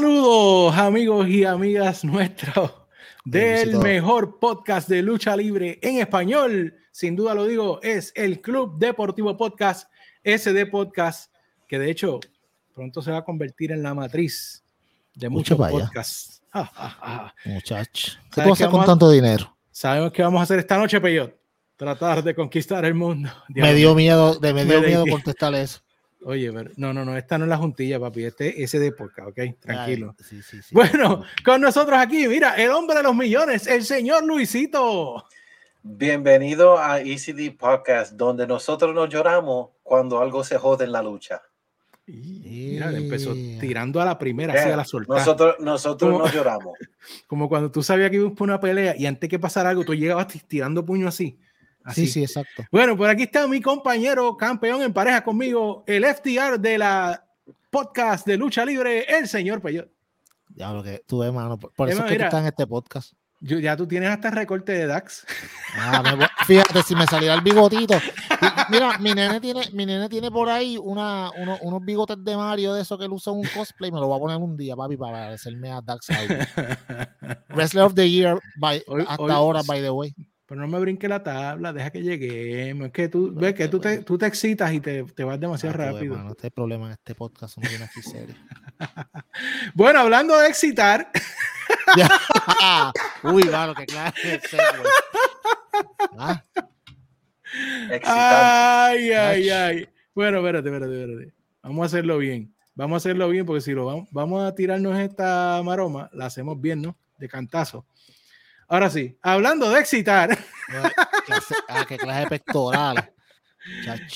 Saludos amigos y amigas nuestros del mejor podcast de lucha libre en español. Sin duda lo digo, es el Club Deportivo Podcast, SD Podcast, que de hecho pronto se va a convertir en la matriz de muchos podcasts. Muchachos, ¿qué tú con tanto dinero? Sabemos que vamos a hacer esta noche, Peyot. Tratar de conquistar el mundo. me dio miedo, de, me dio miedo contestar eso. Oye, no, no, no, esta no es la juntilla, papi, este es de podcast, ok, tranquilo. bueno, con nosotros aquí, mira, el hombre de los millones, el señor Luisito. Bienvenido a ECD Podcast, donde nosotros nos lloramos cuando algo se jode en la lucha. mira, empezó tirando a la primera, así a la soltada. Nosotros, nosotros nos lloramos. Como cuando tú sabías que iba a una pelea y antes que pasara algo, tú llegabas tirando puño así. Sí, sí, exacto. Bueno, por aquí está mi compañero campeón en pareja conmigo, el FTR de la podcast de lucha libre, el señor Peyot. Ya lo que tú ves, mano. Por, eso es que tú estás en este podcast. Yo, ya tú tienes hasta recorte de Dax. Ah, fíjate, si me saliera el bigotito. Mira, mi nene tiene, mi nene tiene por ahí una, unos bigotes de Mario de eso que él usa en un cosplay. Me lo voy a poner un día, papi, para parecerme a Dax. Wrestler of the Year hasta ahora, by the way pero no me brinque la tabla, deja que lleguemos. Es que tú ves que tú te, tú te excitas y te, te vas demasiado rápido. no hay problema en este podcast, no viene aquí serio. bueno, hablando de excitar. Uy, claro, que claro. ¿Ah? Ay, ay, ay. Bueno, espérate, espérate, espérate. Vamos a hacerlo bien. Vamos a hacerlo bien porque si lo vamos, vamos a tirarnos esta maroma, la hacemos bien, ¿no? De cantazo. Ahora sí, hablando de excitar. ah, qué clase de pectorales.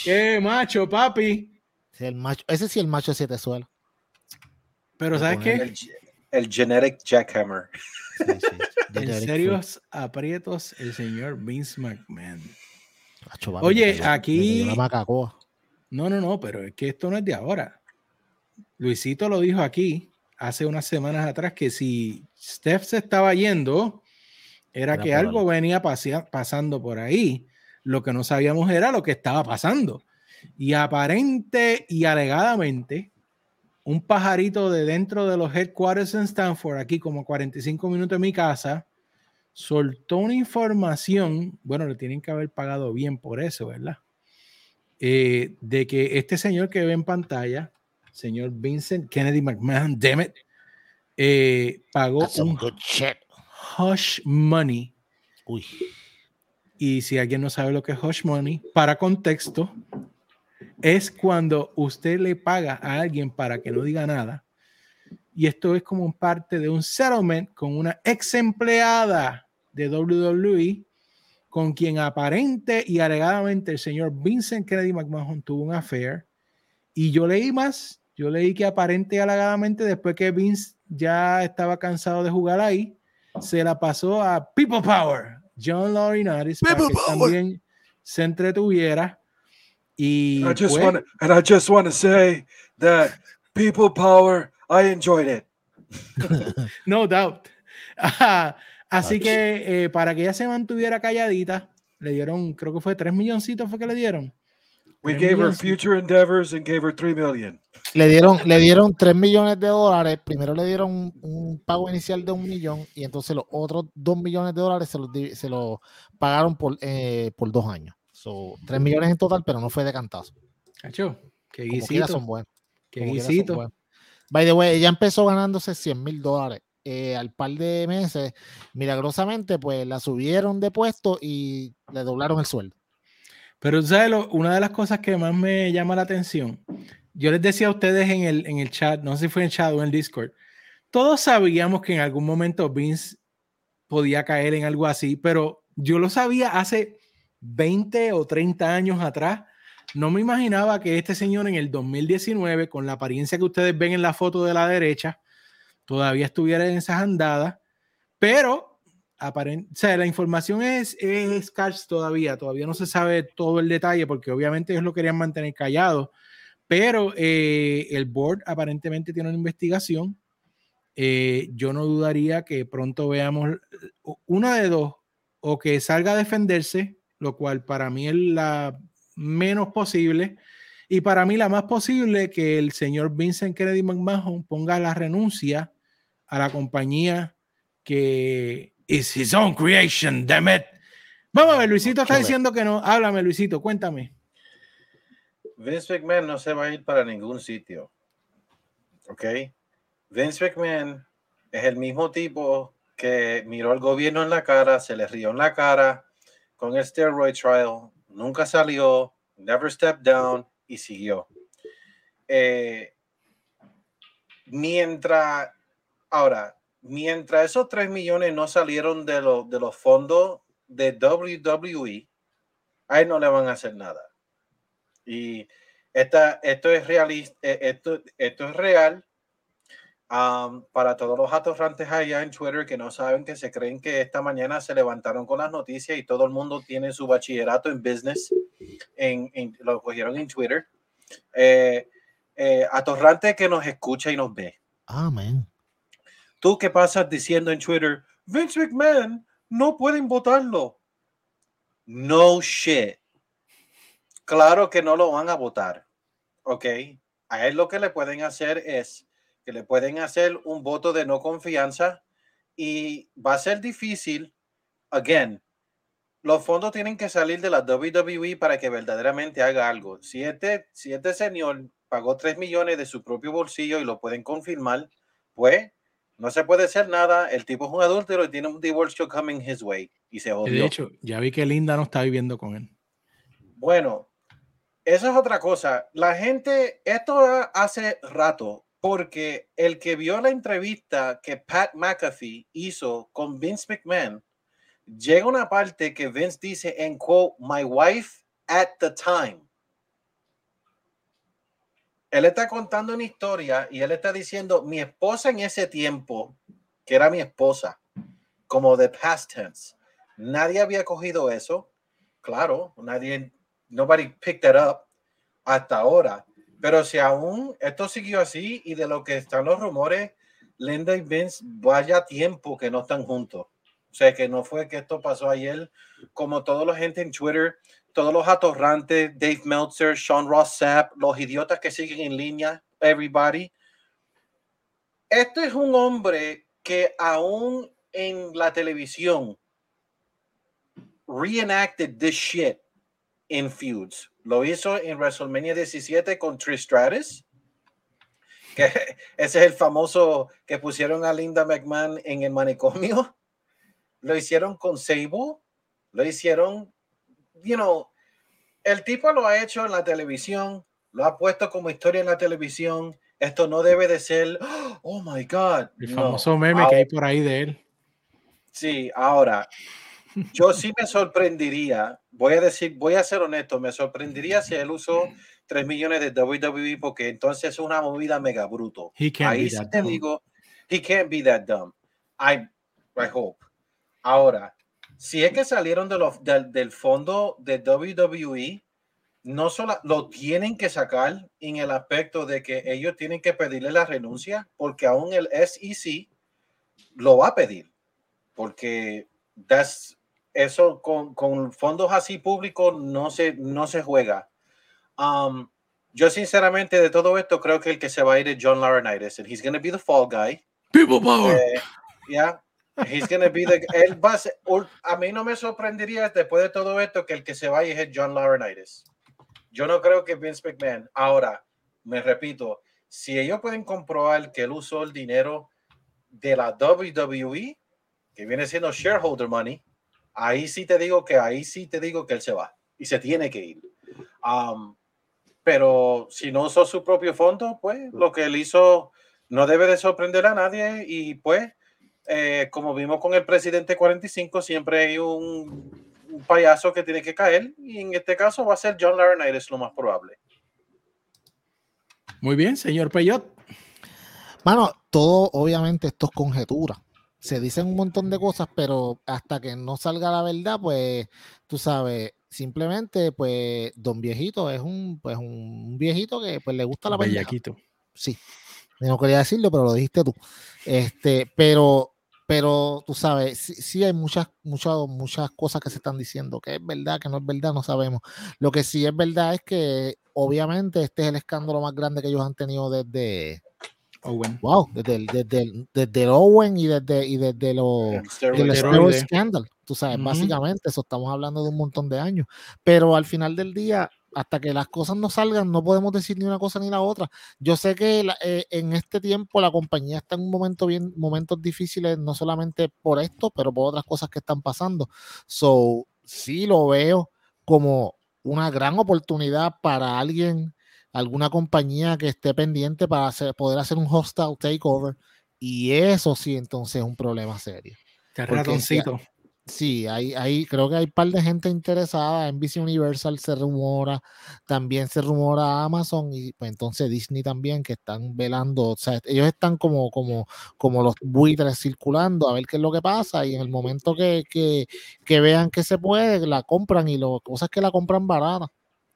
Qué macho, papi. el macho, ese sí el macho de siete suelos. Pero ¿sabes qué? El, generic jackhammer. en serios aprietos, el señor Vince McMahon. Oye, aquí. No, no, no, pero es que esto no es de ahora. Luisito lo dijo aquí hace unas semanas atrás que si Steph se estaba yendo, era que algo venía pasando por ahí. Lo que no sabíamos era lo que estaba pasando. Y aparente y alegadamente, un pajarito de dentro de los headquarters en Stanford, aquí como 45 minutos de mi casa, soltó una información, bueno, le tienen que haber pagado bien por eso, ¿verdad? Eh, de que este señor que ve en pantalla, señor Vincent Kennedy McMahon, damn eh, pagó un, hush money. Uy. Y si alguien no sabe lo que es hush money, para contexto, es cuando usted le paga a alguien para que no diga nada. Y esto es como parte de un settlement con una ex empleada de WWE con quien aparente y alegadamente el señor Vincent Kennedy McMahon tuvo un affair. Y yo leí más, yo leí que aparente y alegadamente después que Vince ya estaba cansado de jugar ahí, se la pasó a People Power, John Laurinaitis, para que también se entretuviera. Y I just want and I just want to say that People Power, I enjoyed it. no doubt. así que eh, para que ella se mantuviera calladita, le dieron, creo que fue tres milloncitos fue que le dieron. We gave her future endeavors and gave her 3 million. Le dieron, le dieron 3 millones de dólares. Primero le dieron un, pago inicial de un millón y entonces los otros 2 millones de dólares se los, se los pagaron por, eh, por dos años. So, 3 millones en total, pero no fue de cantazo. Cacho, qué guisito. son buenos. Qué guisito. By the way, ella empezó ganándose 100 mil dólares. Eh, al par de meses, milagrosamente, pues la subieron de puesto y le doblaron el sueldo. Pero ¿sabes una de las cosas que más me llama la atención, yo les decía a ustedes en el, en el chat, no sé si fue en el chat o en el Discord, todos sabíamos que en algún momento Vince podía caer en algo así, pero yo lo sabía hace 20 o 30 años atrás. No me imaginaba que este señor en el 2019, con la apariencia que ustedes ven en la foto de la derecha, todavía estuviera en esas andadas, pero o sea, la información es, es todavía, todavía no se sabe todo el detalle porque obviamente ellos lo querían mantener callado, pero eh, el board aparentemente tiene una investigación. Eh, yo no dudaría que pronto veamos una de dos, o que salga a defenderse, lo cual para mí es la menos posible, y para mí la más posible que el señor Vincent Kennedy McMahon ponga la renuncia a la compañía que es his own creation, damn it. Vamos a ver, Luisito está diciendo que no. Háblame, Luisito, cuéntame. Vince McMahon no se va a ir para ningún sitio. ¿Ok? Vince McMahon es el mismo tipo que miró al gobierno en la cara, se le rió en la cara con el steroid trial, nunca salió, never stepped down y siguió. Eh, mientras, ahora, mientras esos 3 millones no salieron de, de los fondos de WWE, a él no le van a hacer nada. Y esta, esto es realista, eh, esto, esto es real para todos los atorrantes allá en Twitter que no saben que se creen que esta mañana se levantaron con las noticias y todo el mundo tiene su bachillerato en business, en, lo cogieron en Twitter. Eh, eh, atorrante que nos escucha y nos ve. Amén. Tú qué pasas diciendo en Twitter, Vince McMahon, no pueden votarlo. No shit. Claro que no lo van a votar. Ok. A él lo que le pueden hacer es que le pueden hacer un voto de no confianza y va a ser difícil. Again, los fondos tienen que salir de la WWE para que verdaderamente haga algo. Si este, si este señor pagó 3 millones de su propio bolsillo y lo pueden confirmar, pues no se puede hacer nada. El tipo es un adúltero y tiene un divorcio coming his way y se jodió. De hecho, ya vi que Linda no está viviendo con él. Bueno, eso es otra cosa. La gente, esto hace rato, porque el que vio la entrevista que Pat McAfee hizo con Vince McMahon, llega una parte que Vince dice en quote, my wife at the time. Él está contando una historia y él está diciendo mi esposa en ese tiempo, que era mi esposa, como de past tense. Nadie había cogido eso. Claro, nadie, nobody picked that up hasta ahora. Pero si aún esto siguió así y de lo que están los rumores, Linda y Vince vaya tiempo que no están juntos. O sea, que no fue que esto pasó ayer, como toda la gente en Twitter, todos los atorrantes, Dave Meltzer, Sean Ross Sapp, los idiotas que siguen en línea, everybody. Este es un hombre que aún en la televisión reenacted this shit in feuds. Lo hizo en WrestleMania 17 con Trish Stratus. Ese es el famoso que pusieron a Linda McMahon en el manicomio. Lo hicieron con Sable. Lo hicieron, you know, el tipo lo ha hecho en la televisión, lo ha puesto como historia en la televisión. Esto no debe de ser, oh my God. El famoso meme que hay por ahí de él. Sí, ahora, yo sí me sorprendería, voy a decir, voy a ser honesto, me sorprendería si él usó 3 millones de WWE porque entonces es una movida mega bruto. Ahí sí te digo, he can't be that dumb. I, I hope. Ahora, si es que salieron de los, del fondo de WWE, no solo lo tienen que sacar en el aspecto de que ellos tienen que pedirle la renuncia, porque aún el SEC lo va a pedir, porque eso con, con, fondos así públicos no se, no se juega. Um, yo sinceramente de todo esto creo que el que se va a ir es John Laurinaitis and he's going to be the fall guy. People power. Eh, yeah. He's to be the él va a, mí no me sorprendería después de todo esto que el que se vaya es John Laurinaitis. Yo no creo que Vince McMahon. Ahora, me repito, si ellos pueden comprobar que él usó el dinero de la WWE, que viene siendo shareholder money, ahí sí te digo que ahí sí te digo que él se va y se tiene que ir. pero si no usó su propio fondo, pues lo que él hizo no debe de sorprender a nadie y pues eh, como vimos con el presidente 45, siempre hay un, payaso que tiene que caer y en este caso va a ser John Laurinaitis lo más probable. Muy bien, señor Peyot. Bueno, todo obviamente esto es conjetura se dicen un montón de cosas, pero hasta que no salga la verdad, pues tú sabes, simplemente pues don viejito es un pues un viejito que pues le gusta la Bellaquito. Sí. No quería decirlo, pero lo dijiste tú. Este, pero pero tú sabes, sí, hay muchas, muchas, muchas cosas que se están diciendo, que es verdad, que no es verdad, no sabemos. Lo que sí es verdad es que obviamente este es el escándalo más grande que ellos han tenido desde, Owen. Wow, desde el, desde desde Owen y desde, y desde lo, el Scandal. Tú sabes, básicamente, eso estamos hablando de un montón de años. Pero al final del día, hasta que las cosas no salgan, no podemos decir ni una cosa ni la otra. Yo sé que eh, en este tiempo la compañía está en un momento bien, momentos difíciles, no solamente por esto, pero por otras cosas que están pasando. So, sí lo veo como una gran oportunidad para alguien, alguna compañía que esté pendiente para poder hacer un hostile takeover. Y eso sí, entonces es un problema serio. ratoncito. Sí, hay, hay, creo que hay un par de gente interesada. en NBC Universal se rumora, también se rumora Amazon y pues entonces Disney también que están velando, o sea, ellos están como, como, como los buitres circulando a ver qué es lo que pasa y en el momento que, que, vean que se puede, la compran y lo cosas que la compran barata.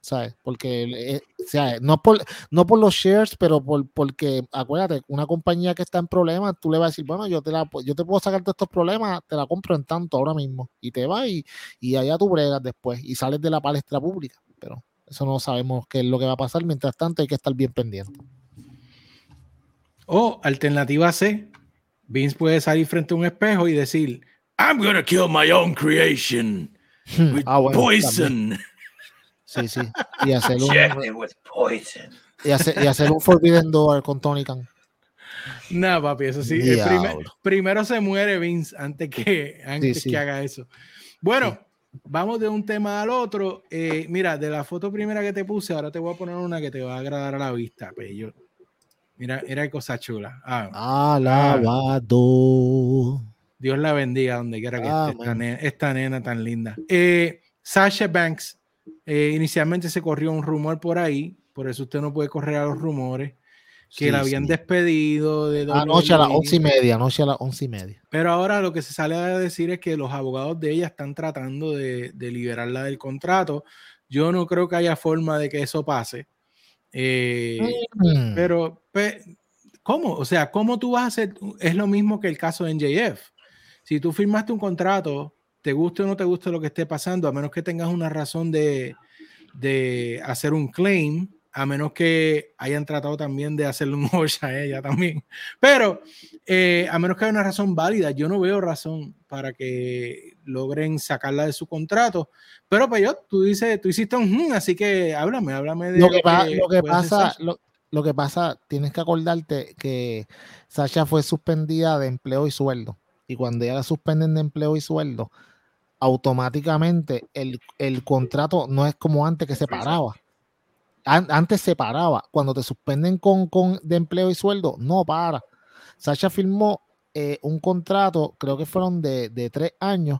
¿Sabes? Porque, eh, o sea, no por, no por los shares, pero por, porque, acuérdate, una compañía que está en problemas, tú le vas a decir, bueno, yo te, la, yo te puedo sacar de estos problemas, te la compro en tanto ahora mismo, y te vas y, y allá tú bregas después y sales de la palestra pública, pero eso no sabemos qué es lo que va a pasar, mientras tanto hay que estar bien pendiente. O alternativa C, Vince puede salir frente a un espejo y decir, I'm gonna kill my own creation hmm. with ah, poison. Sí, sí. Y hacer un, y hacer, y hacer un Forbidden Door con Tony Khan. No, papi, eso sí. primero se muere Vince antes que, antes que haga eso. Bueno, vamos de un tema al otro. Eh, mira, de la foto primera que te puse, ahora te voy a poner una que te va a agradar a la vista, Pello. Mira, mira qué cosa chula. Ah, Alabado. Dios la bendiga donde quiera que esté esta nena, esta nena, tan linda. Eh, Sasha Banks eh, inicialmente se corrió un rumor por ahí, por eso usted no puede correr a los rumores, que la habían despedido de Anoche a las once y media, anoche a las once y media. Pero ahora lo que se sale a decir es que los abogados de ella están tratando de, liberarla del contrato. Yo no creo que haya forma de que eso pase. Eh, mm. Pero, ¿cómo? O sea, ¿cómo tú vas a hacer? Es lo mismo que el caso de NJF. Si tú firmaste un contrato te guste o no te guste lo que esté pasando, a menos que tengas una razón de, de hacer un claim, a menos que hayan tratado también de hacerle un hocha a ella también. Pero eh, a menos que haya una razón válida, yo no veo razón para que logren sacarla de su contrato. Pero pues yo, tú dices, tú hiciste un así que háblame, háblame de lo que, lo que pasa. Lo, lo que pasa, tienes que acordarte que Sasha fue suspendida de empleo y sueldo. Y cuando ella la suspenden de empleo y sueldo, automáticamente el, contrato no es como antes que se paraba. antes se paraba. Cuando te suspenden con, con, de empleo y sueldo, no para. Sasha firmó eh, un contrato, creo que fueron de, de, tres años,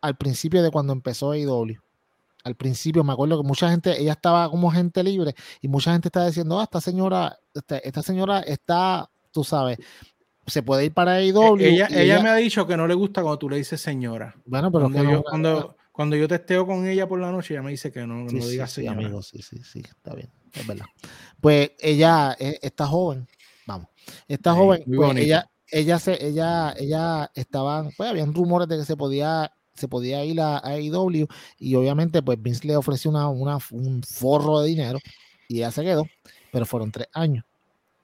al principio de cuando empezó AEW. Al principio me acuerdo que mucha gente, ella estaba como gente libre y mucha gente estaba diciendo, ah, esta señora, esta, esta señora está, tú sabes, se puede ir para AEW. Ella, ella, me ha dicho que no le gusta cuando tú le dices señora. Bueno, pero cuando, yo, cuando, cuando, yo testeo con ella por la noche, ella me dice que no, no digas sí, amigo, sí, sí, sí, está bien, es verdad. Pues ella e, está joven, vamos, está joven, pues ella, ella se, ella, ella estaban, pues habían rumores de que se podía se podía ir a, a AEW y obviamente pues Vince le ofreció una, una, un forro de dinero y ella se quedó, pero fueron tres años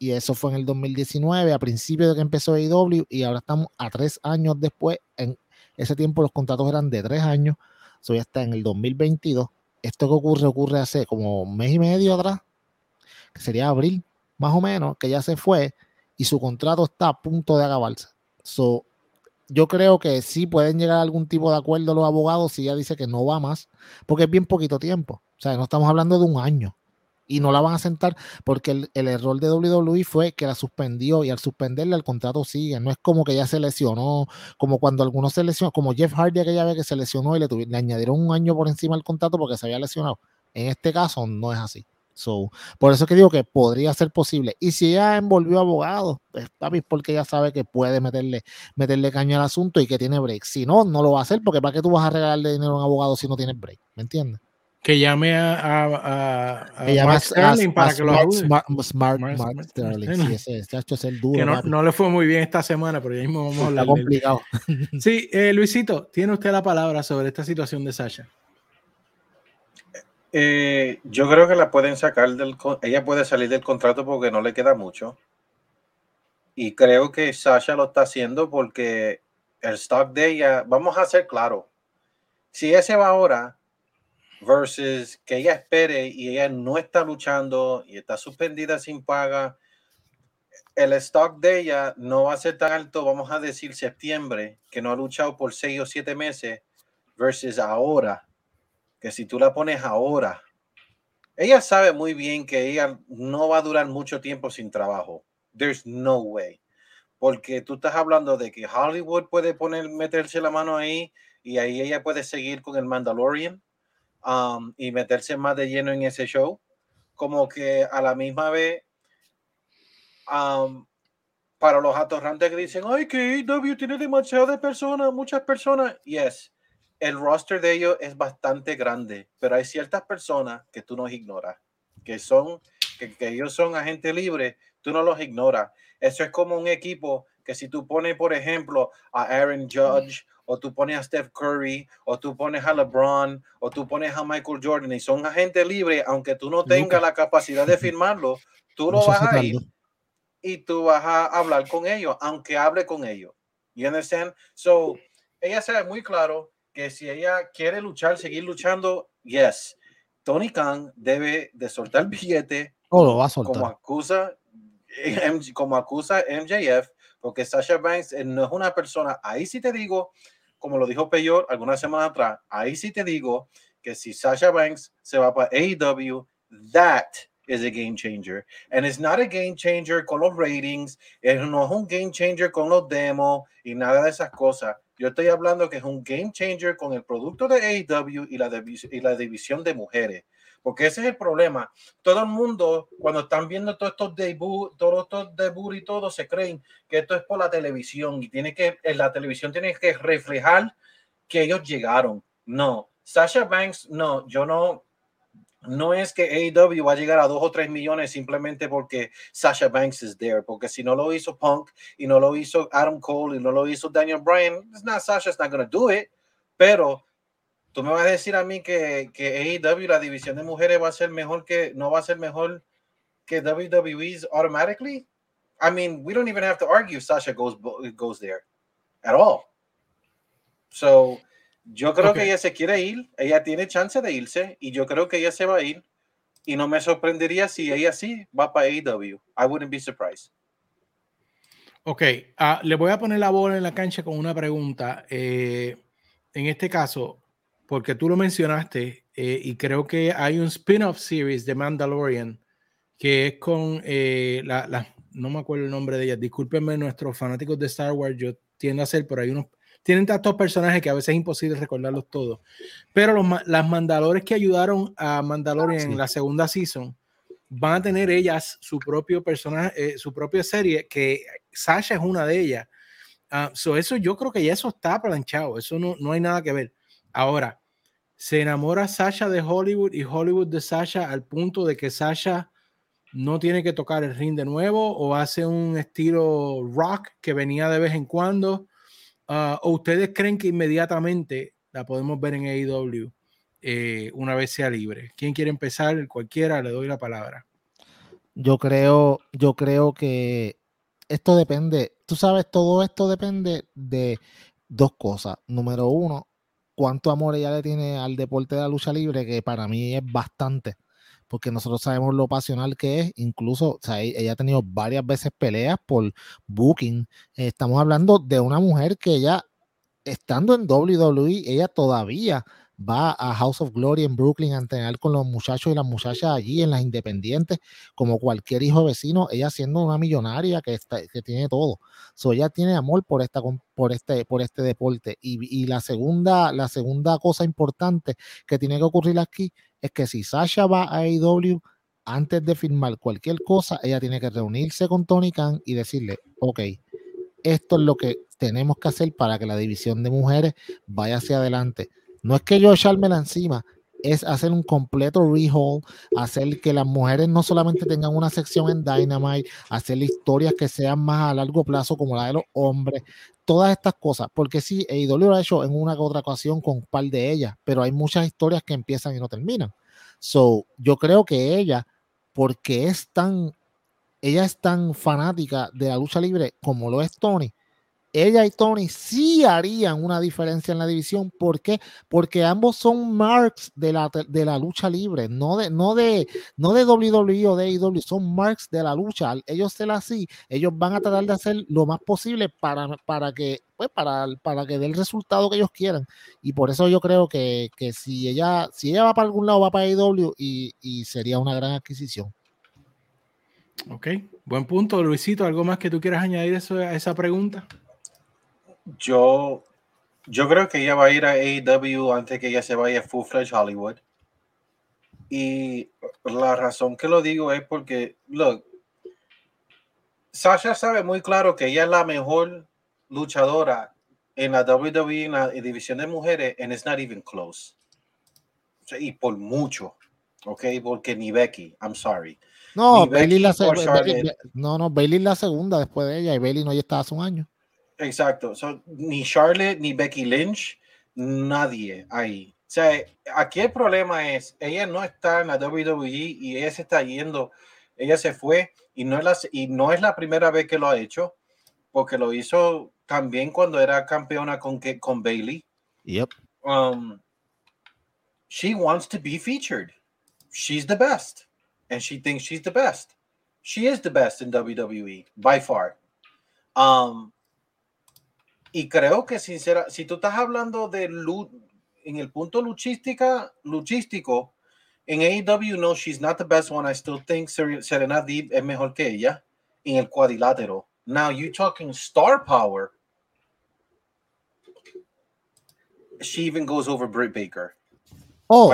y eso fue en el 2019, a principio de que empezó AEW, y ahora estamos a tres años después. En ese tiempo los contratos eran de tres años, eso ya está en el 2022. Esto que ocurre, ocurre hace como mes y medio atrás, que sería abril, más o menos, que ya se fue y su contrato está a punto de acabarse. So, yo creo que sí pueden llegar a algún tipo de acuerdo los abogados si ella dice que no va más, porque es bien poquito tiempo. O sea, no estamos hablando de un año y no la van a sentar porque el, error de WWE fue que la suspendió y al suspenderla el contrato sigue. No es como que ya se lesionó, como cuando algunos se lesionó, como Jeff Hardy aquella vez que se lesionó y le, le añadieron un año por encima del contrato porque se había lesionado. En este caso no es así. So, por eso que digo que podría ser posible. Y si ella envolvió abogado, pues papi, porque ella sabe que puede meterle, meterle caño al asunto y que tiene break. Si no, no lo va a hacer porque ¿para qué tú vas a regalarle dinero a un abogado si no tienes break? ¿Me entiendes? Que llame a, a, a, Mark Sterling para que lo ayude. Smart, smart, Sterling, sí, ese, es el duro. Que no, no, le fue muy bien esta semana, pero ya mismo vamos a hablar. Está complicado. Sí, eh, Luisito, tiene usted la palabra sobre esta situación de Sasha. Eh, yo creo que la pueden sacar del. Ella puede salir del contrato porque no le queda mucho. Y creo que Sasha lo está haciendo porque el stock de ella, vamos a ser claro, si ese va ahora versus que ella espere y ella no está luchando y está suspendida sin paga, el stock de ella no va a ser tan alto, vamos a decir septiembre, que no ha luchado por seis o siete meses, versus ahora, que si tú la pones ahora, ella sabe muy bien que ella no va a durar mucho tiempo sin trabajo. There's no way. Porque tú estás hablando de que Hollywood puede poner, meterse la mano ahí y ahí ella puede seguir con el Mandalorian um, y meterse más de lleno en ese show. Como que a la misma vez, um, para los atorrantes que dicen, ay, que AW tiene demasiado de personas, muchas personas. Yes, el roster de ellos es bastante grande, pero hay ciertas personas que tú no ignoras, que son, que, que ellos son agentes libres, tú no los ignoras. Eso es como un equipo que si tú pones, por ejemplo, a Aaron Judge, o tú pones a Steph Curry, o tú pones a LeBron, o tú pones a Michael Jordan, y son agentes libres, aunque tú no tengas la capacidad de firmarlo, tú lo vas a ir y tú vas a hablar con ellos, aunque hable con ellos. You understand? So, ella sabe muy claro que si ella quiere luchar, seguir luchando, yes, Tony Khan debe de soltar billete oh, lo va a soltar. como acusa como acusa MJF porque Sasha Banks eh, no es una persona, ahí sí te digo, como lo dijo Peyor algunas semanas atrás, ahí sí te digo que si Sasha Banks se va para AEW, that is a game changer. And it's not a game changer con los ratings, no es un game changer con los demos y nada de esas cosas. Yo estoy hablando que es un game changer con el producto de AEW y la, y la división de mujeres. Porque ese es el problema. Todo el mundo, cuando están viendo todos estos debut, todos estos debut y todo, se creen que esto es por la televisión y tiene que, en la televisión tiene que reflejar que ellos llegaron. No, Sasha Banks, no, yo no, no es que AEW va a llegar a dos o tres millones simplemente porque Sasha Banks is there, porque si no lo hizo Punk y no lo hizo Adam Cole y no lo hizo Daniel Bryan, it's not Sasha's not going to do it, pero tú me vas a decir a mí que, que AEW, la división de mujeres, va a ser mejor que, no va a ser mejor que WWE's automatically? I mean, we don't even have to argue Sasha goes, goes there at all. So, yo creo que ella se quiere ir, ella tiene chance de irse y yo creo que ella se va a ir y no me sorprendería si ella sí va para AEW. I wouldn't be surprised. Ok, uh, le voy a poner la bola en la cancha con una pregunta. Eh, en este caso, porque tú lo mencionaste eh, y creo que hay un spin-off series de Mandalorian que es con eh, la, no me acuerdo el nombre de ella, discúlpenme nuestros fanáticos de Star Wars, yo tiendo a ser, pero hay unos, tienen tantos personajes que a veces es imposible recordarlos todos, pero los, las Mandalores que ayudaron a Mandalorian en la segunda season van a tener ellas su propio personaje, eh, su propia serie, que Sasha es una de ellas. Uh, eso yo creo que ya eso está planchado, eso no, no hay nada que ver. Ahora, se enamora Sasha de Hollywood y Hollywood de Sasha al punto de que Sasha no tiene que tocar el ring de nuevo o hace un estilo rock que venía de vez en cuando. Ah, ¿O ustedes creen que inmediatamente la podemos ver en AEW eh, una vez sea libre? ¿Quién quiere empezar? Cualquiera, le doy la palabra. Yo creo, yo creo que esto depende, tú sabes, todo esto depende de dos cosas. Número uno, cuánto amor ella le tiene al deporte de la lucha libre, que para mí es bastante, porque nosotros sabemos lo pasional que es, incluso, e, ella ha tenido varias veces peleas por booking. Estamos hablando de una mujer que ella, estando en WWE, ella todavía va a House of Glory en Brooklyn a entrenar con los muchachos y las muchachas allí en las independientes, como cualquier hijo vecino, ella siendo una millonaria que, está, que tiene todo. So, ella tiene amor por, esta, por, este, por este deporte. Y, y, la, segunda, la segunda cosa importante que tiene que ocurrir aquí es que si Sasha va a AEW, antes de firmar cualquier cosa, ella tiene que reunirse con Tony Khan y decirle, ok, esto es lo que tenemos que hacer para que la división de mujeres vaya hacia adelante no es que yo echármela encima, es hacer un completo rehaul, hacer que las mujeres no solamente tengan una sección en Dynamite, hacer historias que sean más a largo plazo como la de los hombres, todas estas cosas, porque sí, AEW lo ha hecho en una u otra ocasión con un par de ellas, pero hay muchas historias que empiezan y no terminan. So, yo creo que ella, porque es tan ella es tan fanática de la lucha libre como lo es Tony, ella y Tony sí harían una diferencia en la división. ¿Por qué? Porque ambos son marks de la, de la lucha libre, no de, no, de, no de WWE o de AEW, son marks de la lucha. Ellos se la así, ellos van a tratar de hacer lo más posible para, para que pues para, para que dé el resultado que ellos quieran. Y por eso yo creo que, que si ella si ella va para algún lado, va para AEW y, y sería una gran adquisición. Ok, buen punto, Luisito. ¿Algo más que tú quieras añadir a esa pregunta? Yo, yo creo que ella va a ir a AEW antes que ella se vaya a Full Fledged Hollywood. Y la razón que lo digo es porque, look, Sasha sabe muy claro que ella es la mejor luchadora en la WWE, en la división de mujeres, and it's not even close. y por mucho, ¿ok? Porque ni Becky, I'm sorry. No, Bailey la segunda. No, no, Bailey la segunda después de ella y Bailey no ya estaba hace un año. Exacto. ni Charlotte ni Becky Lynch, nadie ahí. O sea, aquí el problema es, ella no está en la WWE y ella se está yendo, ella se fue y no es la, y no es la primera vez que lo ha hecho, porque lo hizo también cuando era campeona con, con Bailey. Yep. Um, she wants to be featured. She's the best. And she thinks she's the best. She is the best in WWE by far. Um, y creo que sincera, si tú estás hablando de en el punto luchística, luchístico, en AEW no, she's not the best one. I still think Serena Deeb es mejor que ella en el cuadrilátero. Now you talking star power. She even goes over Britt Baker. Oh,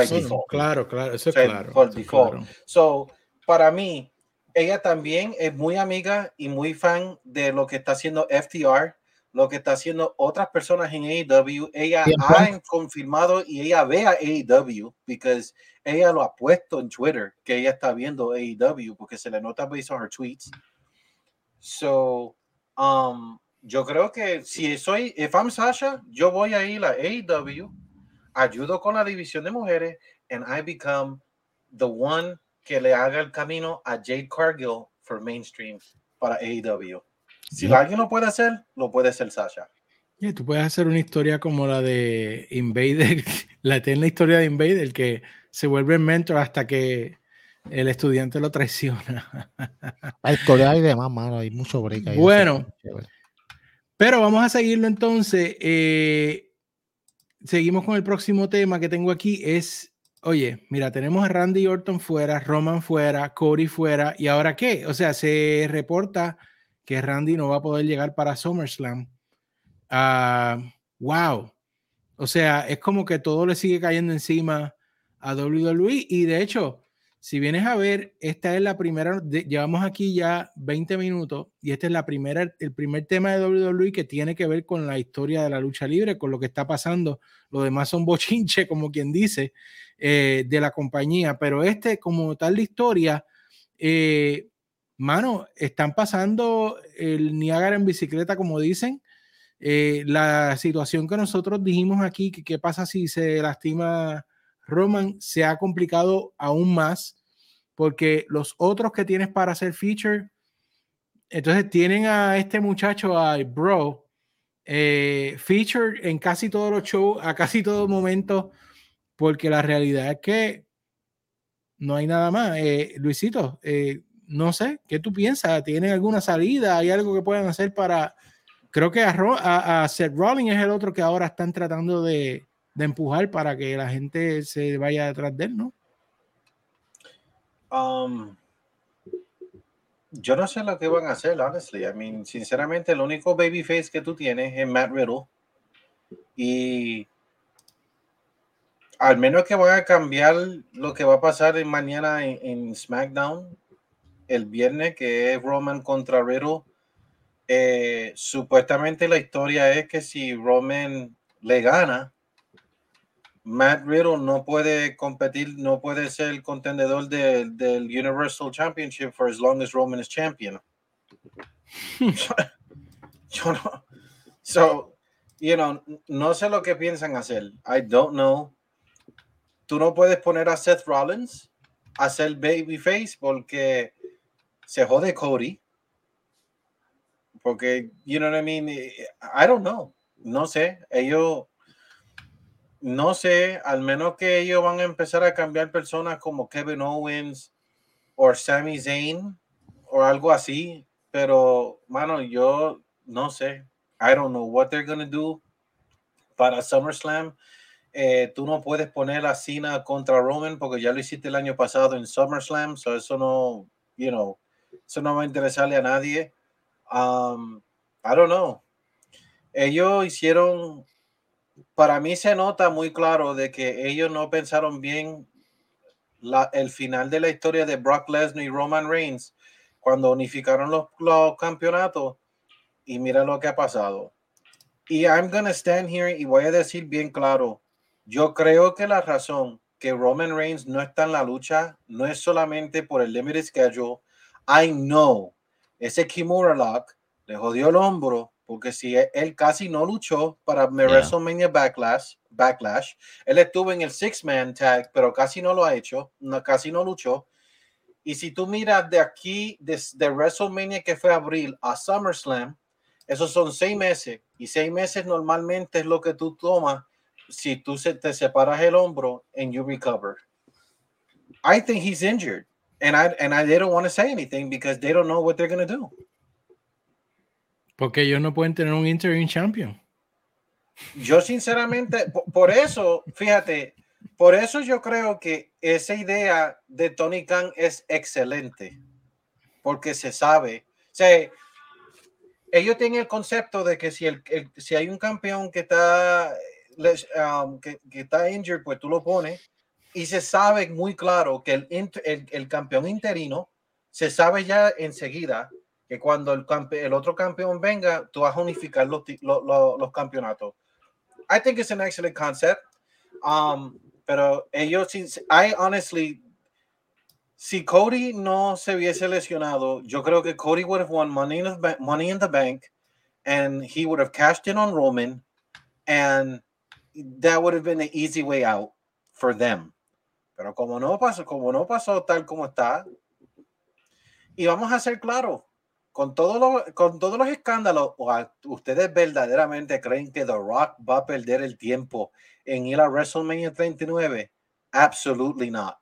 claro, claro, eso es claro, claro. So, para mí, ella también es muy amiga y muy fan de lo que está haciendo FTR lo que está haciendo otras personas en AEW. Ella ha confirmado y ella ve a AEW porque ella lo ha puesto en Twitter que ella está viendo AEW porque se le nota based on her tweets. So, um, yo creo que si soy, if I'm Sasha, yo voy a ir a AEW, ayudo con la división de mujeres, and I become the one que le haga el camino a Jade Cargill for mainstream para AEW. Si alguien lo puede hacer, lo puede hacer Sasha. y tú puedes hacer una historia como la de Invader, la eterna historia de Invader, que se vuelve mentor hasta que el estudiante lo traiciona. Hay historia y demás, mano, hay mucho break ahí. Bueno, pero vamos a seguirlo entonces. Eh, seguimos con el próximo tema que tengo aquí. Es, oye, mira, tenemos a Randy Orton fuera, Roman fuera, Cody fuera, ¿y ahora qué? O sea, se reporta que Randy no va a poder llegar para SummerSlam. Uh, wow. O sea, es como que todo le sigue cayendo encima a WWE y de hecho, si vienes a ver, esta es la primera, llevamos aquí ya 20 minutos y este es la primera, el primer tema de WWE que tiene que ver con la historia de la lucha libre, con lo que está pasando. Lo demás son bochinche, como quien dice, eh, de la compañía, pero este, como tal la historia, eh, mano, están pasando el Niágara en bicicleta, como dicen. Eh, la situación que nosotros dijimos aquí, que qué pasa si se lastima Roman, se ha complicado aún más, porque los otros que tienes para hacer feature, entonces tienen a este muchacho, a Bro, eh, feature en casi todos los shows, a casi todo momento, porque la realidad es que no hay nada más. Eh, Luisito, eh, no sé, ¿qué tú piensas? ¿Tienen alguna salida? ¿Hay algo que puedan hacer para... Creo que a, Seth Rollins es el otro que ahora están tratando de, empujar para que la gente se vaya detrás de él, ¿no? Um, yo no sé lo que van a hacer, honestly. I mean, sinceramente, el único babyface que tú tienes es Matt Riddle. Y al menos que van a cambiar lo que va a pasar mañana en SmackDown, el viernes, que es Roman contra Riddle. Eh, supuestamente la historia es que si Roman le gana, Matt Riddle no puede competir, no puede ser el contendedor del Universal Championship for as long as Roman is champion. Yo no. So, you know, no sé lo que piensan hacer. I don't know. Tú no puedes poner a Seth Rollins a ser babyface porque se jode Cody. Porque, you know what I mean? I don't know. No sé. Ellos, no sé, al menos que ellos van a empezar a cambiar personas como Kevin Owens o Sami Zayn o algo así. Pero, mano, yo no sé. I don't know what they're going to do para SummerSlam. Eh, tú no puedes poner a Cena contra Roman porque ya lo hiciste el año pasado en SummerSlam, so eso no, you know, eso no va a interesarle a nadie. Um, I don't know. Ellos hicieron, para mí se nota muy claro de que ellos no pensaron bien la, el final de la historia de Brock Lesnar y Roman Reigns cuando unificaron los, los campeonatos y mira lo que ha pasado. Y I'm gonna stand here y voy a decir bien claro, yo creo que la razón que Roman Reigns no está en la lucha no es solamente por el limited schedule. I know ese Kimura Lock le jodió el hombro porque si e, él casi no luchó para WrestleMania Backlash, Backlash, él estuvo en el Six Man Tag, pero casi no lo ha hecho, no, casi no luchó. Y si tú miras de aquí, de, de WrestleMania que fue abril a SummerSlam, esos son seis meses y seis meses normalmente es lo que tú tomas si tú se, te separas el hombro and you recover. I think he's injured, and I and I they don't want to say anything because they don't know what they're going to do. Porque ellos no pueden tener un interim champion. Yo sinceramente, por eso, fíjate, por eso yo creo que esa idea de Tony Khan es excelente, porque se sabe, o sea, ellos tienen el concepto de que si, el, si hay un campeón que está Um, que, está injured, pues tú lo pones y se sabe muy claro que el, el, campeón interino se sabe ya enseguida que cuando el, el otro campeón venga, tú vas a unificar los, los, los, campeonatos. I think it's an excellent concept. Um, pero ellos, I honestly, si Cody no se hubiese lesionado, yo creo que Cody would have won money in the, money in the bank and he would have cashed in on Roman and that would have been the easy way out for them. Pero como no pasó, como no pasó tal como está, y vamos a ser claros, con, todo lo, con todos los escándalos, ¿ustedes verdaderamente creen que The Rock va a perder el tiempo en ir a WrestleMania 39? Absolutely not.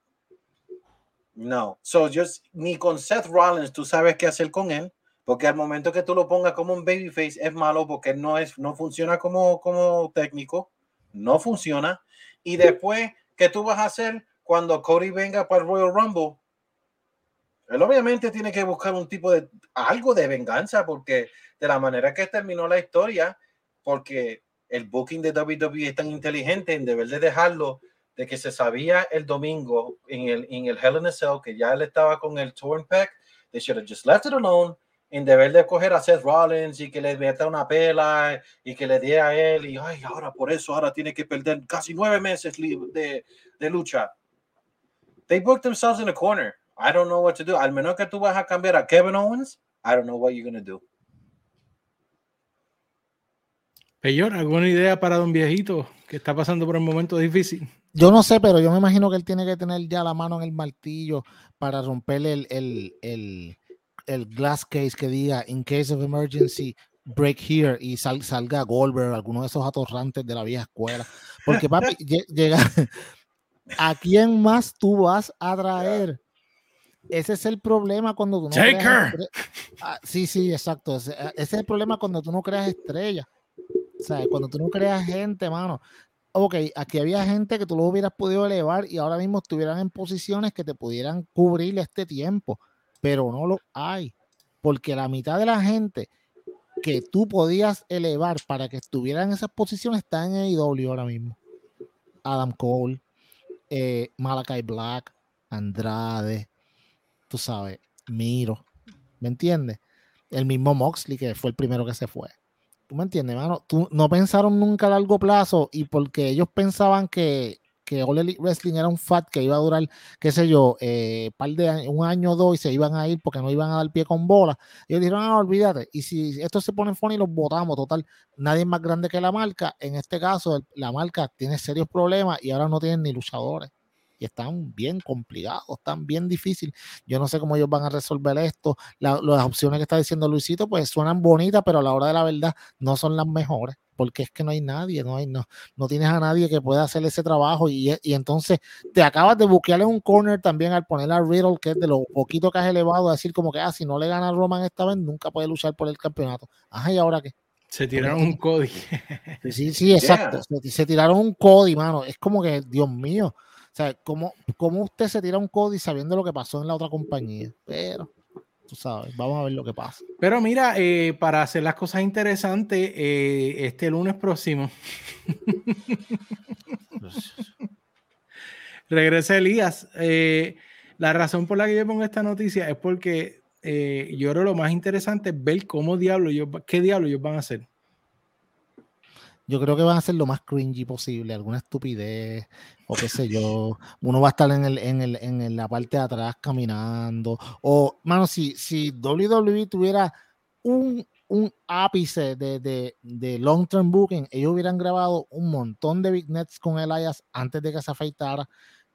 No. So just ni con Seth Rollins tú sabes qué hacer con él, porque al momento que tú lo pongas como un babyface es malo porque no es no funciona como como técnico no funciona. Y después, ¿qué tú vas a hacer cuando Cody venga para el Royal Rumble? Él obviamente tiene que buscar un tipo de algo de venganza porque de la manera que terminó la historia, porque el booking de WWE es tan inteligente en deber de dejarlo de que se sabía el domingo en el, en el Hell in a Cell que ya él estaba con el torn pack, they should have just left it alone en deber de coger a Seth Rollins y que le meta una pela y que le dé a él y ay, ahora por eso ahora tiene que perder casi nueve meses de, de lucha. They booked themselves in a corner. I don't know what to do. Al menos que tú vas a cambiar a Kevin Owens, I don't know what you're going to do. Peyor, ¿alguna idea para don viejito que está pasando por un momento difícil? Yo no sé, pero yo me imagino que él tiene que tener ya la mano en el martillo para romperle el, el, el el glass case que diga in case of emergency break here y salga Goldberg, alguno de esos atorrantes de la vieja escuela. Porque papi, llega ¿a quién más tú vas a traer? Ese es el problema cuando tú no creas ah, sí, sí, exacto. Ese, ah, ese, es el problema cuando tú no creas estrellas. O sea, cuando tú no creas gente, mano. Ok, aquí había gente que tú lo hubieras podido elevar y ahora mismo estuvieran en posiciones que te pudieran cubrir este tiempo pero no lo hay, porque la mitad de la gente que tú podías elevar para que estuviera en esas posiciones está en AEW ahora mismo. Adam Cole, eh, Malakai Black, Andrade, tú sabes, Miro, ¿me entiendes? El mismo Moxley, que fue el primero que se fue. ¿Tú me entiendes, mano? Tú, no pensaron nunca a largo plazo y porque ellos pensaban que que All Elite Wrestling era un fat que iba a durar, qué sé yo, eh, par de un año o dos y se iban a ir porque no iban a dar pie con bola. Y ellos dijeron, ah, olvídate. Y si esto se pone en y los votamos, total, nadie es más grande que la marca. En este caso, la marca tiene serios problemas y ahora no tienen ni luchadores. Y están bien complicados, están bien difíciles. Yo no sé cómo ellos van a resolver esto. las opciones que está diciendo Luisito, pues suenan bonitas, pero a la hora de la verdad no son las mejores, porque es que no hay nadie, no hay, no, no tienes a nadie que pueda hacer ese trabajo y, y entonces te acabas de buquear en un corner también al poner a Riddle, que es de lo poquito que has elevado, a decir como que, ah, si no le gana a Roman esta vez, nunca puede luchar por el campeonato. Ajá, ¿y ahora qué? Se tiraron un Cody. Sí, sí, exacto. Se, tiraron un Cody, mano. Es como que, Dios mío. O sea, ¿cómo, ¿cómo, usted se tira un Cody sabiendo lo que pasó en la otra compañía? Pero, tú sabes, vamos a ver lo que pasa. Pero mira, eh, para hacer las cosas interesantes, eh, este lunes próximo. regresa Elías. Eh, la razón por la que yo pongo esta noticia es porque yo creo lo más interesante es ver cómo diablo ellos, qué diablo ellos van a hacer. Yo creo que van a hacer lo más cringy posible, alguna estupidez o qué sé yo. Uno va a estar en, el, en, el, en la parte de atrás caminando. O, mano, si, si WWE tuviera un, un ápice de, de, de, long term booking, ellos hubieran grabado un montón de big nets con Elias antes de que se afeitara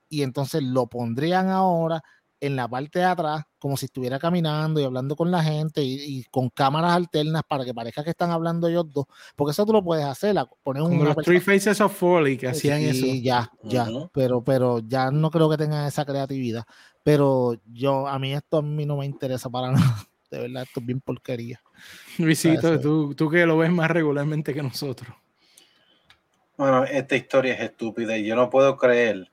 y entonces lo pondrían ahora en la parte de atrás, como si estuviera caminando y hablando con la gente y, con cámaras alternas para que parezca que están hablando ellos dos, porque eso tú lo puedes hacer, poner un... los Three Faces of Foley que hacían eso. ya, ya, pero, pero ya no creo que tengan esa creatividad, pero yo, a mí esto a mí no me interesa para nada, de verdad, esto es bien porquería. Luisito, tú, tú que lo ves más regularmente que nosotros. Bueno, esta historia es estúpida y yo no puedo creer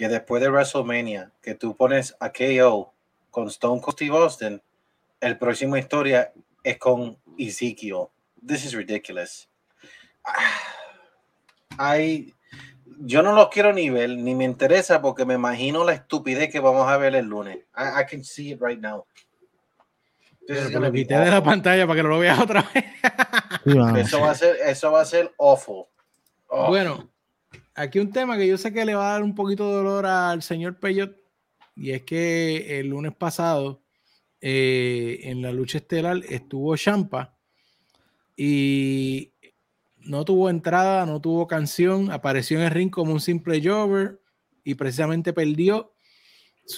que después de WrestleMania, que tú pones a KO con Stone Cold Steve Austin, el próximo historia es con Ezekiel. This is ridiculous. Ay, yo no lo quiero ni ver, ni me interesa porque me imagino la estupidez que vamos a ver el lunes. I, can see it right now. Pero lo quité de la pantalla para que no lo veas otra vez. eso va a ser, eso va a ser awful. Bueno, aquí un tema que yo sé que le va a dar un poquito de dolor al señor Peyot, y es que el lunes pasado eh, en la lucha estelar estuvo Champa y no tuvo entrada, no tuvo canción, apareció en el ring como un simple jobber y precisamente perdió.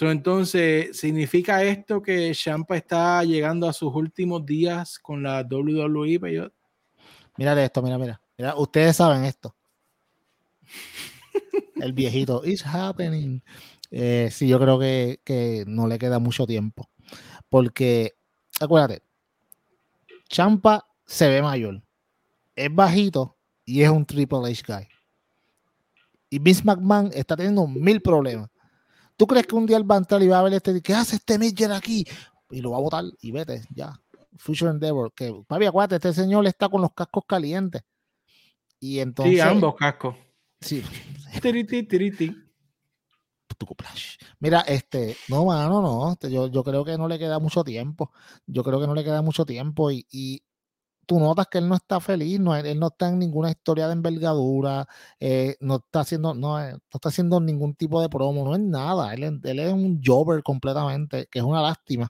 entonces, ¿significa esto que Champa está llegando a sus últimos días con la WWE, Peyot? Mira esto, mira, mira. mira ustedes saben esto el viejito, it's happening. Eh, sí, yo creo que, que, no le queda mucho tiempo. Porque, acuérdate, Champa se ve mayor, es bajito y es un Triple H guy. Y Vince McMahon está teniendo mil problemas. ¿Tú crees que un día el va a entrar y va a ver este, ¿qué hace este Midget aquí? Y lo va a botar y vete, ya. Future Endeavor. Que, papi, acuérdate, este señor está con los cascos calientes. Y entonces. Sí, ambos cascos. Sí. Mira, este, no, mano, no. Este, yo, yo creo que no le queda mucho tiempo. Yo creo que no le queda mucho tiempo y, y tú notas que él no está feliz, no, él no está en ninguna historia de envergadura, eh, no está haciendo, no, eh, no, está haciendo ningún tipo de promo, no es nada. Él, él es un jobber completamente, que es una lástima.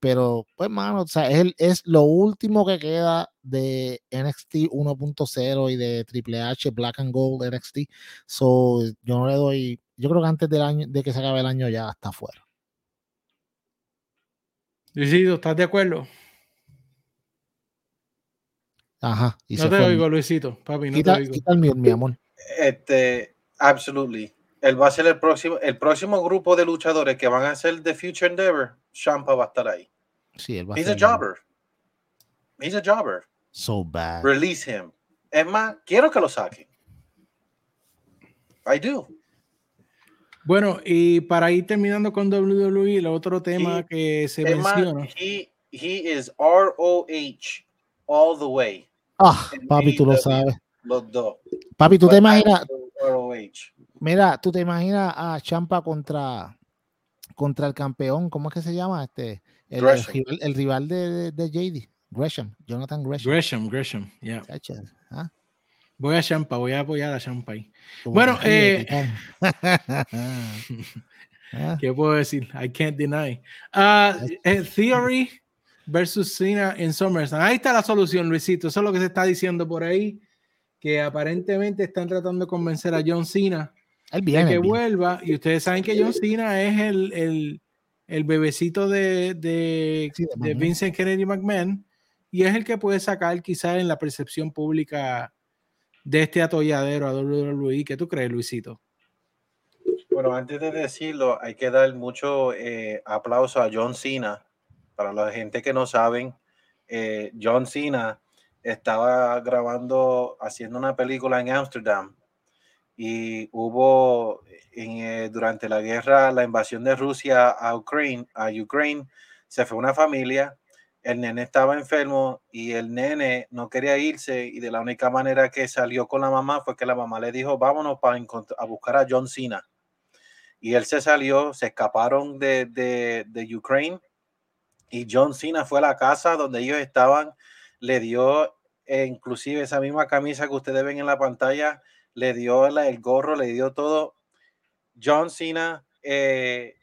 Pero, pues, mano, o sea, es, es lo último que queda de NXT 1.0 y de Triple H Black and Gold NXT. So, yo no le doy, yo creo que antes del año, de que se acabe el año ya está fuera. Luisito, ¿estás de acuerdo? Ajá. no te oigo, Luisito, papi, no te oigo. el mi amor. Este, absolutely. Él va a ser el próximo, el próximo grupo de luchadores que van a ser The Future Endeavor. Champa va a estar ahí. Sí, él va He's a, jobber. He's a jobber. So bad. Release him. Es más, quiero que lo saquen. I do. Bueno, y para ir terminando con WWE, el otro tema que se menciona. he, he is ROH all the way. Ah, papi, tú lo sabes. Los dos. Papi, tú te imaginas. Mira, tú te imaginas a Champa contra contra el campeón, ¿cómo es que se llama? Este, el, rival, de, de, JD, Gresham, Jonathan Gresham. Gresham, Gresham, yeah. ¿ah? Voy a Champa, voy a apoyar a Champa ahí. Bueno, eh, ah. ¿qué puedo decir? I can't deny. Uh, Theory versus Cena en SummerSlam. Ahí está la solución, Luisito. Eso es lo que se está diciendo por ahí, que aparentemente están tratando de convencer a John Cena de que vuelva. Y ustedes saben que John Cena es el, el, bebecito de, de, de Vincent Kennedy McMahon y es el que puede sacar quizás en la percepción pública de este atolladero a WWE. ¿Qué tú crees, Luisito? Bueno, antes de decirlo, hay que dar mucho eh, aplauso a John Cena. Para la gente que no saben, eh, John Cena estaba grabando, haciendo una película en Ámsterdam y hubo eh, durante la guerra, la invasión de Rusia a Ucrania, a Ucrania, se fue una familia el nene estaba enfermo y el nene no quería irse y de la única manera que salió con la mamá fue que la mamá le dijo vámonos para a buscar a John Cena y él se salió, se escaparon de, de, de Ucrania y John Cena fue a la casa donde ellos estaban, le dio eh, inclusive esa misma camisa que ustedes ven en la pantalla, le dio el gorro, le dio todo. John Cena eh,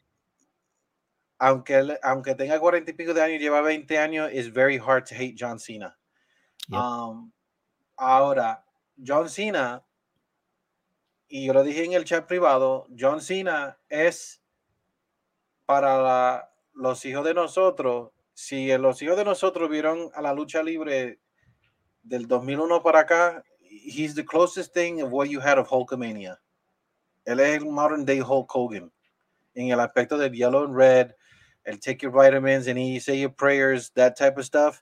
aunque, aunque tenga cuarenta y pico de años, lleva 20 años, es very hard to hate John Cena. Um, ahora, John Cena, y yo lo dije en el chat privado, John Cena es para los hijos de nosotros. Si los hijos de nosotros vieron a la lucha libre del 2001 para acá, he's the closest thing of what you had of Hulkamania. Él es el modern day Hulk Hogan en el aspecto del yellow and red, el take your vitamins and you say your prayers, that type of stuff.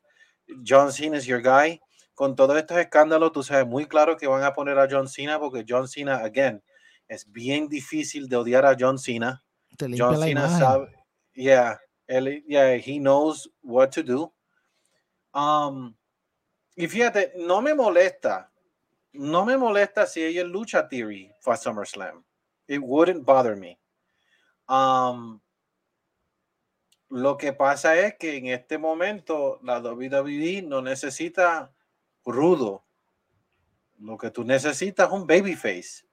John Cena is your guy. Con todos estos escándalos, tú sabes muy claro que van a poner a John Cena porque John Cena, again, es bien difícil de odiar a John Cena. John Cena sabe, yeah, él, yeah, he knows what to do. Um, y fíjate, no me molesta, no me molesta si ella lucha Theory for SummerSlam. It wouldn't bother me. Um, lo que pasa es que en este momento la WWE no necesita rudo. Lo que tú necesitas es un babyface.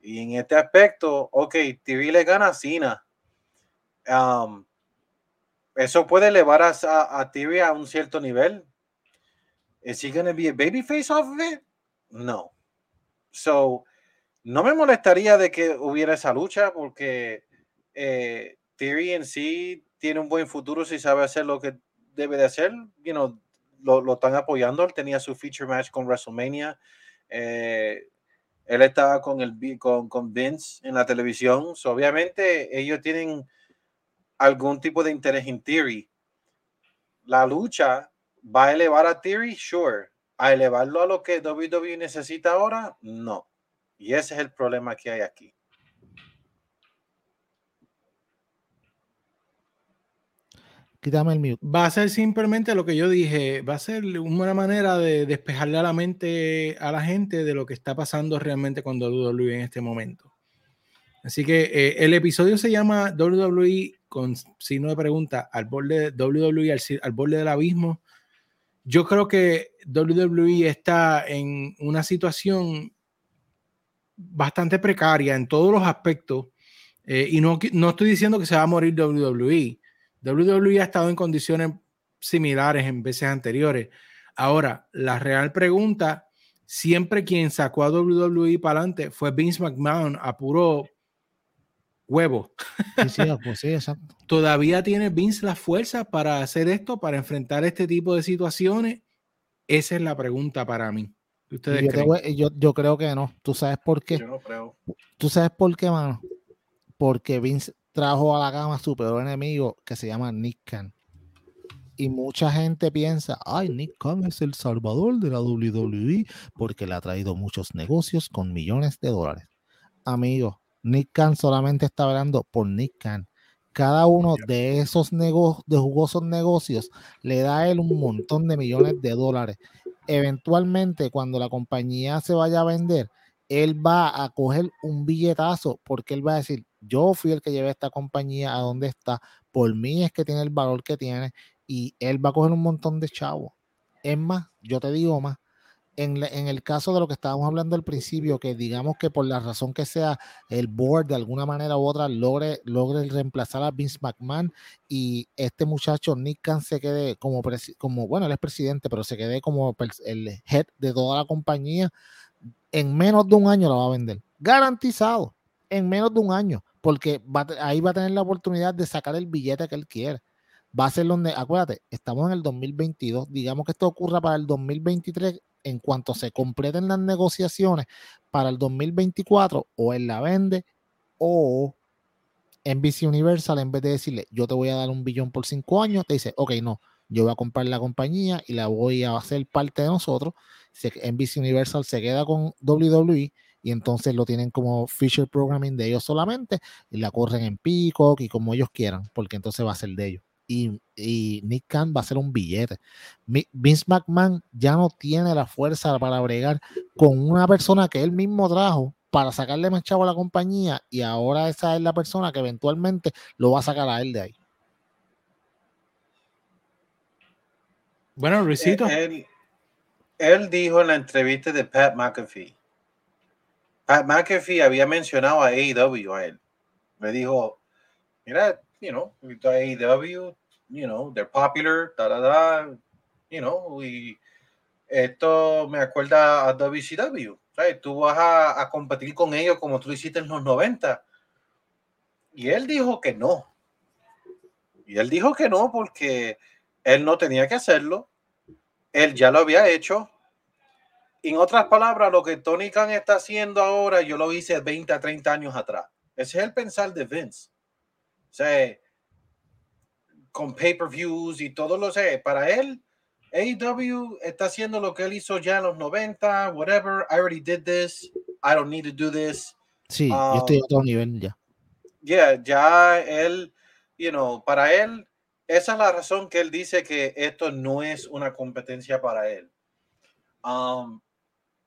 Y en este aspecto, ok, TV le gana a Cena. Um, eso puede elevar a, a, a un cierto nivel. ¿Es he to be a babyface off of it? No. So, no me molestaría de que hubiera esa lucha porque eh, Theory en sí tiene un buen futuro si sabe hacer lo que debe de hacer. You know, lo, lo están apoyando. Él tenía su feature match con WrestleMania. Eh, él estaba con, el, con, con Vince en la televisión. obviamente ellos tienen algún tipo de interés en Theory. La lucha va a elevar a Theory, sure. A elevarlo a lo que WWE necesita ahora, no. Y ese es el problema que hay aquí. Va a ser simplemente lo que yo dije, va a ser una manera de despejarle a la mente a la gente de lo que está pasando realmente con WWE en este momento. Así que eh, el episodio se llama WWE con signo de pregunta al borde WWE al, al borde del abismo. Yo creo que WWE está en una situación bastante precaria en todos los aspectos. Eh, y no, no estoy diciendo que se va a morir WWE WWE ha estado en condiciones similares en veces anteriores. Ahora, la real pregunta, siempre quien sacó a WWE para adelante fue Vince McMahon a puro huevo. Pues ¿Todavía tiene Vince la fuerza para hacer esto, para enfrentar este tipo de situaciones? Esa es la pregunta para mí. yo, yo, creo que no. ¿Tú sabes por qué? Yo no creo. ¿Tú sabes por qué, mano? Porque Vince trajo a la cama a su peor enemigo que se llama Nick Khan. Y mucha gente piensa, ay, Nick Khan es el salvador de la WWE porque le ha traído muchos negocios con millones de dólares. Amigo, Nick Khan solamente está hablando por Nick Khan. Cada uno de esos negocios, de jugosos negocios, le da a él un montón de millones de dólares. Eventualmente, cuando la compañía se vaya a vender, él va a coger un billetazo porque él va a decir, yo fui el que llevé esta compañía a donde está, por mí es que tiene el valor que tiene y él va a coger un montón de chavos. Es más, yo te digo más, en, el caso de lo que estábamos hablando al principio, que digamos que por la razón que sea, el board de alguna manera u otra logre, logre reemplazar a Vince McMahon y este muchacho Nick Khan se quede como, como, bueno, él es presidente, pero se quede como el head de toda la compañía, en menos de un año la va a vender. Garantizado en menos de un año, porque ahí va a tener la oportunidad de sacar el billete que él quiere. Va a ser donde, acuérdate, estamos en el 2022, digamos que esto ocurra para el 2023, en cuanto se completen las negociaciones para el 2024, o él la vende, o NBC Universal, en vez de decirle, yo te voy a dar un billón por cinco años, te dice, ok, no, yo voy a comprar la compañía y la voy a hacer parte de nosotros. NBC Universal se queda con WWE y entonces lo tienen como feature programming de ellos solamente y la corren en Peacock y como ellos quieran, porque entonces va a ser de ellos. Y, y Nick Khan va a ser un billete. Vince McMahon ya no tiene la fuerza para bregar con una persona que él mismo trajo para sacarle más chavo a la compañía y ahora esa es la persona que eventualmente lo va a sacar a él de ahí. Bueno, Luisito. Él, él, dijo en la entrevista de Pat McAfee. Pat McAfee había mencionado a AEW a él. Me dijo, mira, you know, AEW, you know, they're popular, da, da, da, you know, y esto me acuerda a WCW. ¿sabes? Tú vas a, a competir con ellos como tú hiciste en los 90. Y él dijo que no. Y él dijo que no porque él no tenía que hacerlo. Él ya lo había hecho. En otras palabras, lo que Tony Khan está haciendo ahora, yo lo hice 20 a 30 años atrás. Ese es el pensar de Vince. Sea, con pay-per-views y todo lo sé. Para él, AEW está haciendo lo que él hizo ya en los 90, whatever. I already did this. I don't need to do this. Sí, yo estoy a otro nivel ya. Yeah, ya él, you know, para él, esa es la razón que él dice que esto no es una competencia para él. Um,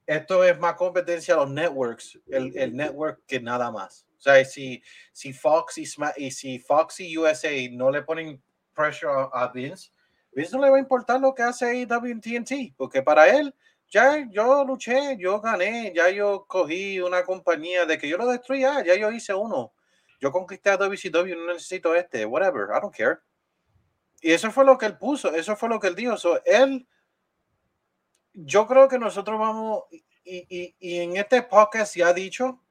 esto es más competencia a los networks, el, el, network que nada más. O sea, si, si Fox y, y si Fox y USA no le ponen pressure a, Vince, Vince no le va a importar lo que hace AEW TNT, porque para él, ya yo luché, yo gané, ya yo cogí una compañía de que yo lo destruya, ya yo hice uno. Yo conquisté a WCW, no necesito este, whatever, I don't care. Y eso fue lo que él puso, eso fue lo que él dijo. So, él, yo creo que nosotros vamos, y, y, y, en este podcast ya ha dicho,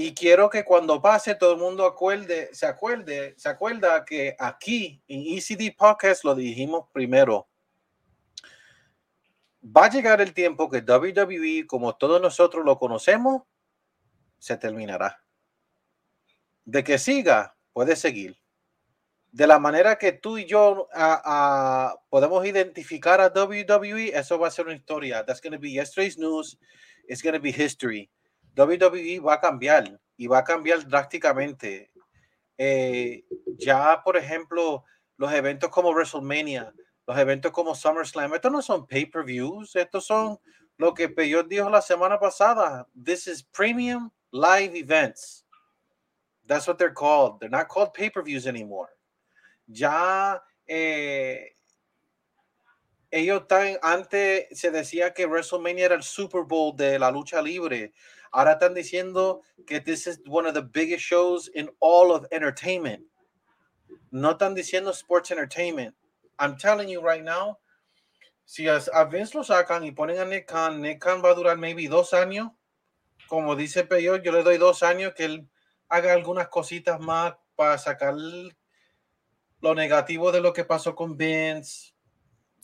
y quiero que cuando pase todo el mundo acuerde, se acuerde, se acuerda que aquí en ECD Podcast lo dijimos primero. Va a llegar el tiempo que WWE, como todos nosotros lo conocemos, se terminará. De que siga, puede seguir de la manera que tú y yo podemos identificar a WWE, eso va a ser una historia. That's going to be yesterday's news. It's going to be history. WWE va a cambiar y va a cambiar drásticamente. Eh, ya, por ejemplo, los eventos como WrestleMania, los eventos como SummerSlam, estos no son pay-per-views, estos son lo que Peyot dijo la semana pasada. This is premium live events. That's what they're called. They're not called pay-per-views anymore ya eh, ellos están, antes se decía que WrestleMania era el Super Bowl de la lucha libre. Ahora están diciendo que this is one of the biggest shows in all of entertainment. No están diciendo sports entertainment. I'm telling you right now, si a, Vince lo sacan y ponen a Nick Khan, Nick Khan va a durar maybe dos años. Como dice Peyo, yo le doy dos años que él haga algunas cositas más para sacar lo negativo de lo que pasó con Vince,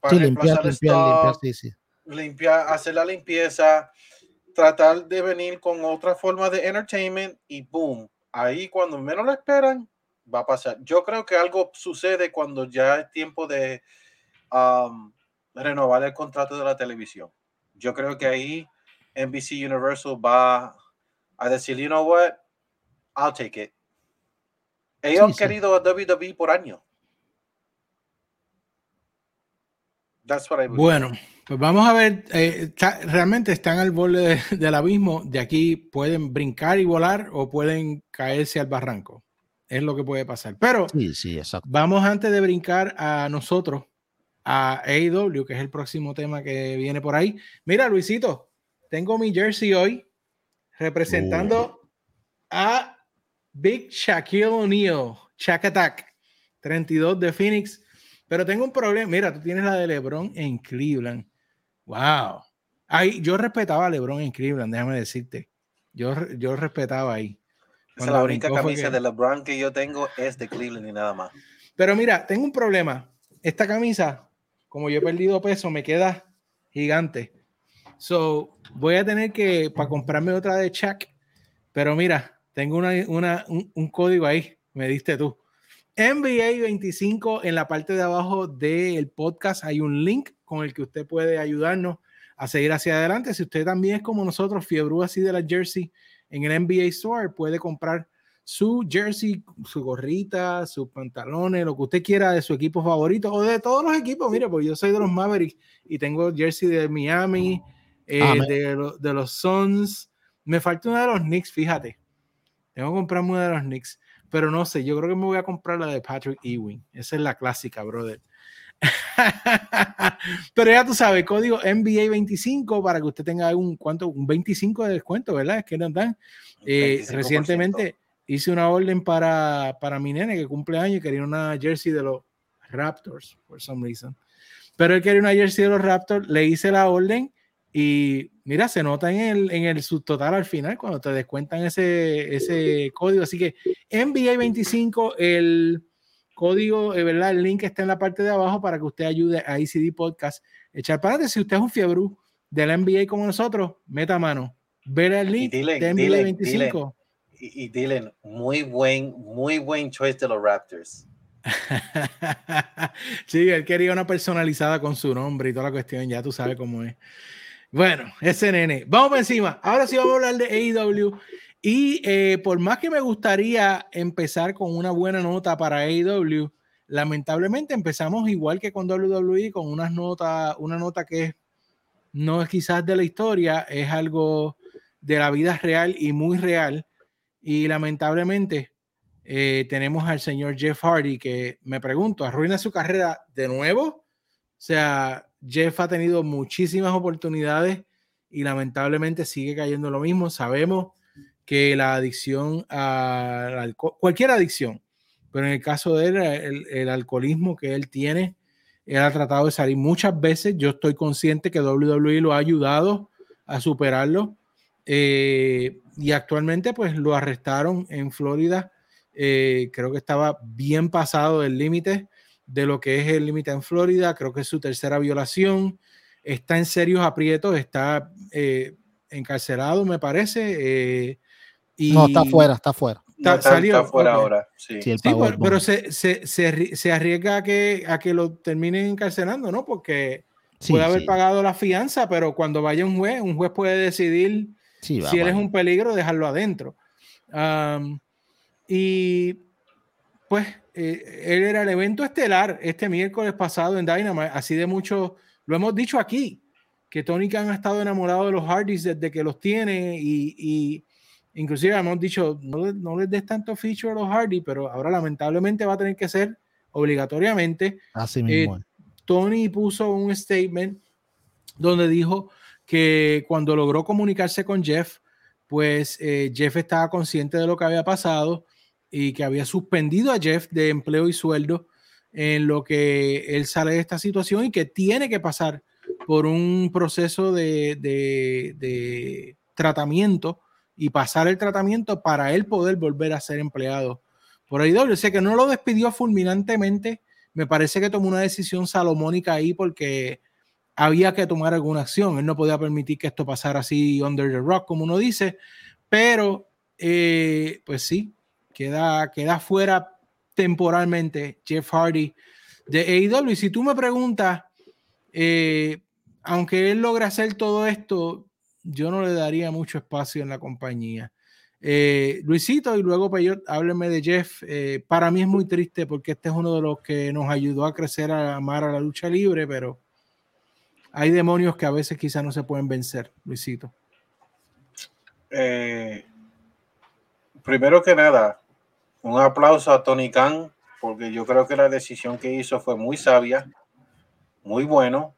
para limpiar, limpiar, limpiar, hacer la limpieza, tratar de venir con otra forma de entertainment y boom, ahí cuando menos lo esperan, va a pasar. Yo creo que algo sucede cuando ya es tiempo de um, renovar el contrato de la televisión. Yo creo que ahí NBC Universal va a decir, you know what, I'll take it. Ellos han querido a WWE por años. Bueno, pues vamos a ver, eh, realmente están al borde del abismo, de aquí pueden brincar y volar o pueden caerse al barranco, es lo que puede pasar. Pero sí, sí, vamos antes de brincar a nosotros, a AEW, que es el próximo tema que viene por ahí. Mira, Luisito, tengo mi jersey hoy representando uh. a Big Shaquille O'Neal, Shaq Attack, 32 de Phoenix. Pero tengo un problema. Mira, tú tienes la de LeBron en Cleveland. Wow. Ahí, yo respetaba a LeBron en Cleveland, déjame decirte. Yo, yo respetaba ahí. Esa es la única camisa de LeBron que yo tengo es de Cleveland y nada más. Pero mira, tengo un problema. Esta camisa, como yo he perdido peso, me queda gigante. So, voy a tener que, para comprarme otra de Chuck, pero mira, tengo una, una, un, código ahí, me diste tú. NBA 25 en la parte de abajo del podcast hay un link con el que usted puede ayudarnos a seguir hacia adelante. Si usted también es como nosotros, fiebre así de la jersey en el NBA Store, puede comprar su jersey, su gorrita, sus pantalones, lo que usted quiera de su equipo favorito o de todos los equipos. Mire, porque yo soy de los Mavericks y tengo jersey de Miami, eh, de, de, los Suns. Me falta una de los Knicks, fíjate. Tengo que comprarme una de los Knicks. Pero no sé, yo creo que me voy a comprar la de Patrick Ewing. Esa es la clásica, brother. Pero ya tú sabes, código NBA 25 para que usted tenga un, ¿cuánto? un 25 de descuento, ¿verdad? Es que nos dan. Eh, recientemente hice una orden para, para mi nene que cumple años y quería una jersey de los Raptors, por some reason. Pero él quería una jersey de los Raptors, le hice la orden y mira, se nota en el, en el subtotal al final cuando te descuentan ese, ese código. Así que NBA 25, el código, eh, ¿verdad? El link está en la parte de abajo para que usted ayude a ICD Podcast. Echar para adelante, si usted es un fiebre de la NBA como nosotros, meta mano. Ver el link de NBA 25. y, Dylan, muy buen, muy buen choice de los Raptors. sí, él quería una personalizada con su nombre y toda la cuestión, ya tú sabes cómo es. Bueno, ese nene. Vamos por encima. Ahora sí vamos a hablar de AEW. Y eh, por más que me gustaría empezar con una buena nota para AEW, lamentablemente empezamos igual que con WWE, con unas notas, una nota que no es quizás de la historia, es algo de la vida real y muy real. Y lamentablemente eh, tenemos al señor Jeff Hardy que me pregunto, ¿arruina su carrera de nuevo? O sea, Jeff ha tenido muchísimas oportunidades y lamentablemente sigue cayendo lo mismo. Sabemos que la adicción al alcohol, cualquier adicción, pero en el caso de él, el, alcoholismo que él tiene, él ha tratado de salir muchas veces. Yo estoy consciente que WWE lo ha ayudado a superarlo. Eh, y actualmente, pues lo arrestaron en Florida. Eh, creo que estaba bien pasado del límite de lo que es el límite en Florida. Creo que es su tercera violación. Está en serios aprietos, está eh, encarcelado, me parece. Y no, está fuera, está fuera. Está, salió, fuera ahora. Sí, sí pero, se, se, se, arriesga a que, a que lo terminen encarcelando, ¿no? Porque puede haber pagado la fianza, pero cuando vaya un juez, un juez puede decidir si él es un peligro, dejarlo adentro. y pues eh, él era el evento estelar este miércoles pasado en Dynamite, así de mucho, lo hemos dicho aquí, que Tony Khan ha estado enamorado de los Hardys desde que los tiene y, y Inclusive hemos dicho, no, no les des tanto feature a los Hardy, pero ahora lamentablemente va a tener que ser obligatoriamente. Así mismo. Eh, Tony puso un statement donde dijo que cuando logró comunicarse con Jeff, pues eh, Jeff estaba consciente de lo que había pasado y que había suspendido a Jeff de empleo y sueldo en lo que él sale de esta situación y que tiene que pasar por un proceso de, de, tratamiento y pasar el tratamiento para él poder volver a ser empleado por AEW. Sé que no lo despidió fulminantemente. Me parece que tomó una decisión salomónica ahí porque había que tomar alguna acción. Él no podía permitir que esto pasara así under the rock, como uno dice. Pero, eh, pues sí, queda, queda fuera temporalmente Jeff Hardy de AEW. Y si tú me preguntas, eh, aunque él logra hacer todo esto, yo no le daría mucho espacio en la compañía. Eh, Luisito y luego Peyot, hábleme de Jeff. Eh, para mí es muy triste porque este es uno de los que nos ayudó a crecer a amar a la lucha libre, pero hay demonios que a veces quizás no se pueden vencer, Luisito. Eh, primero que nada, un aplauso a Tony Khan, porque yo creo que la decisión que hizo fue muy sabia, muy bueno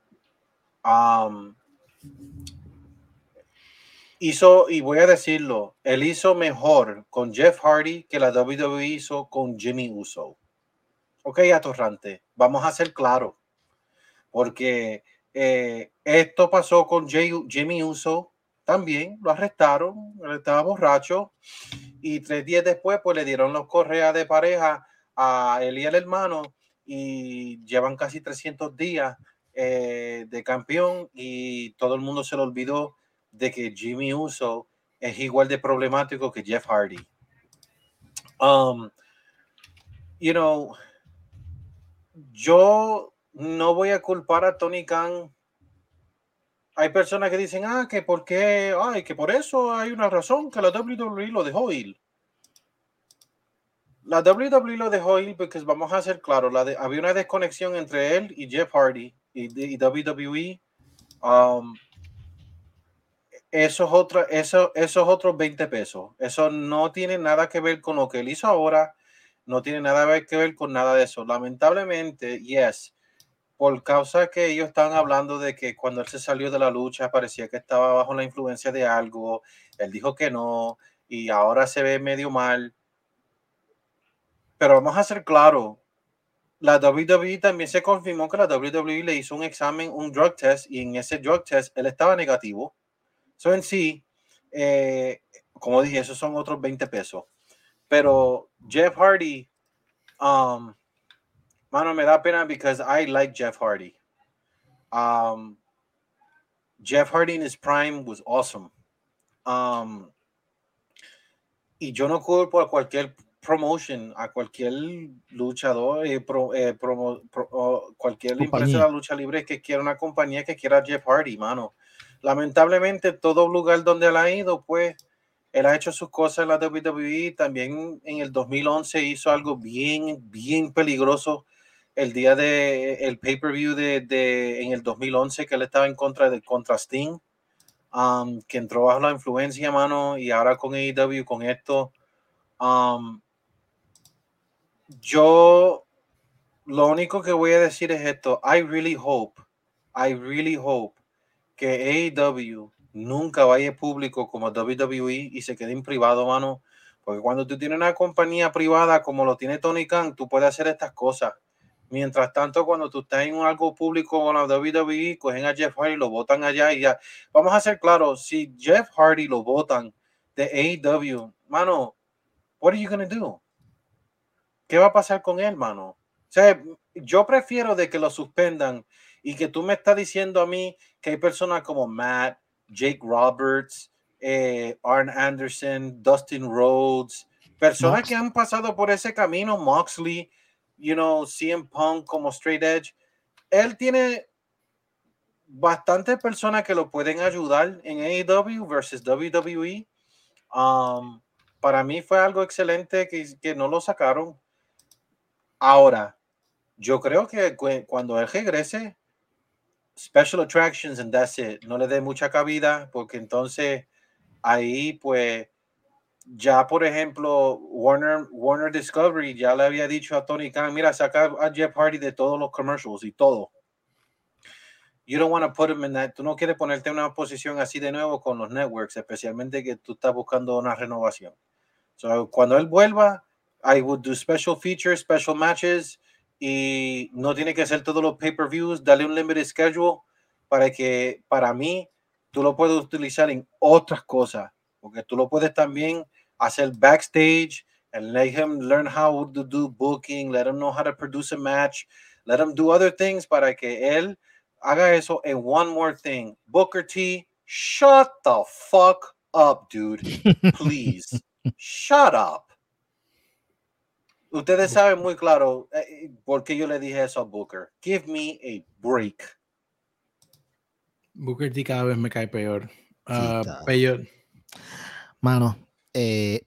hizo, y voy a decirlo, él hizo mejor con Jeff Hardy que la WWE hizo con Jimmy Uso. Ok, atorrante, vamos a ser claros, porque eh, esto pasó con Jimmy Uso también, lo arrestaron, estaba borracho y tres días después pues le dieron los correas de pareja a él y el hermano y llevan casi 300 días eh, de campeón y todo el mundo se le olvidó de que Jimmy Uso es igual de problemático que Jeff Hardy. Um, you know, yo no voy a culpar a Tony Khan. Hay personas que dicen, ah, que por qué, ay, que por eso hay una razón que la WWE lo dejó ir. La WWE lo dejó ir porque vamos a ser claros, la había una desconexión entre él y Jeff Hardy y, WWE. Um, esos, otros, eso, esos otros 20 pesos, eso no tiene nada que ver con lo que él hizo ahora, no tiene nada que ver con nada de eso. Lamentablemente, yes, por causa que ellos estaban hablando de que cuando él se salió de la lucha parecía que estaba bajo la influencia de algo, él dijo que no, y ahora se ve medio mal. Pero vamos a ser claros, la WWE también se confirmó que la WWE le hizo un examen, un drug test, y en ese drug test él estaba negativo. Eso en sí, eh, como dije, esos son otros 20 pesos. Pero Jeff Hardy, um, mano, me da pena because I like Jeff Hardy. Um, Jeff Hardy in his prime was awesome. Um, y yo no culpo a cualquier promotion, a cualquier luchador, eh, eh, cualquier empresa de la lucha libre que quiera una compañía que quiera Jeff Hardy, mano. Lamentablemente, todo lugar donde él ha ido, pues, él ha hecho sus cosas en la WWE. También en el 2011 hizo algo bien, bien peligroso el día de el pay-per-view de, de, en el 2011 que él estaba en contra de contra Sting, um, que entró bajo la influencia, mano, y ahora con AEW, con esto. Um, yo lo único que voy a decir es esto. I really hope, I really hope que AEW nunca vaya público como WWE y se quede en privado, mano. Porque cuando tú tienes una compañía privada como lo tiene Tony Khan, tú puedes hacer estas cosas. Mientras tanto, cuando tú estás en algo público con la WWE, cogen a Jeff Hardy, lo votan allá y ya. Vamos a ser claros, si Jeff Hardy lo votan de AEW, mano, what are you gonna do? ¿Qué va a pasar con él, mano? O sea, yo prefiero de que lo suspendan y que tú me estás diciendo a mí que hay personas como Matt, Jake Roberts, eh, Arn Anderson, Dustin Rhodes, personas que han pasado por ese camino, Moxley, you know, CM Punk como Straight Edge. Él tiene bastantes personas que lo pueden ayudar en AEW versus WWE. Um, para mí fue algo excelente que, que no lo sacaron. Ahora, yo creo que cuando él regrese, special attractions and that's it. No le dé mucha cabida porque entonces ahí pues ya por ejemplo Warner Warner Discovery ya le había dicho a Tony Khan, mira, saca a Jeff Hardy de todos los commercials y todo. You don't want to put him in that. Tú no quieres ponerte en una posición así de nuevo con los networks, especialmente que tú estás buscando una renovación. So, cuando él vuelva, I would do special features, special matches y no tiene que ser todos los pay-per-views, dale un limited schedule para que para mí tú lo puedes utilizar en otras cosas, porque tú lo puedes también hacer backstage and let him learn how to do booking, let him know how to produce a match, let him do other things para que él haga eso. And one more thing, Booker T, shut the fuck up, dude. Please, shut up. Ustedes saben muy claro eh, por qué yo le dije eso a Booker. Give me a break. Booker T cada vez me cae peor. Uh, peor. Mano, eh,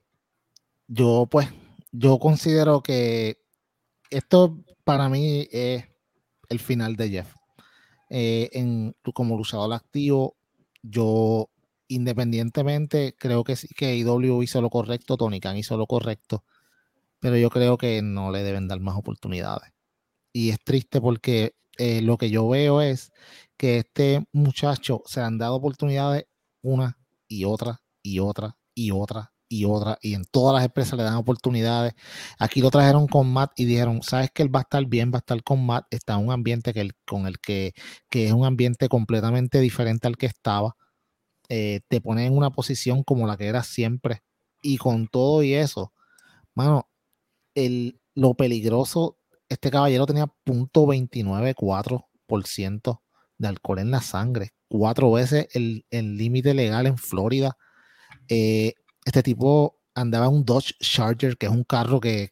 yo pues, yo considero que esto para mí es el final de Jeff. Eh, en, como luchador activo, yo independientemente creo que sí que IW hizo lo correcto, Tony Khan hizo lo correcto pero yo creo que no le deben dar más oportunidades. Y es triste porque eh, lo que yo veo es que este muchacho se han dado oportunidades una y otra y otra y otra y otra y en todas las empresas le dan oportunidades. Aquí lo trajeron con Matt y dijeron, sabes que él va a estar bien, va a estar con Matt, está en un ambiente que con el que, que, es un ambiente completamente diferente al que estaba. Eh, te pone en una posición como la que era siempre Y con todo y eso, mano, el, lo peligroso, este caballero tenía .294% de alcohol en la sangre, cuatro veces el límite legal en Florida. Eh, este tipo andaba en un Dodge Charger, que es un carro que,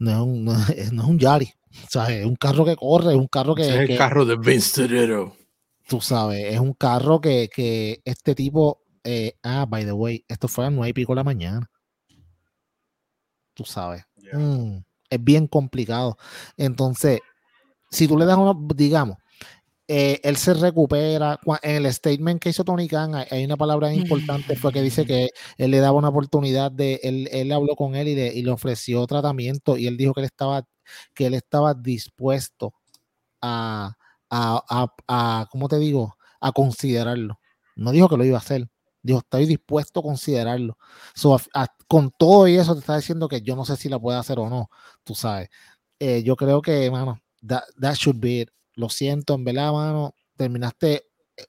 no, es un, no, es un Yari, o sea, es un carro que corre, es un carro que... es el carro de Vince Tú sabes, es un carro que, este tipo... Eh, ah, by the way, esto fue a las nueve y pico de la mañana. Tú sabes. Mm, es bien complicado. Entonces, si tú le das una, digamos, eh, él se recupera. En el statement que hizo Tony Khan, hay una palabra importante, fue que dice que él le daba una oportunidad de, él, él habló con él y le, y le ofreció tratamiento y él dijo que él estaba que él estaba dispuesto a, a, a, ¿cómo te digo? A considerarlo. No dijo que lo iba a hacer. Dijo, estoy dispuesto a considerarlo. con todo y eso te está diciendo que yo no sé si la puede hacer o no, tú sabes. Eh, yo creo que, mano, that, that should be it. Lo siento, en verdad, mano, terminaste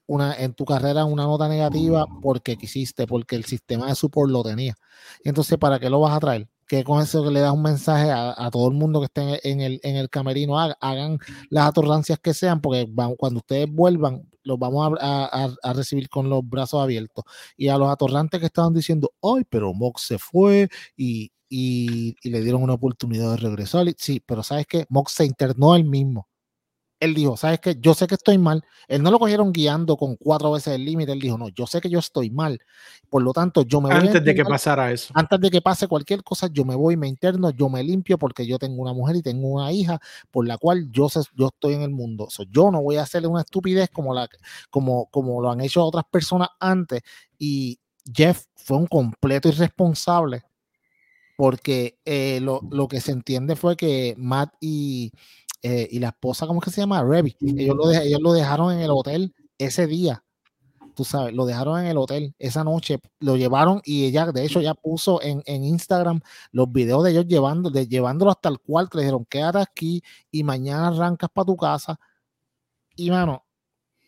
una, en tu carrera una nota negativa porque quisiste, porque el sistema de support lo tenía. Entonces, ¿para qué lo vas a traer? que con eso le das un mensaje a, todo el mundo que esté en el, en el camerino, hagan, las atorrancias que sean, porque cuando ustedes vuelvan, los vamos a, recibir con los brazos abiertos. Y a los atorrantes que estaban diciendo, ay, pero Mox se fue y, y, le dieron una oportunidad de regresar. Sí, pero ¿sabes qué? Mox se internó él mismo él dijo, ¿sabes qué? Yo sé que estoy mal. Él no lo cogieron guiando con cuatro veces el límite. Él dijo, no, yo sé que yo estoy mal. Por lo tanto, yo me voy. Antes de que pasara eso. Antes de que pase cualquier cosa, yo me voy, me interno, yo me limpio porque yo tengo una mujer y tengo una hija por la cual yo, sé, yo estoy en el mundo. yo no voy a hacerle una estupidez como, la, como, como lo han hecho otras personas antes. Y Jeff fue un completo irresponsable porque eh, lo, lo que se entiende fue que Matt y eh, y la esposa, ¿cómo es que se llama? Revy. Ellos lo, ellos lo dejaron en el hotel ese día. Tú sabes, lo dejaron en el hotel esa noche, lo llevaron y ella, de hecho, ya puso en, en Instagram los videos de ellos llevando, de, llevándolo hasta el cuarto. Le dijeron, quédate aquí y mañana arrancas para tu casa. Y mano,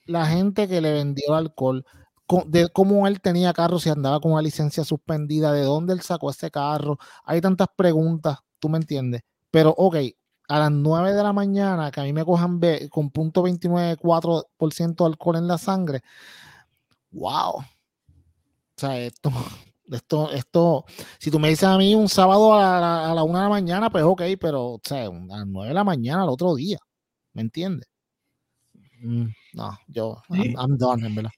la gente que le vendió alcohol, de cómo él tenía carro, si andaba con una licencia suspendida, de dónde él sacó ese carro. Hay tantas preguntas, tú me entiendes. Pero, ok, a las 9 de la mañana, que a mí me cojan con punto 29,4% de alcohol en la sangre, wow. O sea, esto, esto, esto, si tú me dices a mí un sábado a la, a 1 de la mañana, pues ok, pero, o sea, a las 9 de la mañana al otro día, ¿me entiendes? Mm, no, yo, I'm, done, en verdad.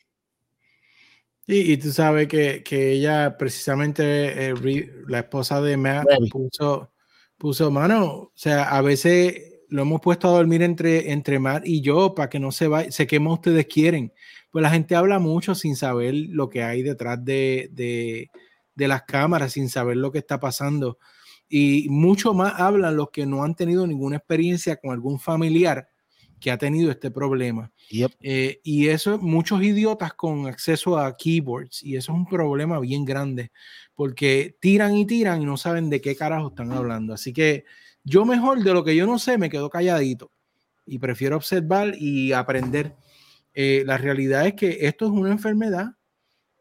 Y, tú sabes que, ella, precisamente, eh, la esposa de Matt, puso puso, mano, o sea, a veces lo hemos puesto a dormir entre, entre Matt y yo para que no se vaya, sé que más ustedes quieren. Pues la gente habla mucho sin saber lo que hay detrás de, de, de las cámaras, sin saber lo que está pasando. Y mucho más hablan los que no han tenido ninguna experiencia con algún familiar que ha tenido este problema. Eh, y eso, muchos idiotas con acceso a keyboards, y eso es un problema bien grande, porque tiran y tiran y no saben de qué carajo están hablando. Así que yo mejor de lo que yo no sé, me quedo calladito y prefiero observar y aprender. Eh, la realidad es que esto es una enfermedad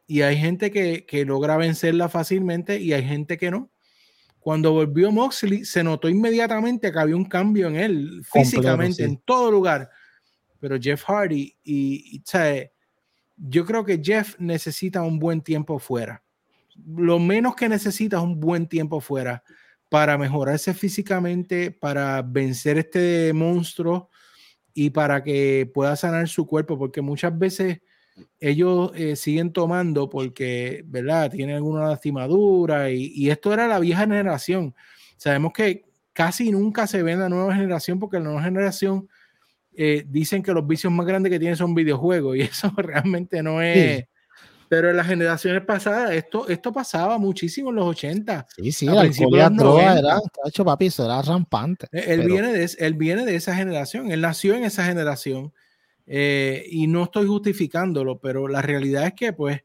y hay gente que, que logra vencerla fácilmente y hay gente que no. Cuando volvió Moxley, se notó inmediatamente que había un cambio en él, físicamente, en todo lugar. Pero Jeff Hardy, y, yo creo que Jeff necesita un buen tiempo fuera. Lo menos que necesita es un buen tiempo fuera para mejorarse físicamente, para vencer este monstruo y para que pueda sanar su cuerpo, porque muchas veces ellos eh, siguen tomando porque, ¿verdad? Tienen alguna lastimadura y, y, esto era la vieja generación. Sabemos que casi nunca se ve en la nueva generación porque la nueva generación eh, dicen que los vicios más grandes que tienen son videojuegos y eso realmente no es... Pero en las generaciones pasadas esto, esto pasaba muchísimo en los 80. Sí, sí, la droga era, hecho papi, era rampante. Él, viene de, él viene de esa generación, él nació en esa generación eh, y no estoy justificándolo, pero la realidad es que pues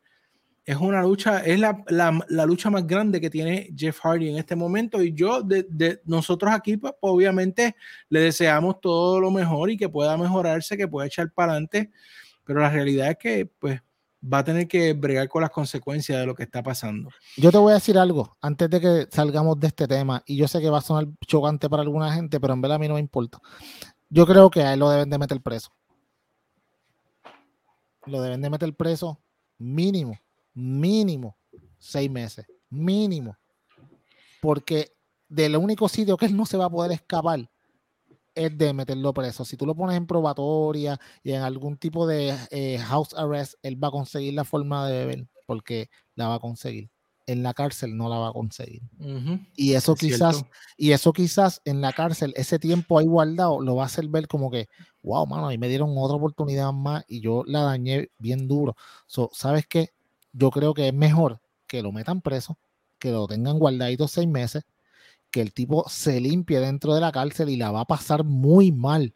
es una lucha, es la, la, lucha más grande que tiene Jeff Hardy en este momento y yo, de, nosotros aquí, pues, obviamente le deseamos todo lo mejor y que pueda mejorarse, que pueda echar para adelante, pero la realidad es que pues va a tener que bregar con las consecuencias de lo que está pasando. Yo te voy a decir algo antes de que salgamos de este tema, y yo sé que va a sonar chocante para alguna gente, pero en verdad a mí no me importa. Yo creo que a él lo deben de meter preso. Lo deben de meter preso mínimo, mínimo seis meses, mínimo. Porque del único sitio que él no se va a poder escapar es de meterlo preso. Si tú lo pones en probatoria y en algún tipo de eh, house arrest, él va a conseguir la forma de beber, porque la va a conseguir. En la cárcel no la va a conseguir. Y eso quizás, y eso quizás en la cárcel, ese tiempo ahí guardado, lo va a hacer ver como que, wow, mano, ahí me dieron otra oportunidad más y yo la dañé bien duro. So, ¿Sabes qué? Yo creo que es mejor que lo metan preso, que lo tengan guardadito seis meses, que el tipo se limpie dentro de la cárcel y la va a pasar muy mal.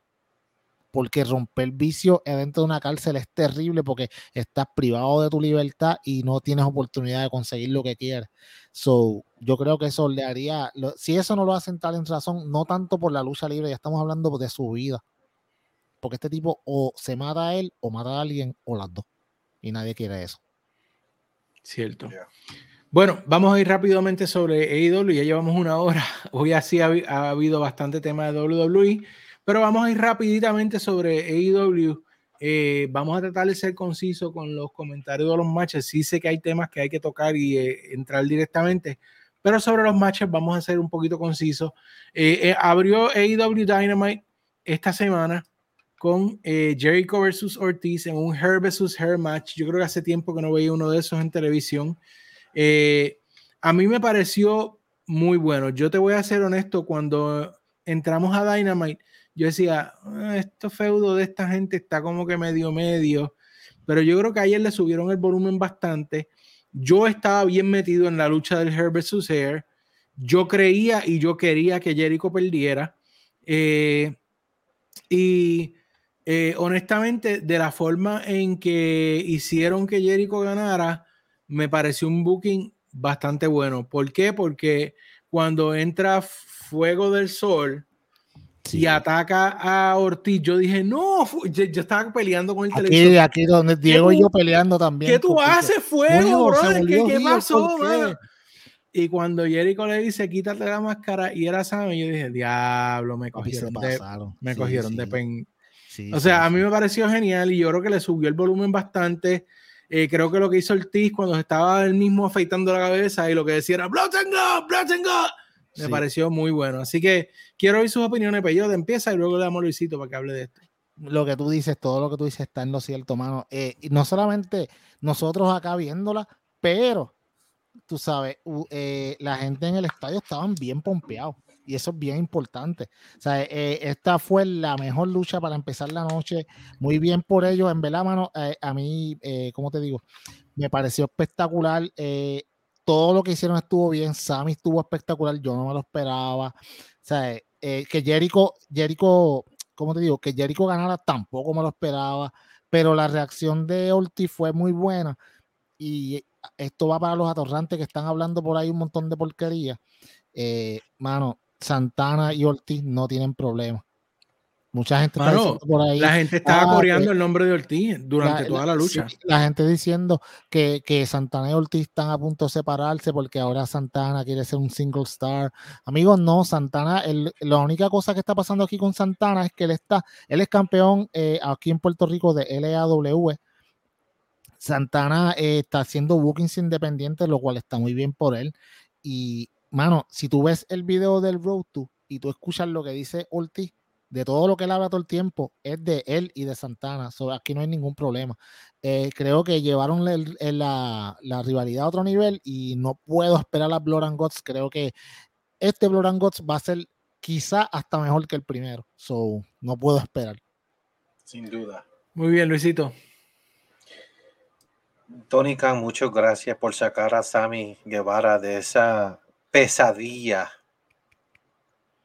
Porque romper vicio dentro de una cárcel es terrible porque estás privado de tu libertad y no tienes oportunidad de conseguir lo que quieres. So, yo creo que eso le haría, si eso no lo hace entrar en razón, no tanto por la lucha libre, ya estamos hablando de su vida. Porque este tipo o se mata a él o mata a alguien o las dos. Y nadie quiere eso. Cierto. Bueno, vamos a ir rápidamente sobre AEW, ya llevamos una hora. Hoy así ha, habido bastante tema de WWE, pero vamos a ir rápidamente sobre AEW. Eh, vamos a tratar de ser conciso con los comentarios de los matches. Sí sé que hay temas que hay que tocar y eh, entrar directamente, pero sobre los matches vamos a ser un poquito concisos. Eh, abrió AEW Dynamite esta semana con Jericho versus Ortiz en un Hair versus Hair match. Yo creo que hace tiempo que no veía uno de esos en televisión. Eh, a mí me pareció muy bueno. Yo te voy a ser honesto, cuando entramos a Dynamite, yo decía, ah, esto feudo de esta gente está como que medio medio, pero yo creo que ayer le subieron el volumen bastante. Yo estaba bien metido en la lucha del Hair versus Hair. Yo creía y yo quería que Jericho perdiera. Eh, y eh, honestamente, de la forma en que hicieron que Jericho ganara, me pareció un booking bastante bueno. ¿Por qué? Porque cuando entra Fuego del Sol y ataca a Ortiz, yo dije, no, yo, estaba peleando con el aquí, televisor. Aquí donde Diego y yo peleando también. ¿Qué tú haces, Fuego, ¿Qué, pasó, Y cuando Jericho le dice, quítate la máscara, y era Sam, yo dije, diablo, me cogieron de, me cogieron de pen. o sea, a mí me pareció genial y yo creo que le subió el volumen bastante. Eh, creo que lo que hizo Ortiz cuando estaba él mismo afeitando la cabeza y lo que decía era Blood and God, Blood and God. Me pareció muy bueno. Así que quiero oír sus opiniones, pero yo de empieza y luego le damos a Luisito para que hable de esto. Lo que tú dices, todo lo que tú dices está en lo cierto, mano. Eh, y no solamente nosotros acá viéndola, pero tú sabes, eh, la gente en el estadio estaban bien pompeados y eso es bien importante. O sea, eh, esta fue la mejor lucha para empezar la noche. Muy bien por ello. En verdad, mano, eh, a mí, eh, ¿cómo te digo? Me pareció espectacular. todo lo que hicieron estuvo bien. Sammy estuvo espectacular. Yo no me lo esperaba. O sea, que Jericho, Jericho, ¿cómo te digo? Que Jericho ganara tampoco me lo esperaba. Pero la reacción de Ortiz fue muy buena. Y esto va para los atorrantes que están hablando por ahí un montón de porquería. mano, Santana y Ortiz no tienen problema. Mucha gente está por ahí. La gente estaba ah, coreando el nombre de Ortiz durante toda la, lucha. la gente diciendo que, Santana y Ortiz están a punto de separarse porque ahora Santana quiere ser un single star. Amigos, no, Santana, la única cosa que está pasando aquí con Santana es que él está, él es campeón eh, aquí en Puerto Rico de LAW. Santana eh, está haciendo bookings independientes, lo cual está muy bien por él. Y mano, si tú ves el video del Road to y tú escuchas lo que dice Ortiz, de todo lo que él habla todo el tiempo, es de él y de Santana. aquí no hay ningún problema. Eh, creo que llevaron la, rivalidad a otro nivel y no puedo esperar a Blood and Gods. Creo que este Blood and Gods va a ser quizá hasta mejor que el primero. So, no puedo esperar. Sin duda. Muy bien, Luisito. Tónica, muchas gracias por sacar a Sammy Guevara de esa pesadilla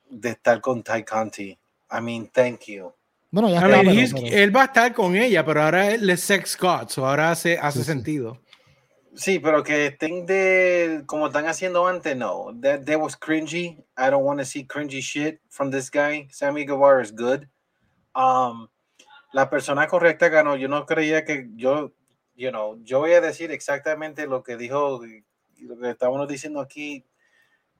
de estar con Ty Conti. I mean, thank you. Bueno, ya él va a estar con ella, pero ahora él es sex god, so ahora hace, hace sentido. Sí, pero que estén de como están haciendo antes, no. That, that was cringy. I don't want to see cringy shit from this guy. Sammy Guevara is good. Um, la persona correcta ganó. Yo no creía que yo you know, yo voy a decir exactamente lo que dijo, lo que estábamos diciendo aquí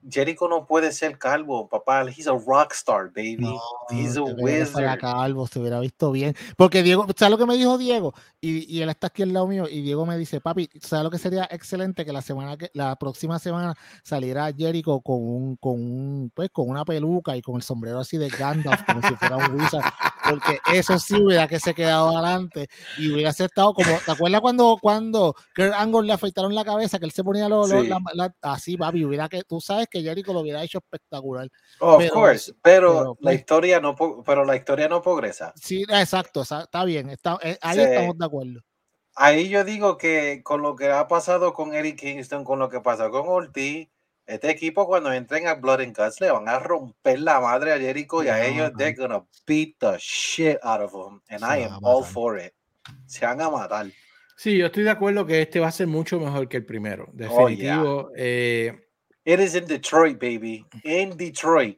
Jericho no puede ser calvo, papá. He's a rock star, baby. No, He's a wizard. calvo, se hubiera visto bien. Porque Diego, ¿sabes lo que me dijo Diego? Y, y, él está aquí al lado mío. Y Diego me dice, papi, ¿sabes lo que sería excelente? Que la semana que, la próxima semana saliera Jericho con un, con un, pues, con una peluca y con el sombrero así de Gandalf, como si fuera un wizard. Porque eso sí hubiera que se quedado adelante y hubiera estado como, ¿te acuerdas cuando, cuando Kurt Angle le afeitaron la cabeza, que él se ponía lo, así, papi, hubiera que, tú sabes que Jericho lo hubiera hecho espectacular. of pero, course, pero, la pues historia no, pero la historia no progresa. Sí, exacto, está bien, está, eh, ahí estamos de acuerdo. Ahí yo digo que con lo que ha pasado con Eric Kingston, con lo que pasó con Ortiz, este equipo cuando entren a Blood and Guts le van a romper la madre a Jericho y a ellos they're gonna beat the shit out of them and I am all for it. Se van a matar. Sí, yo estoy de acuerdo que este va a ser mucho mejor que el primero. Oh, Definitivo. eh, It is in Detroit, baby. In Detroit.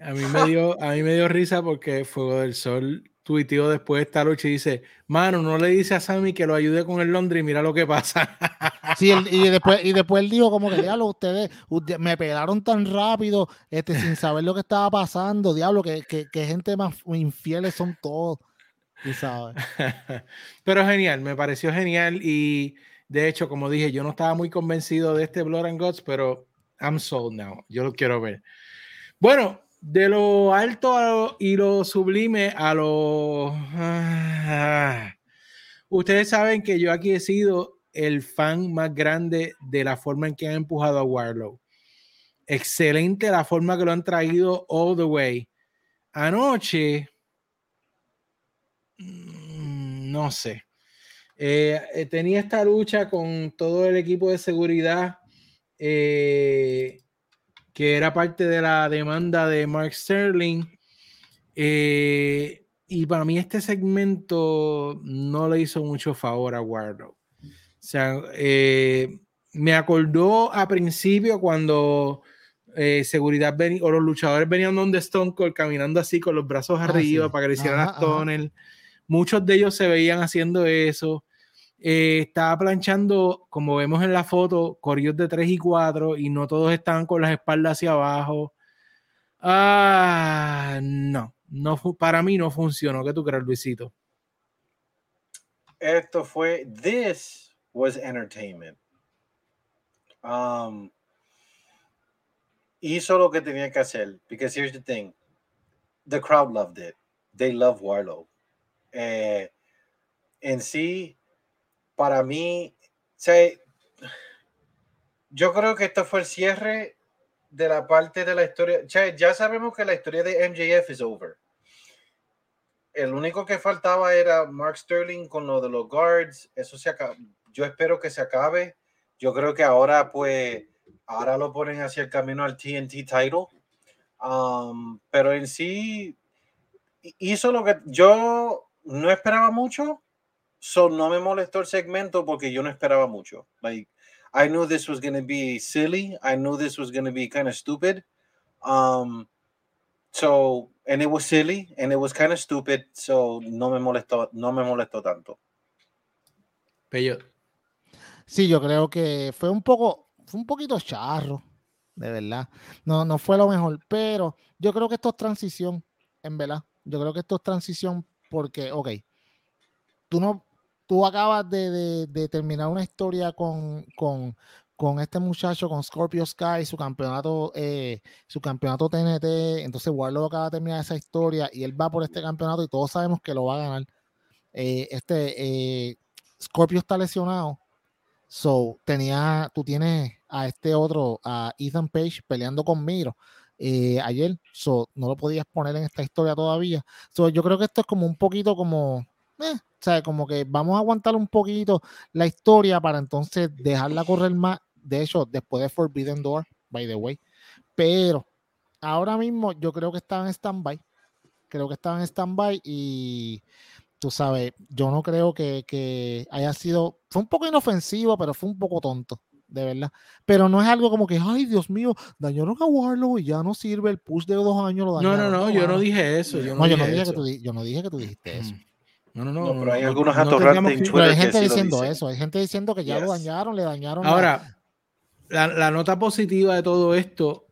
A mí me dio, a mí me dio risa porque Fuego del Sol tuiteó después de esta lucha y dice, mano, no le dice a Sammy que lo ayude con el Londres y mira lo que pasa. Sí, y después, y después él dijo como que, diablo, ustedes me pegaron tan rápido este, sin saber lo que estaba pasando, diablo, que, que, que gente más infieles son todos. sabes. Pero genial, me pareció genial y de hecho, como dije, yo no estaba muy convencido de este Blood and Guts, pero I'm sold now. Yo lo quiero ver. Bueno, de lo alto y lo sublime a lo... Ah, ustedes saben que yo aquí he sido el fan más grande de la forma en que han empujado a Warlow. Excelente la forma que lo han traído all the way. Anoche, mm, no sé. Eh, tenía esta lucha con todo el equipo de seguridad eh, que era parte de la demanda de Mark Sterling. Eh, y para mí este segmento no le hizo mucho favor a Warlow. O sea, eh, me acordó a principio cuando seguridad o los luchadores venían donde Stone Cold caminando así con los brazos ah, arriba para que le hicieran las tunnel. Muchos de ellos se veían haciendo eso. Eh, estaba planchando, como vemos en la foto, corridos de 3 y 4 y no todos estaban con las espaldas hacia abajo. Ah, no, no para mí no funcionó. ¿Qué tú crees, Luisito? Esto fue, this was entertainment. Um, hizo lo que tenía que hacer. Because here's the thing, the crowd loved it. They love Warlow. Eh, en sí, para mí, yo creo que esto fue el cierre de la parte de la historia. ya sabemos que la historia de MJF es over. El único que faltaba era Mark Sterling con lo de los guards. Eso se acaba. Yo espero que se acabe. Yo creo que ahora, pues, ahora lo ponen hacia el camino al TNT title. Um, pero en sí hizo lo que yo no esperaba mucho, So no me molestó el segmento porque yo no esperaba mucho. Like I knew this was going to be silly. I knew this was going to be kind of stupid. Um so and it was silly and it was kind of stupid, so no me molestó no me molestó tanto. Pero Sí, yo creo que fue un poco fue un poquito charro, de verdad. No no fue lo mejor, pero yo creo que esto es transición, en verdad. Yo creo que esto es transición porque, ok, tú no, tú acabas de, terminar una historia con, este muchacho, con Scorpio Sky, su campeonato, eh, su campeonato TNT. Entonces Warlock acaba de terminar esa historia y él va por este campeonato y todos sabemos que lo va a ganar. Eh, este eh, Scorpio está lesionado. So, tenía, tú tienes a este otro, a Ethan Page peleando con Miro. ayer, so, no lo podías poner en esta historia todavía. So, yo creo que esto es como un poquito como, o sea, como que vamos a aguantar un poquito la historia para entonces dejarla correr más. De hecho, después de Forbidden Door, by the way. Pero ahora mismo yo creo que estaba en stand-by. Creo que estaba en stand-by y tú sabes, yo no creo que, haya sido. Fue un poco inofensivo, pero fue un poco tonto de verdad. Pero no es algo como que, ay, Dios mío, dañaron a Warlock y ya no sirve el push de dos años. no, no, no, yo no dije eso. Yo no, dije, Que tú, yo no dije que tú dijiste eso. No, no, no. pero hay algunos atorrantes en Twitter. hay gente diciendo eso. Hay gente diciendo que ya lo dañaron, le dañaron. Ahora, la, nota positiva de todo esto,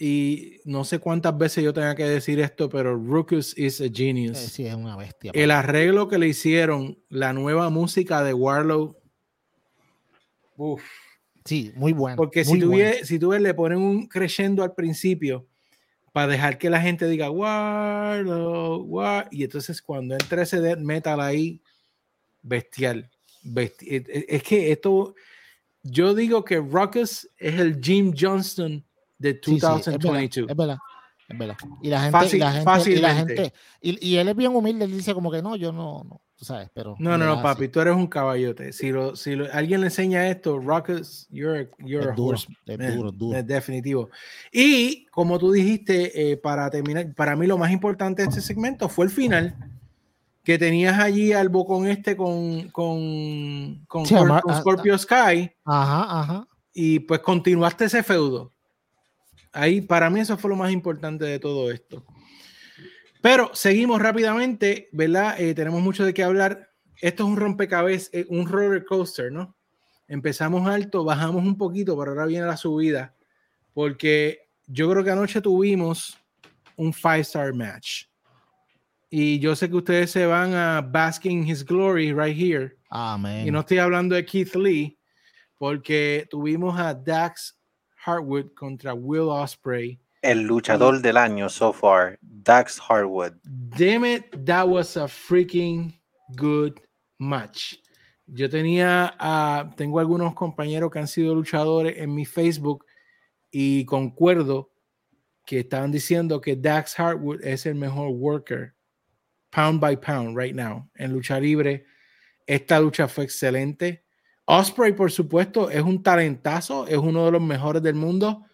y no sé cuántas veces yo tenga que decir esto, pero Ruckus is a genius. Sí, es una bestia. El arreglo que le hicieron, la nueva música de Warlow. Uf. Sí, muy bueno. Porque si, tú ves, si tú ves, le ponen un creyendo al principio para dejar que la gente diga Warlow, War, y entonces cuando entra ese death metal ahí, bestial. bestial. Es que esto yo digo que Ruckus es el Jim Johnston de 2022. es, verdad, es, verdad, Y la gente, y la gente, y, la gente y, él es bien humilde, él dice como que no, yo no, no tú sabes, pero. No, no, no, papi, tú eres un caballote. Si, lo, si alguien le enseña esto, Ruckus, you're, you're es duro, es duro, duro. Es definitivo. Y como tú dijiste, eh, para terminar, para mí lo más importante de este segmento fue el final que tenías allí al bocón este con, con, con, ah, Scorpio Sky. Ajá, ajá. Y pues continuaste ese feudo. Ahí, para mí, eso fue lo más importante de todo esto. Pero seguimos rápidamente, ¿verdad? Eh, tenemos mucho de qué hablar. Esto es un rompecabezas, eh, un roller coaster, ¿no? Empezamos alto, bajamos un poquito, pero ahora viene la subida. Porque yo creo que anoche tuvimos un five star match. Y yo sé que ustedes se van a Basking His Glory right here. Amén. Y no estoy hablando de Keith Lee, porque tuvimos a Dax Hartwood contra Will Osprey. El luchador del año so far, Dax Hartwood. Damn it, that was a freaking good match. Yo tenía, uh, tengo algunos compañeros que han sido luchadores en mi Facebook y concuerdo que estaban diciendo que Dax Hartwood es el mejor worker pound by pound right now en lucha libre. Esta lucha fue excelente. Osprey, por supuesto, es un talentazo, es uno de los mejores del mundo,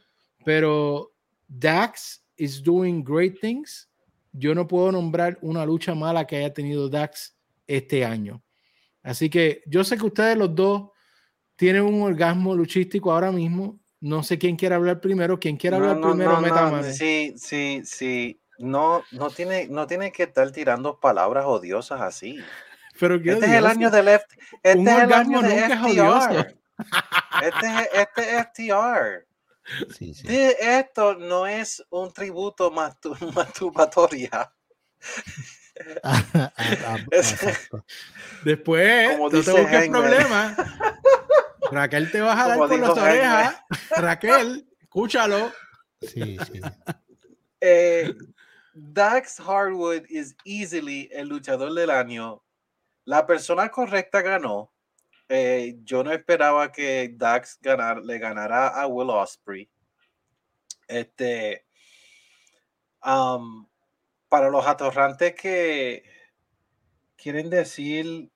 pero Dax is doing great things. Yo no puedo nombrar una lucha mala que haya tenido Dax este año. Así que yo sé que ustedes los dos tienen un orgasmo luchístico ahora mismo. No sé quién quiere hablar primero. Quien quiera hablar primero, no, Sí, sí, sí no, no tiene, no tiene que estar tirando palabras odiosas así. Pero este es el año de left. Este es el año de FTR. Este es, este es FTR. Sí, sí. Esto no es un tributo masturbatoria. Después, no te busques problemas. Raquel te va a jalar por las orejas. Raquel, escúchalo. Sí, sí. Eh, Dax Hardwood es easily el luchador del año. La persona correcta ganó. Eh, yo no esperaba que Dax ganar, le ganara a Will Osprey. Este, um, para los atorrantes que quieren decir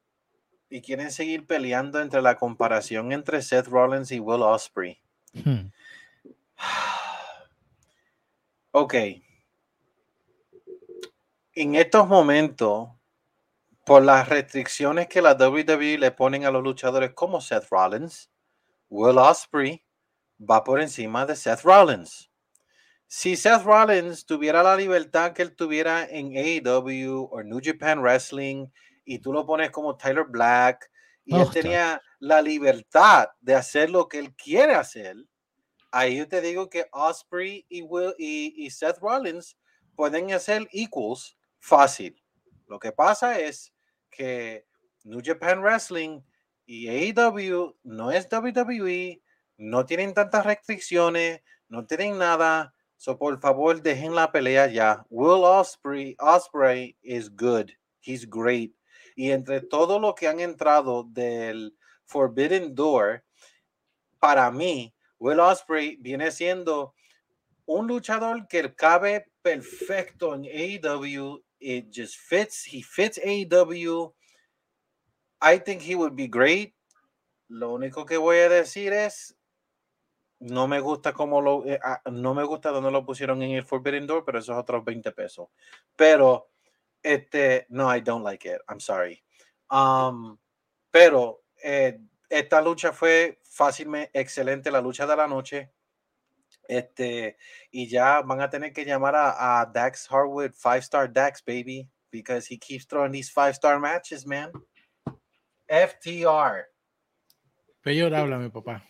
y quieren seguir peleando entre la comparación entre Seth Rollins y Will Osprey. Hmm. Ok en estos momentos, por las restricciones que la WWE le ponen a los luchadores como Seth Rollins, Will Osprey va por encima de Seth Rollins. Si Seth Rollins tuviera la libertad que él tuviera en AEW o New Japan Wrestling y tú lo pones como Tyler Black y él tenía la libertad de hacer lo que él quiere hacer, ahí yo te digo que Osprey y, Will, y, y Seth Rollins pueden hacer equals fácil. Lo que pasa es que New Japan Wrestling y AEW no es WWE, no tienen tantas restricciones, no tienen nada. So por favor, dejen la pelea ya. Will Osprey, Osprey is good. He's great. Y entre todo lo que han entrado del Forbidden Door, para mí, Will Osprey viene siendo un luchador que cabe perfecto en AEW it just fits. He fits AEW. I think he would be great. Lo único que voy a decir es no me gusta cómo lo eh, ah, no me gusta donde lo pusieron en el Forbidden Door, pero esos otros 20 pesos. Pero este no, I don't like it. I'm sorry. Um, pero eh, esta lucha fue fácilmente excelente, la lucha de la noche. Este, y ya van a tener que llamar a, Dax Harwood, Five Star Dax, baby. because he keeps throwing these five star matches, man. FTR. Peor, háblame, papá.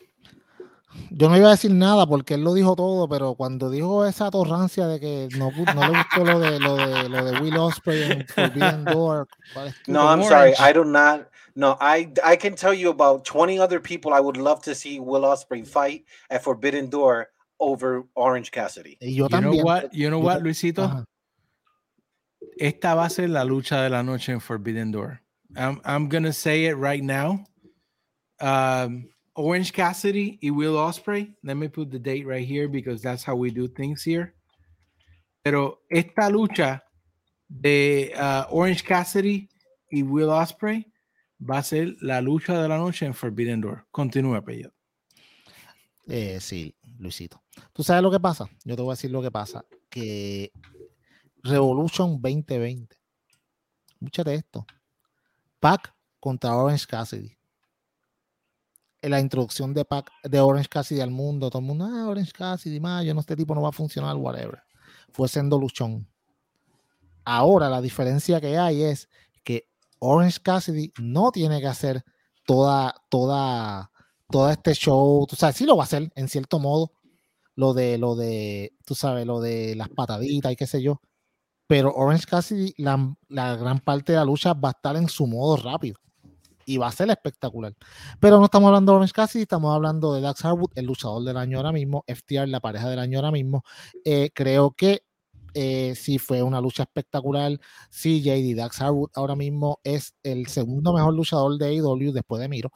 Yo no iba a decir nada porque él lo dijo todo, pero cuando dijo esa torrancia de que no, no le gustó lo de lo de lo de Will Ospreay en Forbidden Door. No, I'm sorry. I do not. No, I I can tell you about 20 other people I would love to see Will Ospreay fight at Forbidden Door over Orange Cassidy. Y yo you también. Know what, you know what, Luisito? Ajá. Esta va a ser la lucha de la noche en Forbidden Door. I'm I'm gonna say it right now. Um, Orange Cassidy y Will Osprey. Let me put the date right here because that's how we do things here. Pero esta lucha de uh, Orange Cassidy y Will Osprey va a ser la lucha de la noche en Forbidden Door. Continúa, Pello. Eh, sí, Luisito. ¿Tú sabes lo que pasa? Yo te voy a decir lo que pasa. Que Revolution 2020. Escúchate esto. Pac contra Orange Cassidy la introducción de, Pac, de Orange Cassidy al mundo, todo el mundo, ah, Orange Cassidy, más, yo no, este tipo no va a funcionar, whatever. Fue siendo luchón. Ahora la diferencia que hay es que Orange Cassidy no tiene que hacer toda, toda, todo este show, tú sabes, sí lo va a hacer en cierto modo, lo de, lo de, tú sabes, lo de las pataditas y qué sé yo, pero Orange Cassidy, la, gran parte de la lucha va a estar en su modo rápido y va a ser espectacular. Pero no estamos hablando de Orange Cassidy, estamos hablando de Dax Harwood, el luchador del año ahora mismo, FTR, la pareja del año ahora mismo. Eh, creo que eh, sí fue una lucha espectacular. Sí, JD Dax Harwood ahora mismo es el segundo mejor luchador de AEW después de Miro.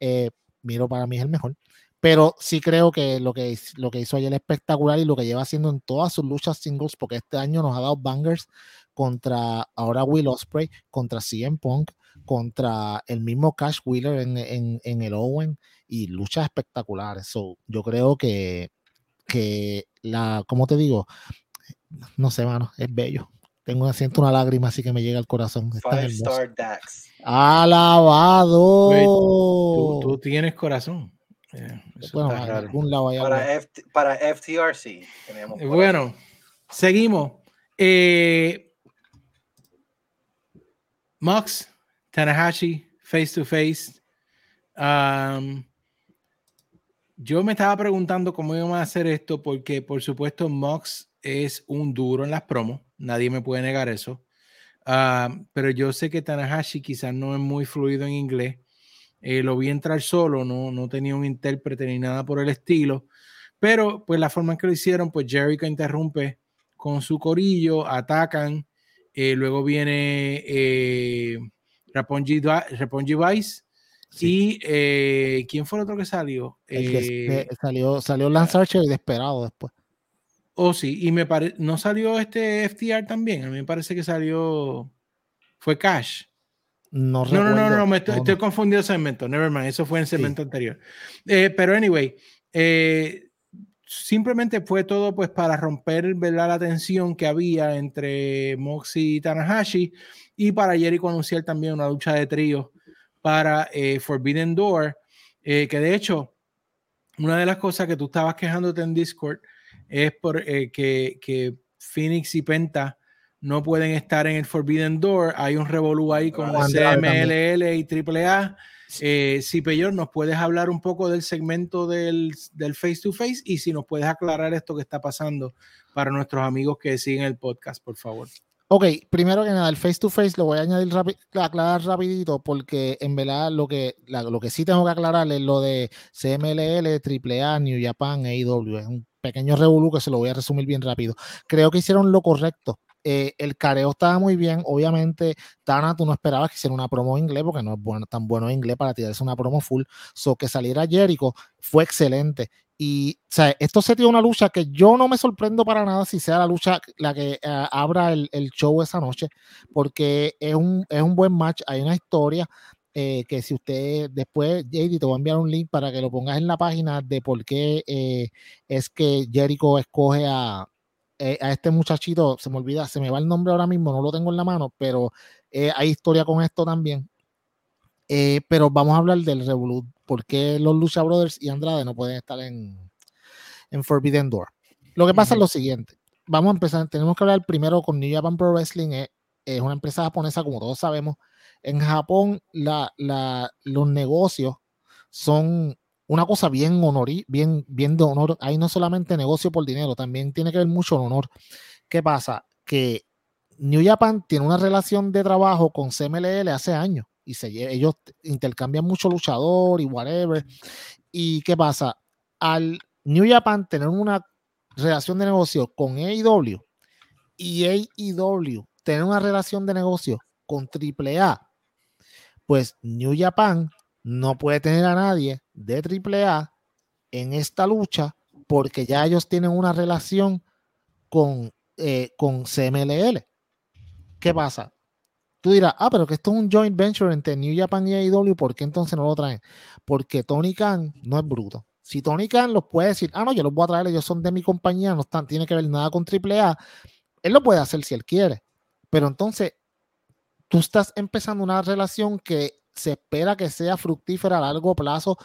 Eh, Miro para mí es el mejor. Pero sí creo que lo que, lo que hizo ayer es espectacular y lo que lleva haciendo en todas sus luchas singles, porque este año nos ha dado bangers contra ahora Will Osprey, contra CM Punk, contra el mismo Cash Wheeler en, el Owen y luchas espectaculares. yo creo que, que la, ¿cómo te digo? No sé, mano, es bello. Tengo, siento una lágrima así que me llega al corazón. Five Star Dax. ¡Alabado! tú, tienes corazón. Eh, bueno, algún lado para, para FTRC. bueno, seguimos. Eh, Max, Tanahashi, face to face. Um, yo me estaba preguntando cómo iban a hacer esto porque, por supuesto, Mox es un duro en las promos. Nadie me puede negar eso. Um, pero yo sé que Tanahashi quizás no es muy fluido en inglés. Eh, lo vi entrar solo, no, no tenía un intérprete ni nada por el estilo. Pero, pues, la forma en que lo hicieron, pues Jericho interrumpe con su corillo, atacan. Eh, luego viene. Eh, Rapongi Vice. Y eh, ¿quién fue el otro que salió? Eh, salió, salió Lance Archer y desesperado después. Oh, sí, y me parece, ¿no salió este FTR también? A mí me parece que salió, fue Cash. No, no, no, no, no, me estoy, confundiendo confundido el segmento, never mind, eso fue en el segmento anterior. Eh, pero anyway, simplemente fue todo pues para romper la tensión que había entre Moxie y Tanahashi y para Jericho anunciar también una lucha de trío para eh, Forbidden Door, eh, que de hecho, una de las cosas que tú estabas quejándote en Discord es por, eh, que, que, Phoenix y Penta no pueden estar en el Forbidden Door. Hay un revolú ahí con CMLL y AAA. Eh, si Peyor, nos puedes hablar un poco del segmento del, del face to face y si nos puedes aclarar esto que está pasando para nuestros amigos que siguen el podcast, por favor. Ok, primero que nada, el face to face lo voy a añadir aclarar rapidito porque en verdad lo que, lo que sí tengo que aclarar es lo de CMLL, AAA, New Japan, AEW. Es un pequeño revolú que se lo voy a resumir bien rápido. Creo que hicieron lo correcto. Eh, el careo estaba muy bien. Obviamente, Tana, tú no esperabas que hiciera una promo inglés porque no es bueno, tan bueno en inglés para tirarse una promo full. So que saliera Jericho fue excelente. Y o sea, esto sería una lucha que yo no me sorprendo para nada si sea la lucha la que eh, abra el, show esa noche, porque es un, es un buen match, hay una historia. Eh, que si usted después, JD, te voy a enviar un link para que lo pongas en la página de por qué eh, es que Jericho escoge a, a este muchachito, se me olvida, se me va el nombre ahora mismo, no lo tengo en la mano, pero hay historia con esto también. pero vamos a hablar del Revolut por qué los Lucha Brothers y Andrade no pueden estar en, en Forbidden Door. Lo que pasa es lo siguiente. Vamos a empezar. Tenemos que hablar primero con New Japan Pro Wrestling. Eh, es una empresa japonesa, como todos sabemos. En Japón, la, la, los negocios son una cosa bien honorí, bien, bien de honor. Ahí no solamente negocio por dinero, también tiene que ver mucho el honor. ¿Qué pasa? Que New Japan tiene una relación de trabajo con CMLL hace años y se, ellos intercambian mucho luchador y whatever. ¿Y qué pasa? Al New Japan tener una relación de negocio con AEW y AEW tener una relación de negocio con AAA, pues New Japan no puede tener a nadie de AAA en esta lucha porque ya ellos tienen una relación con, eh, con CMLL. ¿Qué pasa? Tú dirás, ah, pero que esto es un joint venture entre New Japan y AEW, ¿por qué entonces no lo traen? Porque Tony Khan no es bruto. Si Tony Khan los puede decir, ah, no, yo los voy a traer, ellos son de mi compañía, no están, tiene que ver nada con AAA, él lo puede hacer si él quiere. Pero entonces, tú estás empezando una relación que se espera que sea fructífera a largo plazo.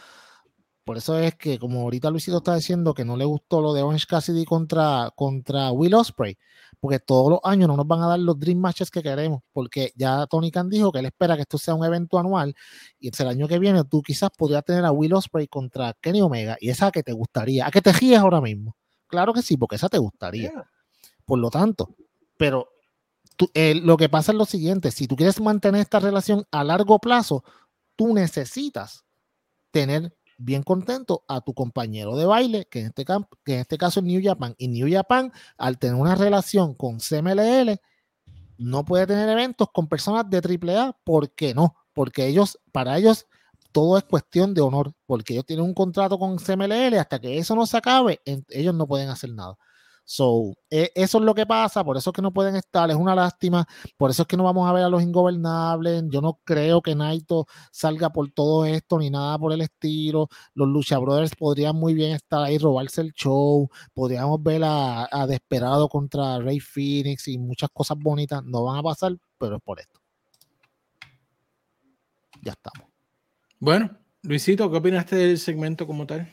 Por eso es que, como ahorita Luisito está diciendo, que no le gustó lo de Orange Cassidy contra, contra Will Osprey, porque todos los años no nos van a dar los Dream Matches que queremos, porque ya Tony Khan dijo que él espera que esto sea un evento anual y el año que viene tú quizás podrías tener a Will Osprey contra Kenny Omega y esa que te gustaría, a que te ríes ahora mismo. Claro que sí, porque esa te gustaría. Por lo tanto, pero eh, lo que pasa es lo siguiente, si tú quieres mantener esta relación a largo plazo, tú necesitas tener bien contento a tu compañero de baile, que en este, que en este caso es New Japan. Y New Japan, al tener una relación con CMLL, no puede tener eventos con personas de AAA. ¿Por qué no? Porque ellos, para ellos, todo es cuestión de honor, porque ellos tienen un contrato con CMLL, hasta que eso no se acabe, ellos no pueden hacer nada. So, e, eso es lo que pasa, por eso es que no pueden estar, es una lástima, por eso es que no vamos a ver a los ingobernables. Yo no creo que Naito salga por todo esto ni nada por el estilo. Los Lucha Brothers podrían muy bien estar ahí, robarse el show. Podríamos ver a, a Desperado contra Rey Phoenix y muchas cosas bonitas. No van a pasar, pero es por esto. Ya estamos. Bueno, Luisito, ¿qué opinaste del segmento como tal?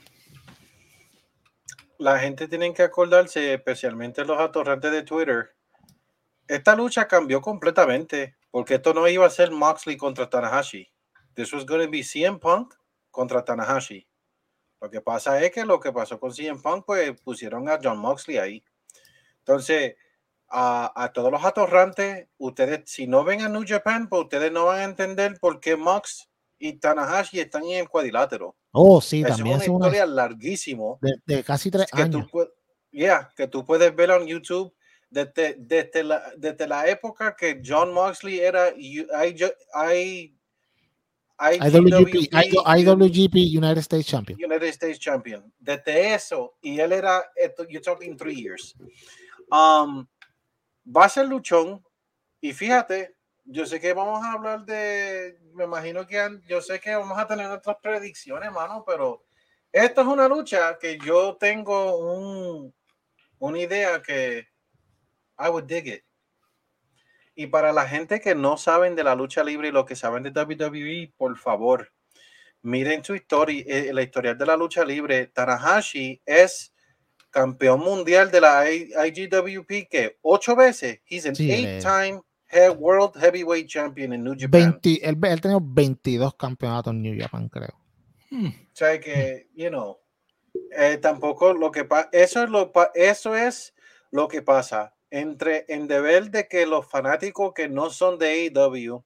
La gente tiene que acordarse, especialmente los atorrantes de Twitter, esta lucha cambió completamente, porque esto no iba a ser Moxley contra Tanahashi. This was going to be CM Punk contra Tanahashi. Lo que pasa es que lo que pasó con CM Punk, pues pusieron a John Moxley ahí. Entonces, a, a, todos los atorrantes, ustedes, si no ven a New Japan, pues ustedes no van a entender por qué Mox y Tanahashi están en el cuadrilátero. Oh, sí, también es una historia larguísimo. De, casi tres años. Ya, que tú puedes ver en YouTube desde, desde, la, desde la época que John Moxley era I, IWGP, IWGP United States Champion. United States Champion. Desde eso, y él era, you're talking three years. Um, va a ser luchón, y fíjate, yo sé que vamos a hablar de, me imagino que yo sé que vamos a tener nuestras predicciones, mano, pero esta es una lucha que yo tengo un, una idea que I would dig it. Y para la gente que no saben de la lucha libre y lo que saben de WWE, por favor, miren su historia, eh, la historia de la lucha libre. Tanahashi es campeón mundial de la IGWP que ocho veces. He's an eight-time World Heavyweight Champion en New Japan. 20, él, él tenido 22 campeonatos en New Japan, creo. Hmm. O sea que, you know, eh, tampoco lo que pasa, eso es lo, eso es lo que pasa entre en deber de que los fanáticos que no son de AEW,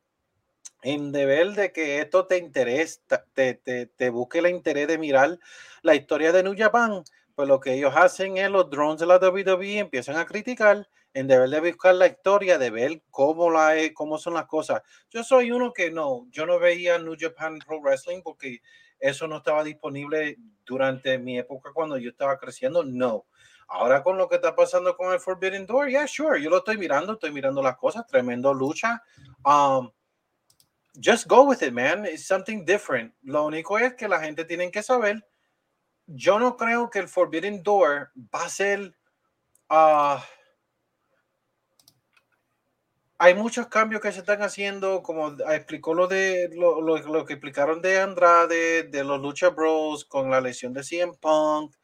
en deber de que esto te interesa, te, te, te busque el interés de mirar la historia de New Japan, pues lo que ellos hacen es los drones de la WWE empiezan a criticar en deber de buscar la historia, de ver cómo, la, cómo son las cosas. Yo soy uno que no, yo no veía New Japan Pro Wrestling porque eso no estaba disponible durante mi época cuando yo estaba creciendo, no. Ahora con lo que está pasando con el Forbidden Door, yeah, sure, yo lo estoy mirando, estoy mirando las cosas, tremendo lucha. Um, just go with it, man. It's something different. Lo único es que la gente tiene que saber, yo no creo que el Forbidden Door va a ser... Uh, hay muchos cambios que se están haciendo, como explicó lo de lo, lo, que explicaron de Andrade, de los Lucha Bros, con la lesión de CM Punk,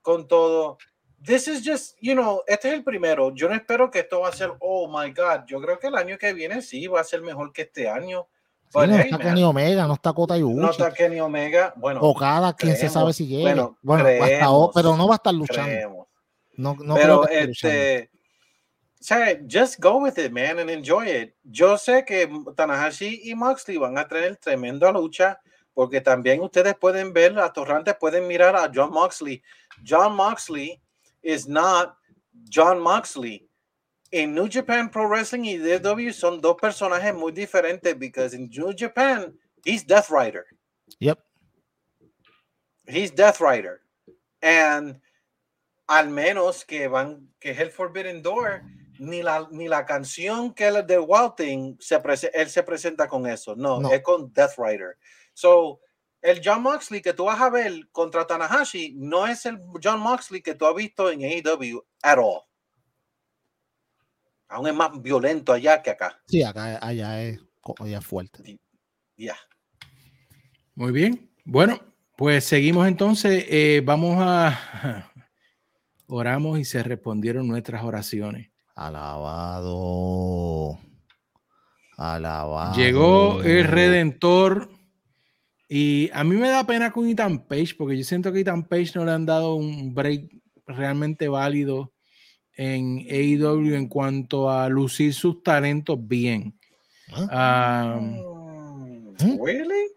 con todo. this is just, you know, este es el primero. Yo no espero que esto va a ser, oh my God. Yo creo que el año que viene sí va a ser mejor que este año. no está Kenny Omega, no está Kota Ibushi. No está Kenny Omega. Bueno, o cada quien se sabe si llega. Bueno, pero no va a estar luchando. No, no pero este, o sea, just go with it, man, and enjoy it. Yo sé que Tanahashi y Moxley van a tener tremenda lucha, porque también ustedes pueden ver, las torrantes pueden mirar a John Moxley. John Moxley is not John Moxley. En New Japan Pro Wrestling y DW son dos personajes muy diferentes, because in New Japan, he's Death Rider. Yep. He's Death Rider. And al menos que van, que es el Forbidden Door, ni la, ni la canción que es de Walting, se él se presenta con eso. No, es con Death Rider. So, el John Moxley que tú vas a ver contra Tanahashi no es el John Moxley que tú has visto en AEW at all. Aún es más violento allá que acá. Sí, acá allá es, allá fuerte. Ya. Muy bien. Bueno, pues seguimos entonces. Eh, vamos a. Oramos y se respondieron nuestras oraciones. Alabado. Alabado. Llegó el Redentor. Y a mí me da pena con Ethan Page, porque yo siento que Ethan Page no le han dado un break realmente válido en AEW en cuanto a lucir sus talentos bien. ¿Ah? ¿Really?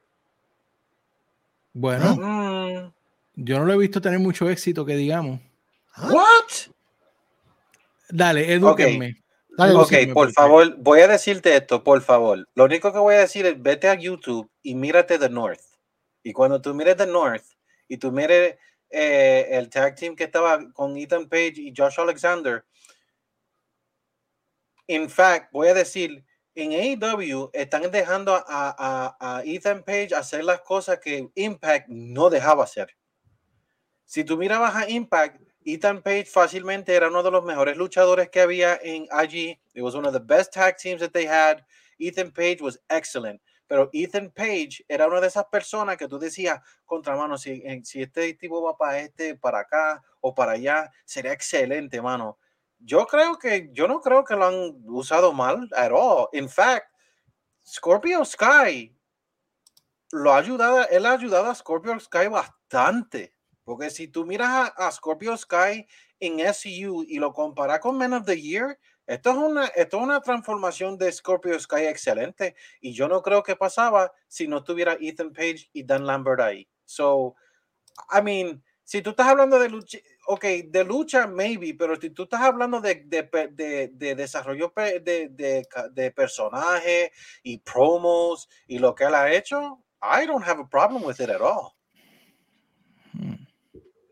Bueno, ah. yo no lo he visto tener mucho éxito, que digamos. ¿What? Dale, edúquenme. ok, por favor, voy a decirte esto, por favor. Lo único que voy a decir es vete a YouTube y mírate The North. Y cuando tú mires The North y tú mires eh, el tag team que estaba con Ethan Page y Josh Alexander, en fact, voy a decir, en AEW están dejando a, a, a Ethan Page hacer las cosas que Impact no dejaba hacer. Si tú mirabas a Impact, Ethan Page fácilmente era uno de los mejores luchadores que había en allí. It was one of the best tag teams that they had. Ethan Page was excellent. Pero Ethan Page era una de esas personas que tú decías, contra mano, si, si este tipo va para este, para acá o para allá, sería excelente, mano. Yo creo que, yo no creo que lo han usado mal at all. In fact, Scorpio Sky lo ha ayudado, él ha ayudado a Scorpio Sky bastante porque si tú miras a, Scorpio Sky en SU y lo comparas con Men of the Year, esto es, una, esto es una transformación de Scorpio Sky excelente. Y yo no creo que pasaba si no tuviera Ethan Page y Dan Lambert ahí. So, I mean, si tú estás hablando de lucha, ok, de lucha, maybe, pero si tú estás hablando de, de, de, desarrollo de, de, personaje y promos y lo que él ha hecho, I don't have a problem with it at all.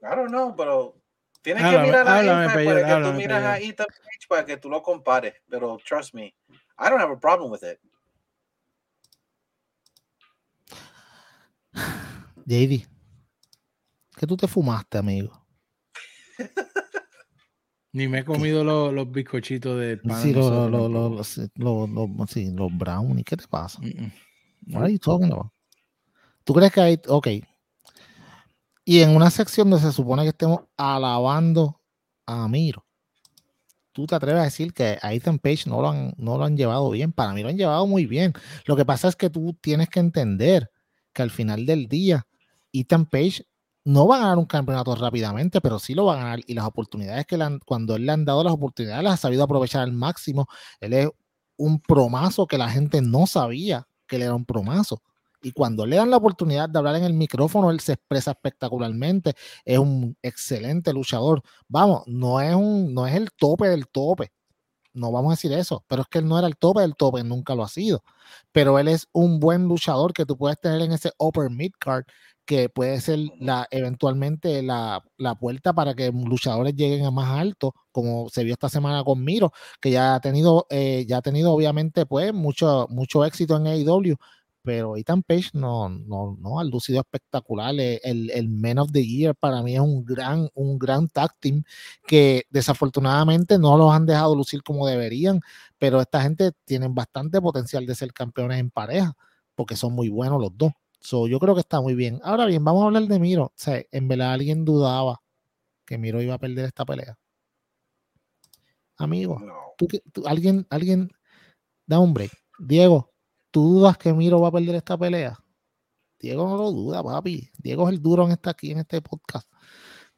I don't know, pero tienes que mirar a Impact para que tú miras a Ethan Page para que tú lo compares. Pero trust me, I don't have a problem with it. JD, ¿qué tú te fumaste, amigo? Ni me he comido los, los bizcochitos de pan. Sí, los, los, los, sí, los brownies. ¿Qué te pasa? Mm What are you talking about? ¿Tú crees que hay, ok, y en una sección donde se supone que estemos alabando a Miro, tú te atreves a decir que a Ethan Page no lo, han, no lo han llevado bien. Para mí lo han llevado muy bien. Lo que pasa es que tú tienes que entender que al final del día, Ethan Page no va a ganar un campeonato rápidamente, pero sí lo va a ganar. Y las oportunidades que le han, cuando él le han dado las oportunidades, las ha sabido aprovechar al máximo. Él es un promazo que la gente no sabía que él era un promazo. Y cuando le dan la oportunidad de hablar en el micrófono, él se expresa espectacularmente. Es un excelente luchador. Vamos, no es, un, no es el tope del tope. No vamos a decir eso, pero es que él no era el tope del tope, nunca lo ha sido. Pero él es un buen luchador que tú puedes tener en ese upper mid card, que puede ser la, eventualmente la, puerta para que luchadores lleguen a más alto, como se vio esta semana con Miro, que ya ha tenido, eh, ya ha tenido obviamente pues mucho, mucho éxito en AEW pero Ethan Page no, no, no ha lucido espectacular. Eh, el, el Man of the Year para mí es un gran, un gran tag team que desafortunadamente no los han dejado lucir como deberían, pero esta gente tiene bastante potencial de ser campeones en pareja, porque son muy buenos los dos. So, yo creo que está muy bien. Ahora bien, vamos a hablar de Miro. O sea, en verdad alguien dudaba que Miro iba a perder esta pelea? Amigo, ¿tú, alguien, alguien, da un break. Diego, ¿tú dudas que Miro va a perder esta pelea? Diego no lo duda, papi. Diego es el duro en esta, aquí en este podcast.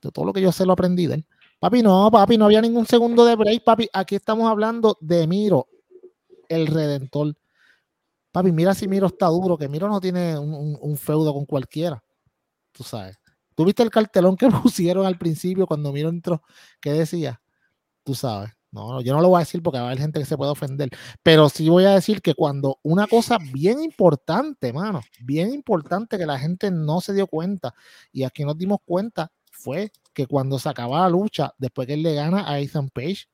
De todo lo que yo sé lo aprendí de. Papi, no, papi, no había ningún segundo de break, papi. Aquí estamos hablando de Miro, el redentor. Papi, mira si Miro está duro, que Miro no tiene un, feudo con cualquiera. Tú sabes. ¿Tú viste el cartelón que pusieron al principio cuando Miro entró? ¿Qué decía? Tú sabes. No, yo no lo voy a decir porque va a haber gente que se puede ofender. Pero sí voy a decir que cuando una cosa bien importante, mano, bien importante que la gente no se dio cuenta y aquí nos dimos cuenta fue que cuando se acaba la lucha, después que él le gana a Ethan Page,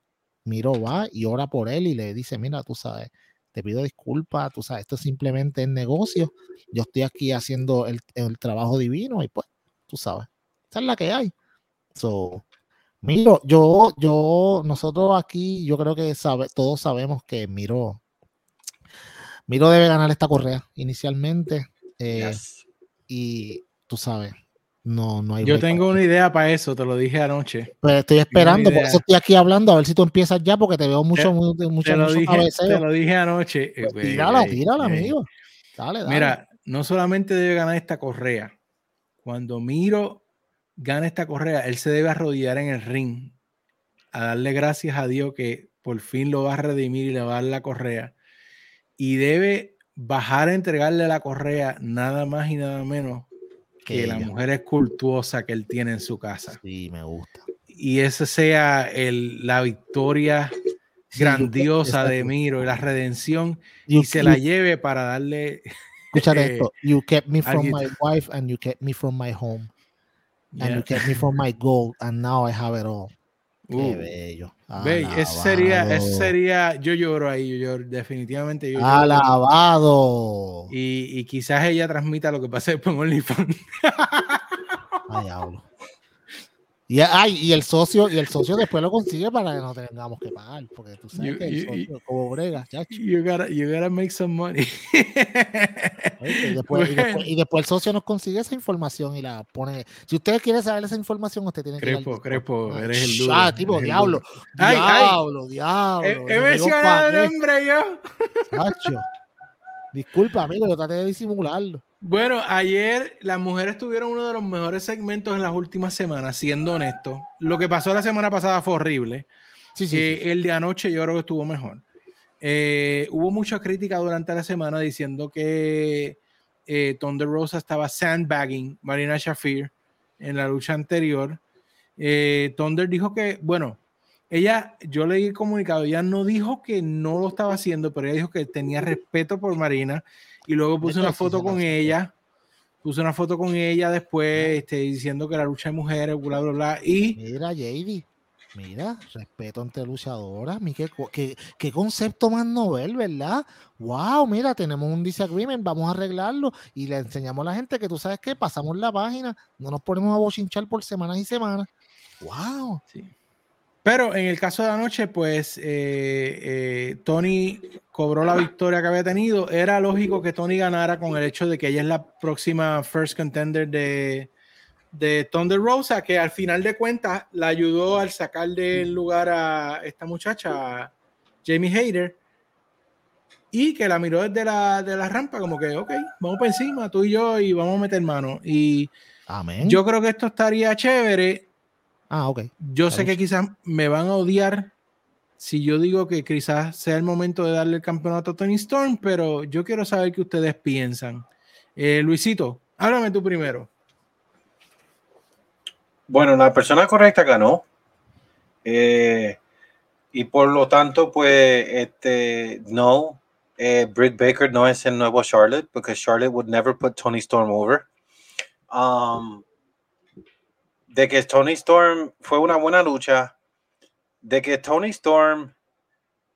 Miro va y ora por él y le dice, mira, tú sabes, te pido disculpas, tú sabes, esto simplemente es negocio, yo estoy aquí haciendo el, trabajo divino y pues, tú sabes, esa es la que hay. So, Miro, yo, yo, nosotros aquí, yo creo que sabe, todos sabemos que Miro, Miro debe ganar esta correa inicialmente. Eh, y tú sabes, no, no hay. Yo tengo una idea para eso, te lo dije anoche. Pues estoy esperando, por eso estoy aquí hablando, a ver si tú empiezas ya, porque te veo mucho, mucho, mucho, te lo, dije, te lo dije anoche. Eh, pues tírala, tírala, amigo. Dale, dale. Mira, no solamente debe ganar esta correa, cuando Miro gana esta correa, él se debe arrodillar en el ring a darle gracias a Dios que por fin lo va a redimir y le va a dar la correa. Y debe bajar a entregarle la correa nada más y nada menos que la mujer escultuosa que él tiene en su casa. Sí, me gusta. Y esa sea el, la victoria grandiosa de Miro y la redención y se la lleve para darle. Escucha eh, esto. You kept me from my wife and you kept me from my home. And you kept me from my goal and now I have it all. Qué uh. bello. ese sería, ese sería, yo lloro ahí, yo lloro, definitivamente yo Alabado. Y, y, quizás ella transmita lo que pasa después en OnlyFans. Ay, diablo. Y, ay, y el socio, y el socio después lo consigue para que no tengamos que pagar, porque tú sabes que el socio, como brega, chacho. You gotta, you gotta make some money. y, después, y, después, el socio nos consigue esa información y la pone. Si usted quiere saber esa información, usted tiene que. Crepo, Crepo, eres el duro. Ah, tipo, diablo, diablo, diablo. He, he mencionado el nombre yo. Chacho. Disculpa, amigo, yo traté de disimularlo. Bueno, ayer las mujeres tuvieron uno de los mejores segmentos en las últimas semanas, siendo honesto. Lo que pasó la semana pasada fue horrible. Sí, sí, eh, El de anoche yo creo que estuvo mejor. Eh, hubo mucha crítica durante la semana diciendo que eh, Thunder Rosa estaba sandbagging Marina Shafir en la lucha anterior. Eh, Thunder dijo que, bueno, ella, yo leí el comunicado, ella no dijo que no lo estaba haciendo, pero ella dijo que tenía respeto por Marina y luego puse una foto con ella, puse una foto con ella después, este, diciendo que la lucha de mujeres, bla, bla, bla, y... Mira, JD, mira, respeto ante luchadoras, qué, qué, qué, concepto más novel, ¿verdad? Wow, mira, tenemos un disagreement, vamos a arreglarlo y le enseñamos a la gente que tú sabes que pasamos la página, no nos ponemos a bochinchar por semanas y semanas. Wow. Sí. Pero en el caso de anoche, pues eh, eh, Tony cobró la victoria que había tenido. Era lógico que Tony ganara con el hecho de que ella es la próxima first contender de, de Thunder Rosa, que al final de cuentas la ayudó al sacar del lugar a esta muchacha, Jamie Hayter, y que la miró desde la, de la rampa, como que, ok, vamos para encima, tú y yo, y vamos a meter mano. Y yo creo que esto estaría chévere Ah, ok. Yo sé que quizás me van a odiar si yo digo que quizás sea el momento de darle el campeonato a Tony Storm, pero yo quiero saber qué ustedes piensan. Eh, Luisito, háblame tú primero. Bueno, la persona correcta ganó. Eh, y por lo tanto, pues, este, no, eh, Britt Baker no es el nuevo Charlotte, porque Charlotte would never put Tony Storm over. Um, de que Tony Storm fue una buena lucha, de que Tony Storm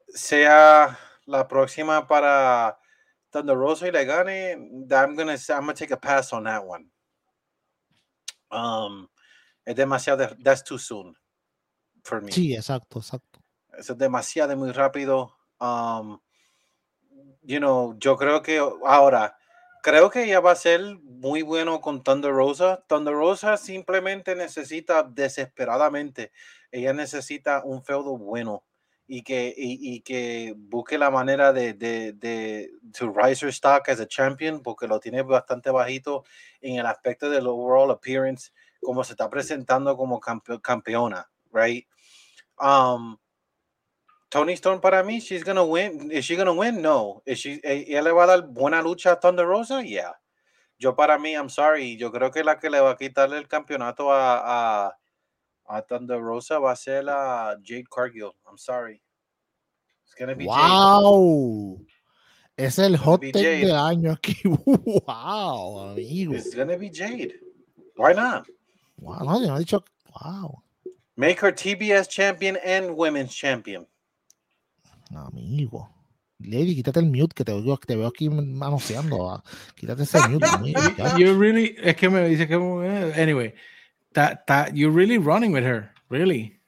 sea la próxima para Thunder Rosa y le gane, I'm gonna, I'm gonna take a pass on that one. Um, es demasiado, that's too soon for me. Sí, exacto, exacto. Es demasiado muy rápido. Um, you know, yo creo que ahora creo que ella va a ser muy bueno con Thunder Rosa. Thunder Rosa simplemente necesita desesperadamente, ella necesita un feudo bueno y que, y, que busque la manera de, de, de to rise her stock as a champion porque lo tiene bastante bajito en el aspecto del overall appearance, como se está presentando como campeona, right? Um, Tony Storm para mí, she's gonna win. Is she gonna win? No. Is she, eh, ¿Ella le va a dar buena lucha a Thunder Rosa? Yeah. Yo para mí, I'm sorry, yo creo que la que le va a quitarle el campeonato a, a, a Thunder Rosa va a ser la Jade Cargill. I'm sorry. It's gonna be wow. Jade. Es el hot take del año aquí. wow, amigo. It's gonna be Jade. Why not? Wow, no, yo no he dicho. Wow. Make her TBS champion and women's champion. Amigo. Lady, quítate el mute que te veo, te veo aquí manoseando. Quítate ese mute. amigo, you really, es que me dice que. Anyway, that, that, you're really running with her. Really.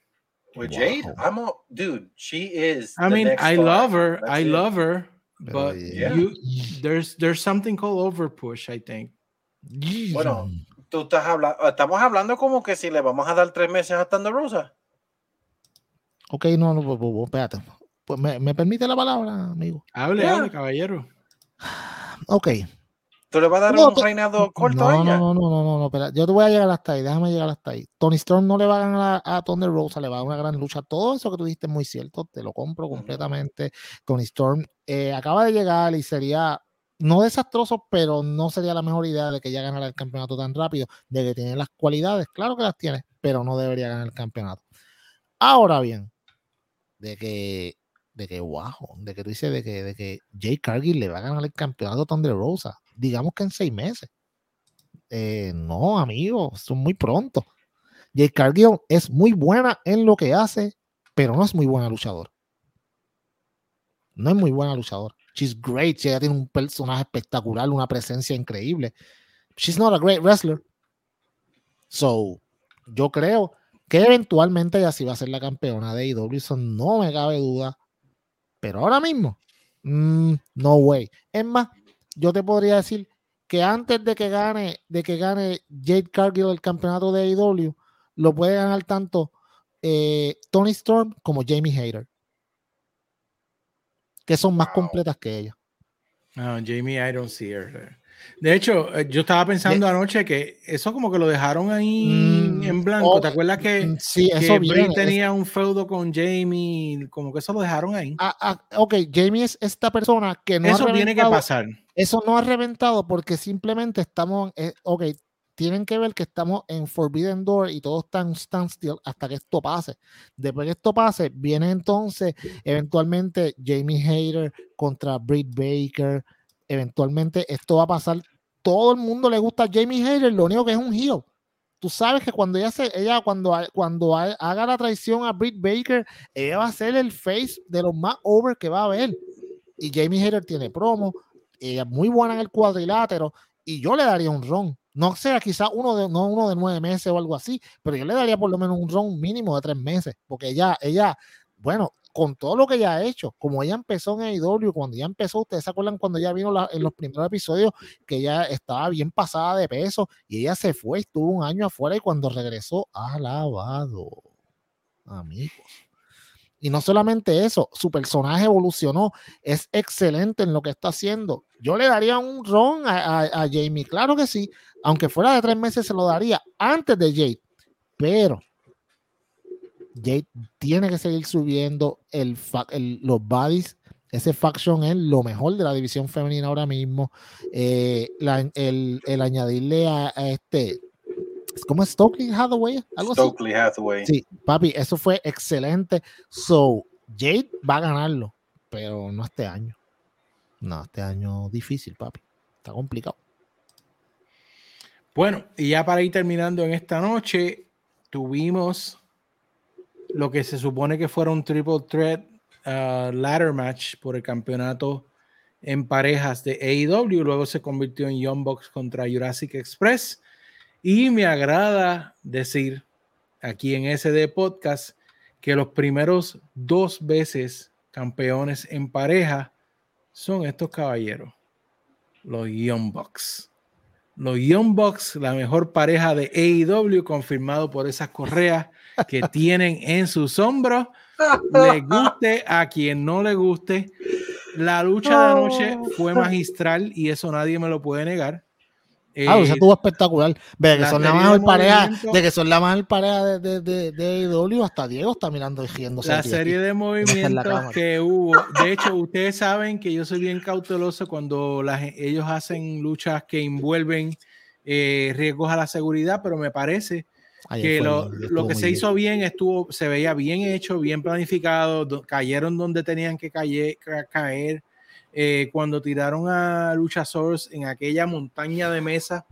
With wow. Jade? I'm a dude. She is. I mean, I love her. That's I it. love her. But yeah. you, there's there's something called over push, I think. Bueno, tú estás hablando, estamos hablando como que si le vamos a dar tres meses a Thunder Rosa. Ok, no, no, espérate. Pues me, me, permite la palabra, amigo. Hable, hable, caballero. Ok. ¿Tú le vas a dar un reinado corto no, a ella? No, no, no, no, no, espera. Yo te voy a llegar hasta ahí, déjame llegar hasta ahí. Tony Storm no le va a ganar a, Thunder Rosa, le va a dar una gran lucha. Todo eso que tú dijiste es muy cierto, te lo compro completamente. Tony Storm eh, acaba de llegar y sería no desastroso, pero no sería la mejor idea de que ella ganara el campeonato tan rápido, de que tiene las cualidades, claro que las tiene, pero no debería ganar el campeonato. Ahora bien, de que de que, wow, de que tú dices de que, de que Jay Cargill le va a ganar el campeonato a Thunder Rosa, digamos que en seis meses. Eh, no, amigo, son muy pronto. Jay Cargill es muy buena en lo que hace, pero no es muy buena luchador. No es muy buena luchador. She's great, ella tiene un personaje espectacular, una presencia increíble. She's not a great wrestler. So, yo creo que eventualmente ella sí va a ser la campeona de AEW, no me cabe duda. Pero ahora mismo, mm, no way. Es más, yo te podría decir que antes de que gane, de que gane Jade Cargill el campeonato de AEW, lo puede ganar tanto eh, Tony Storm como Jamie Hayter. Que son más completas que ella. No, Jamie, I don't see her. De hecho, eh, yo estaba pensando anoche que eso como que lo dejaron ahí mm, en blanco. ¿Te acuerdas que, mm, sí, eso tenía un feudo con Jamie? Como que eso lo dejaron ahí. Ah, ah, ok, Jamie es esta persona que no Eso tiene que pasar. Eso no ha reventado porque simplemente estamos, eh, ok, tienen que ver que estamos en Forbidden Door y todo está en standstill hasta que esto pase. Después que esto pase, viene entonces eventualmente Jamie Hayter contra Britt Baker, eventualmente esto va a pasar. Todo el mundo le gusta a Jamie Hayter, lo único que es un heel. Tú sabes que cuando ella, se, ella cuando, cuando haga la traición a Britt Baker, ella va a ser el face de los más over que va a haber. Y Jamie Hayter tiene promo, ella es muy buena en el cuadrilátero, y yo le daría un ron. No sea quizá uno de, no uno de nueve meses o algo así, pero yo le daría por lo menos un ron mínimo de tres meses, porque ella, ella, bueno, con todo lo que ella ha hecho, como ella empezó en AEW, cuando ella empezó, ustedes se acuerdan cuando ella vino en los primeros episodios que ella estaba bien pasada de peso y ella se fue, estuvo un año afuera y cuando regresó, alabado, amigos. Y no solamente eso, su personaje evolucionó, es excelente en lo que está haciendo. Yo le daría un ron a, a Jamie, claro que sí, aunque fuera de tres meses se lo daría antes de Jade, pero Jade tiene que seguir subiendo el, los bodies. Ese faction es lo mejor de la división femenina ahora mismo. Eh, el, añadirle a, este. ¿Cómo es Stokely Hathaway? Stokely Hathaway. Sí, papi, eso fue excelente. So, Jade va a ganarlo, pero no este año. No, este año difícil, papi. Está complicado. Bueno, y ya para ir terminando en esta noche, tuvimos lo que se supone que fuera un triple threat uh, ladder match por el campeonato en parejas de AEW, luego se convirtió en Young Bucks contra Jurassic Express. Y me agrada decir aquí en SD Podcast que los primeros dos veces campeones en pareja son estos caballeros. los Young Bucks. Los Young Bucks, la mejor pareja de AEW, confirmado por esas correas que tienen en sus hombros. Le guste a quien no le guste. La lucha de anoche fue magistral y eso nadie me lo puede negar. ah, o sea, estuvo espectacular. Ve que son la mejor pareja, de que son la mejor pareja de, de, de, hasta Diego está mirando y riéndose. La serie de movimientos que hubo. De hecho, ustedes saben que yo soy bien cauteloso cuando ellos hacen luchas que envuelven eh, riesgos a la seguridad, pero me parece que lo, lo, que se hizo bien. estuvo, se veía bien hecho, bien planificado, cayeron donde tenían que caer. caer. Eh, cuando tiraron a Luchasaurus en aquella montaña de mesa,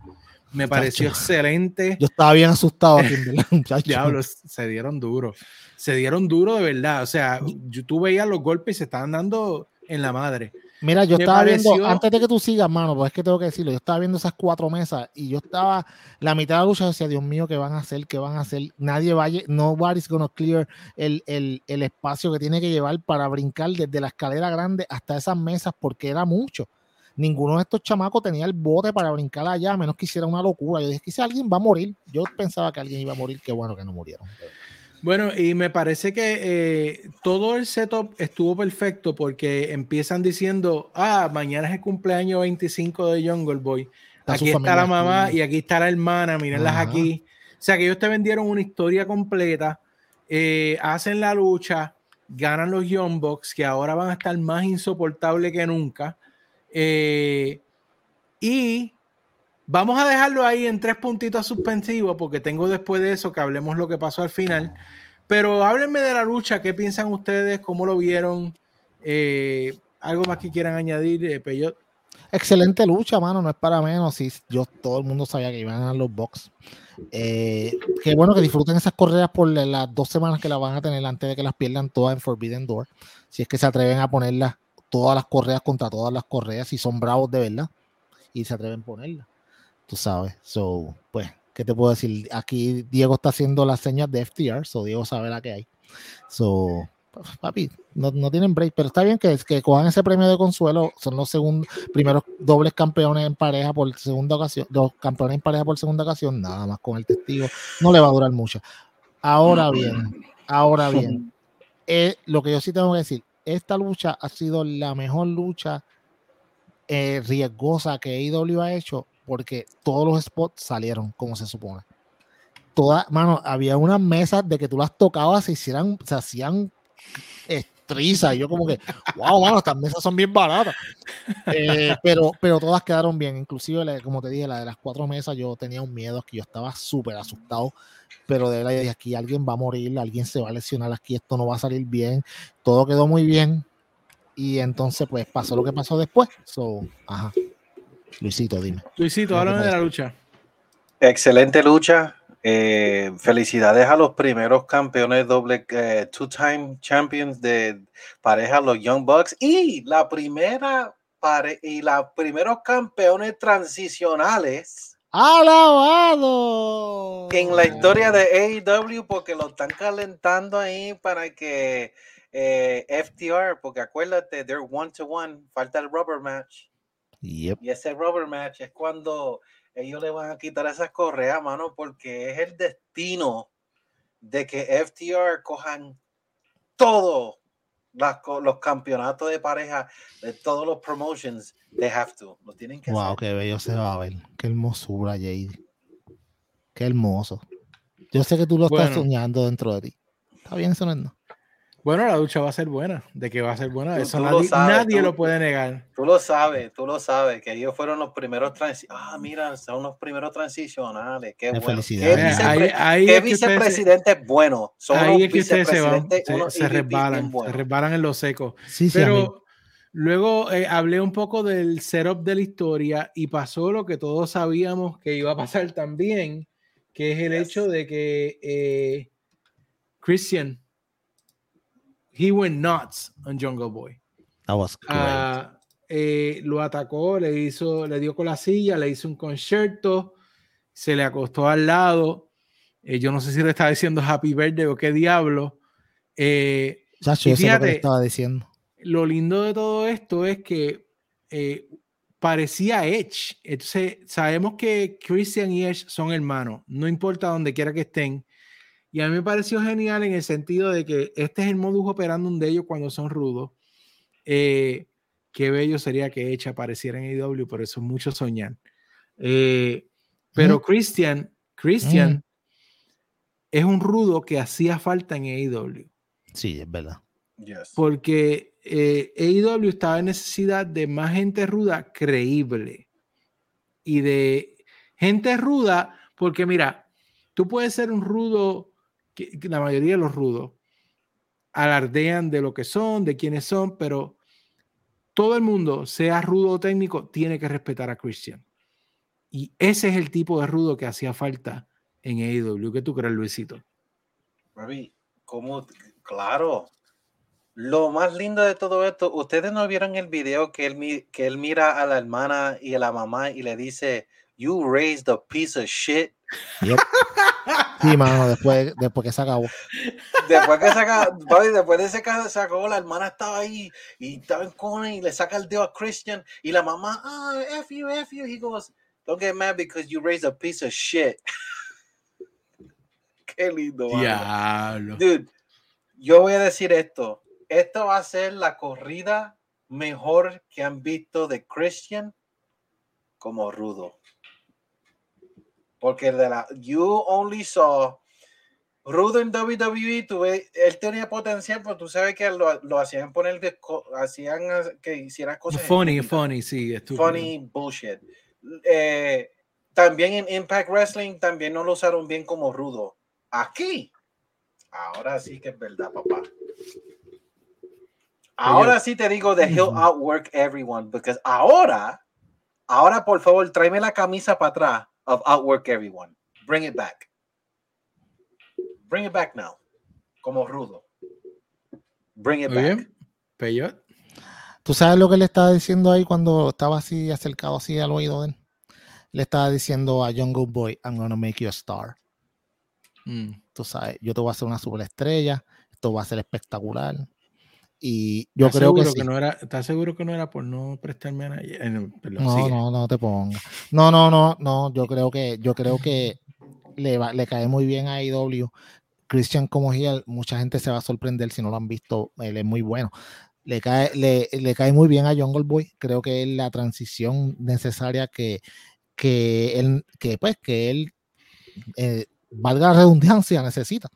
me pareció excelente. Yo estaba bien asustado aquí, Diablos, se dieron duro. Se dieron duro de verdad. O sea, tú veías los golpes y se estaban dando en la madre. Mira, yo estaba viendo, antes de que tú sigas, mano, pues es que tengo que decirlo, yo estaba viendo esas cuatro mesas y yo estaba, la mitad de la lucha decía, Dios mío, ¿qué van a hacer? ¿Qué van a hacer? Nadie va a, nobody's gonna clear el, el, el espacio que tiene que llevar para brincar desde la escalera grande hasta esas mesas porque era mucho ninguno de estos chamacos tenía el bote para brincar allá, a menos que hiciera una locura. Yo dije que si alguien va a morir, yo pensaba que alguien iba a morir, qué bueno que no murieron. Bueno, y me parece que eh, todo el setup estuvo perfecto porque empiezan diciendo, ah, mañana es el cumpleaños 25 de Jungle Boy. aquí está la mamá y aquí está la hermana, mírenlas aquí. O sea, que ellos te vendieron una historia completa, eh, hacen la lucha, ganan los Young Bucks, que ahora van a estar más insoportables que nunca. Eh, y Vamos a dejarlo ahí en tres puntitos suspensivos porque tengo después de eso que hablemos lo que pasó al final. Pero háblenme de la lucha, ¿qué piensan ustedes? ¿Cómo lo vieron? Eh, ¿Algo más que quieran añadir, eh? Excelente lucha, mano, no es para menos. Si yo todo el mundo sabía que iban a los box. Eh, qué bueno que disfruten esas correas por las dos semanas que las van a tener antes de que las pierdan todas en Forbidden Door. Si es que se atreven a ponerlas, todas las correas contra todas las correas, si son bravos de verdad, y se atreven a ponerlas tú sabes. So, pues, ¿qué te puedo decir? Aquí Diego está haciendo las señas de FTR, so Diego sabe la que hay. So, pues, papi, no, no, tienen break, pero está bien que, que cojan ese premio de consuelo. Son los segundos, primeros dobles campeones en pareja por segunda ocasión, los campeones en pareja por segunda ocasión, nada más con el testigo, no le va a durar mucho. Ahora bien, ahora bien, eh, lo que yo sí tengo que decir, esta lucha ha sido la mejor lucha eh, riesgosa que AEW ha hecho porque todos los spots salieron como se supone. Toda, mano, había unas mesas de que tú las tocabas, se hicieran, se hacían estrizas. Y yo como que, wow, mano, estas mesas son bien baratas. Eh, pero, pero todas quedaron bien. Inclusive, como te dije, la de las cuatro mesas, yo tenía un miedo, que yo estaba súper asustado. Pero de verdad, aquí alguien va a morir, alguien se va a lesionar, aquí esto no va a salir bien. Todo quedó muy bien. Y entonces, pues, pasó lo que pasó después. So, ajá. Luisito, dime. Luisito, háblame de la lucha. Excelente lucha. Eh, felicidades a los primeros campeones doble eh, two-time champions de pareja, los Young Bucks, y la primera pare y los primeros campeones transicionales. ¡Alabado! En la historia de AEW, porque lo están calentando ahí para que eh, FTR, porque acuérdate, they're one to one, falta el rubber match. Y ese rubber match es cuando ellos le van a quitar esas correas, mano, porque es el destino de que FTR cojan todos los campeonatos de pareja de todos los promotions. They have to. Lo tienen que wow, qué bello se va a ver. Qué hermosura, Jade. Qué hermoso. Yo sé que tú lo estás soñando dentro de ti. Está bien sonando. Bueno, la lucha va a ser buena, de que va a ser buena, eso nadie, lo, puede negar. Tú lo sabes, tú lo sabes, que ellos fueron los primeros transicionales. Ah, mira, son los primeros transicionales, qué bueno. Qué, vicepresidente bueno. Son ahí es que ustedes se, van, se, resbalan, se resbalan en los secos. Sí, Pero luego eh, hablé un poco del setup de la historia y pasó lo que todos sabíamos que iba a pasar también, que es el hecho de que eh, Christian he went nuts on Jungle Boy. That was great. Ah, eh, lo atacó, le hizo, le dio con la silla, le hizo un concierto, se le acostó al lado. Eh, yo no sé si le estaba diciendo Happy Birthday o qué diablo. Eh, fíjate, lo estaba diciendo. Lo lindo de todo esto es que parecía Edge. Entonces, sabemos que Christian y Edge son hermanos, no importa donde quiera que estén. Y a mí me pareció genial en el sentido de que este es el modus operandum de ellos cuando son rudos. Eh, qué bello sería que Edge apareciera en AEW, por eso mucho soñar. Eh, pero Christian, Christian es un rudo que hacía falta en AEW. Sí, es verdad. Porque eh, AEW estaba en necesidad de más gente ruda creíble. Y de gente ruda, porque mira, tú puedes ser un rudo, que, la mayoría de los rudos alardean de lo que son, de quiénes son, pero todo el mundo, sea rudo o técnico, tiene que respetar a Christian. Y ese es el tipo de rudo que hacía falta en AEW. ¿Qué tú crees, Luisito? ¿cómo? Claro, lo más lindo de todo esto, ustedes no vieron el video que él, que él mira a la hermana y a la mamá y le dice, You raised a piece of shit. Sí, mano, después, después que se acabó. Después que se acabó, después de ese caso se acabó, la hermana estaba ahí y estaba en cone y le saca el dedo a Christian y la mamá, ah, F you, F you. He goes, Don't get mad because you raised a piece of shit. Qué lindo. Diablo. Dude, yo voy a decir esto esto va a ser la corrida mejor que han visto de Christian como rudo. Porque de la You Only Saw Rudo en WWE, tuve, él tenía potencial, pero tú sabes que lo, hacían poner, hacían que hiciera cosas. Funny, funny, sí, Funny bullshit. Eh, también en Impact Wrestling, también no lo usaron bien como rudo. Aquí, ahora sí que es verdad, papá. Ahora sí te digo de he'll outwork everyone, because ahora, ahora por favor, tráeme la camisa para atrás of outwork everyone. Bring it back. Bring it back now. Como rudo. Bring it back. Peyot. ¿Tú sabes lo que le estaba diciendo ahí cuando estaba así acercado así al oído de él? Le estaba diciendo a Jungle Boy, I'm gonna make you a star. Mm. Tú sabes, yo te voy a hacer una superestrella, esto va a ser espectacular y yo creo que, sí. no era, ¿Estás seguro que no era por no prestarme a nadie? no, no, no te pongas. No, no, no, no. Yo creo que, yo creo que le, va, le cae muy bien a IW. Christian como Hill, mucha gente se va a sorprender si no lo han visto. Él es muy bueno. Le cae, le, le cae muy bien a Jungle Boy. Creo que es la transición necesaria que, que él, que pues, que él, eh, valga la redundancia, necesita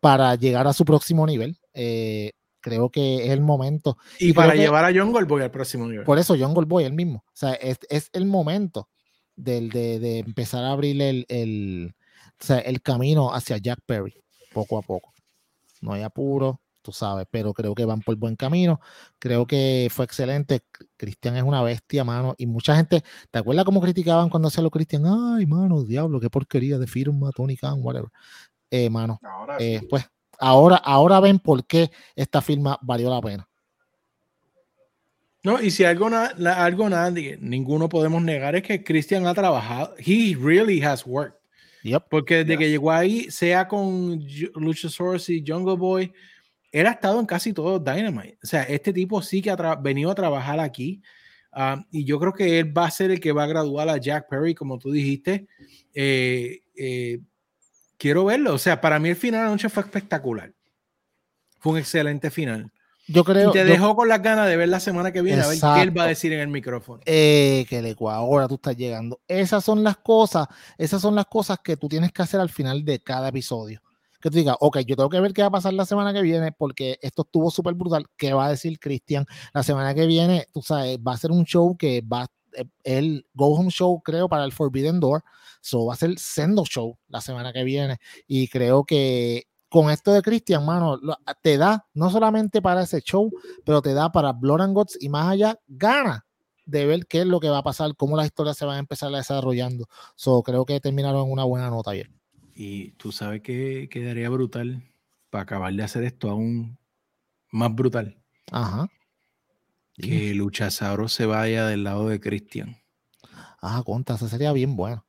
para llegar a su próximo nivel. Eh, creo que es el momento. Y, para llevar a John Goldboy al próximo nivel. Por eso, John Goldboy, el mismo. O sea, es, es el momento del, de, de, empezar a abrir el, el, o sea, el camino hacia Jack Perry, poco a poco. No hay apuro, tú sabes, pero creo que van por buen camino. Creo que fue excelente. Cristian es una bestia, mano. Y mucha gente, ¿te acuerdas cómo criticaban cuando hacía lo Cristian? Ay, mano, diablo, qué porquería de firma, Tony Khan, whatever. Eh, mano, eh, pues Ahora, ahora ven por qué esta firma valió la pena. No, y si algo, algo nadie, ninguno podemos negar es que Christian ha trabajado. He really has worked. Porque desde que llegó ahí, sea con Luchasaurus y Jungle Boy, él ha estado en casi todo Dynamite. O sea, este tipo sí que ha venido a trabajar aquí. Ah, y yo creo que él va a ser el que va a graduar a Jack Perry, como tú dijiste. Eh, eh, quiero verlo. O sea, para mí el final de la noche fue espectacular. Fue un excelente final. Yo creo. Y te dejo con las ganas de ver la semana que viene, a ver qué él va a decir en el micrófono. Eh, que le ahora tú estás llegando. Esas son las cosas, esas son las cosas que tú tienes que hacer al final de cada episodio. Que tú digas, ok, yo tengo que ver qué va a pasar la semana que viene, porque esto estuvo súper brutal. ¿Qué va a decir Cristian? La semana que viene, tú sabes, va a ser un show que va, eh, el Go Home Show, creo, para el Forbidden Door So va a ser Sendo Show la semana que viene. Y creo que con esto de Christian, mano, te da no solamente para ese show, pero te da para Blood and Gods y más allá, gana de ver qué es lo que va a pasar, cómo las historias se van a empezar desarrollando. So, creo que terminaron en una buena nota ayer. Y tú sabes que quedaría brutal para acabar de hacer esto aún más brutal. Ajá. Que Luchasauro se vaya del lado de Christian. Ah, conta, eso sería bien bueno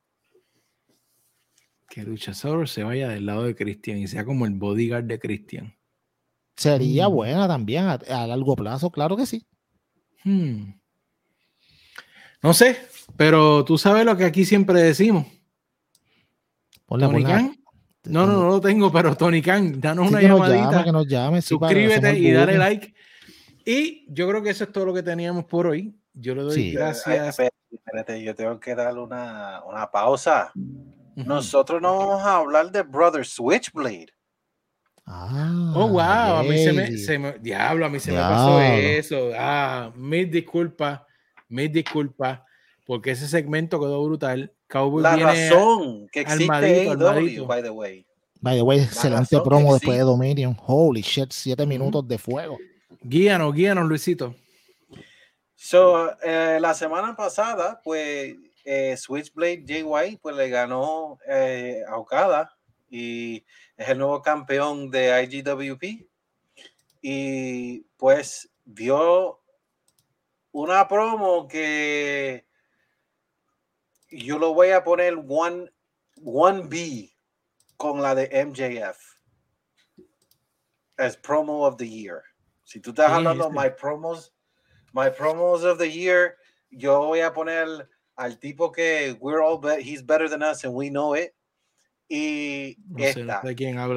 que Luchasaurus se vaya del lado de Christian y sea como el bodyguard de Christian. Sería mm. buena también a, largo plazo, claro que sí. Hmm. No sé, pero tú sabes lo que aquí siempre decimos. Tony Khan. No, no, no lo tengo, pero Tony Khan, danos una llamadita. que nos llame, suscríbete y dale like. Y yo creo que eso es todo lo que teníamos por hoy. Yo le doy gracias. Espérate, yo tengo que darle una, una pausa. Nosotros no vamos a hablar de Brother Switchblade. Ah, oh, wow, a mí se me, se me, diablo, a mí se me pasó eso. Ah, mil disculpas, mil disculpas, porque ese segmento quedó brutal. Cowboy la razón que existe AEW, by the way. By the way, excelente promo después de Dominion. Holy shit, siete minutos de fuego. Guíanos, guíanos, Luisito. So, eh, la semana pasada, pues, eh, Switchblade White, pues le ganó eh, a Okada y es el nuevo campeón de IGWP. Y pues dio una promo que yo lo voy a poner one, one B con la de MJF as promo of the year. Si tú estás hablando my promos, my promos of the year, yo voy a poner al tipo que we're all he's better than us and we know it y esta.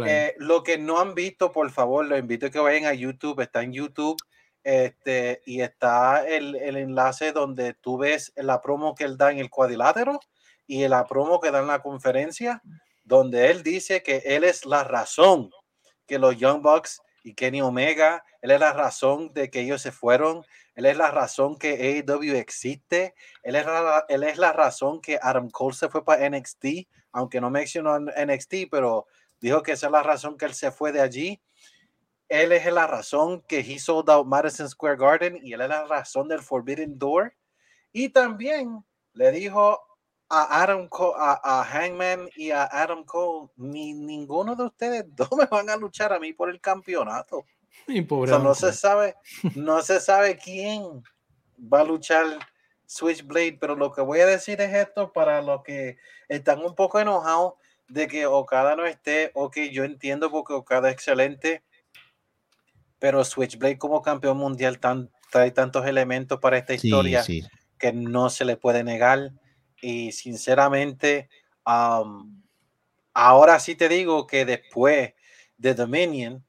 Eh, lo que no han visto, por favor, lo invito a que vayan a YouTube, está en YouTube. Este, y está el, el enlace donde tú ves la promo que él da en el cuadrilátero y la promo que da en la conferencia, donde él dice que él es la razón que los Young Bucks y Kenny Omega, él es la razón de que ellos se fueron, él es la razón que AEW existe, él es la, él es la razón que Adam Cole se fue para NXT, aunque no mencionó NXT, pero dijo que esa es la razón que él se fue de allí. Él es la razón que he sold out Madison Square Garden y él es la razón del Forbidden Door. Y también le dijo a Adam Cole, a, Hangman y a Adam Cole, ni ninguno de ustedes dos me van a luchar a mí por el campeonato. no se sabe, no se sabe quién va a luchar Switchblade, pero lo que voy a decir es esto para los que están un poco enojados de que Okada no esté, ok, yo entiendo porque Okada es excelente, pero Switchblade como campeón mundial tan, trae tantos elementos para esta historia que no se le puede negar. Y sinceramente ahora sí te digo que después de Dominion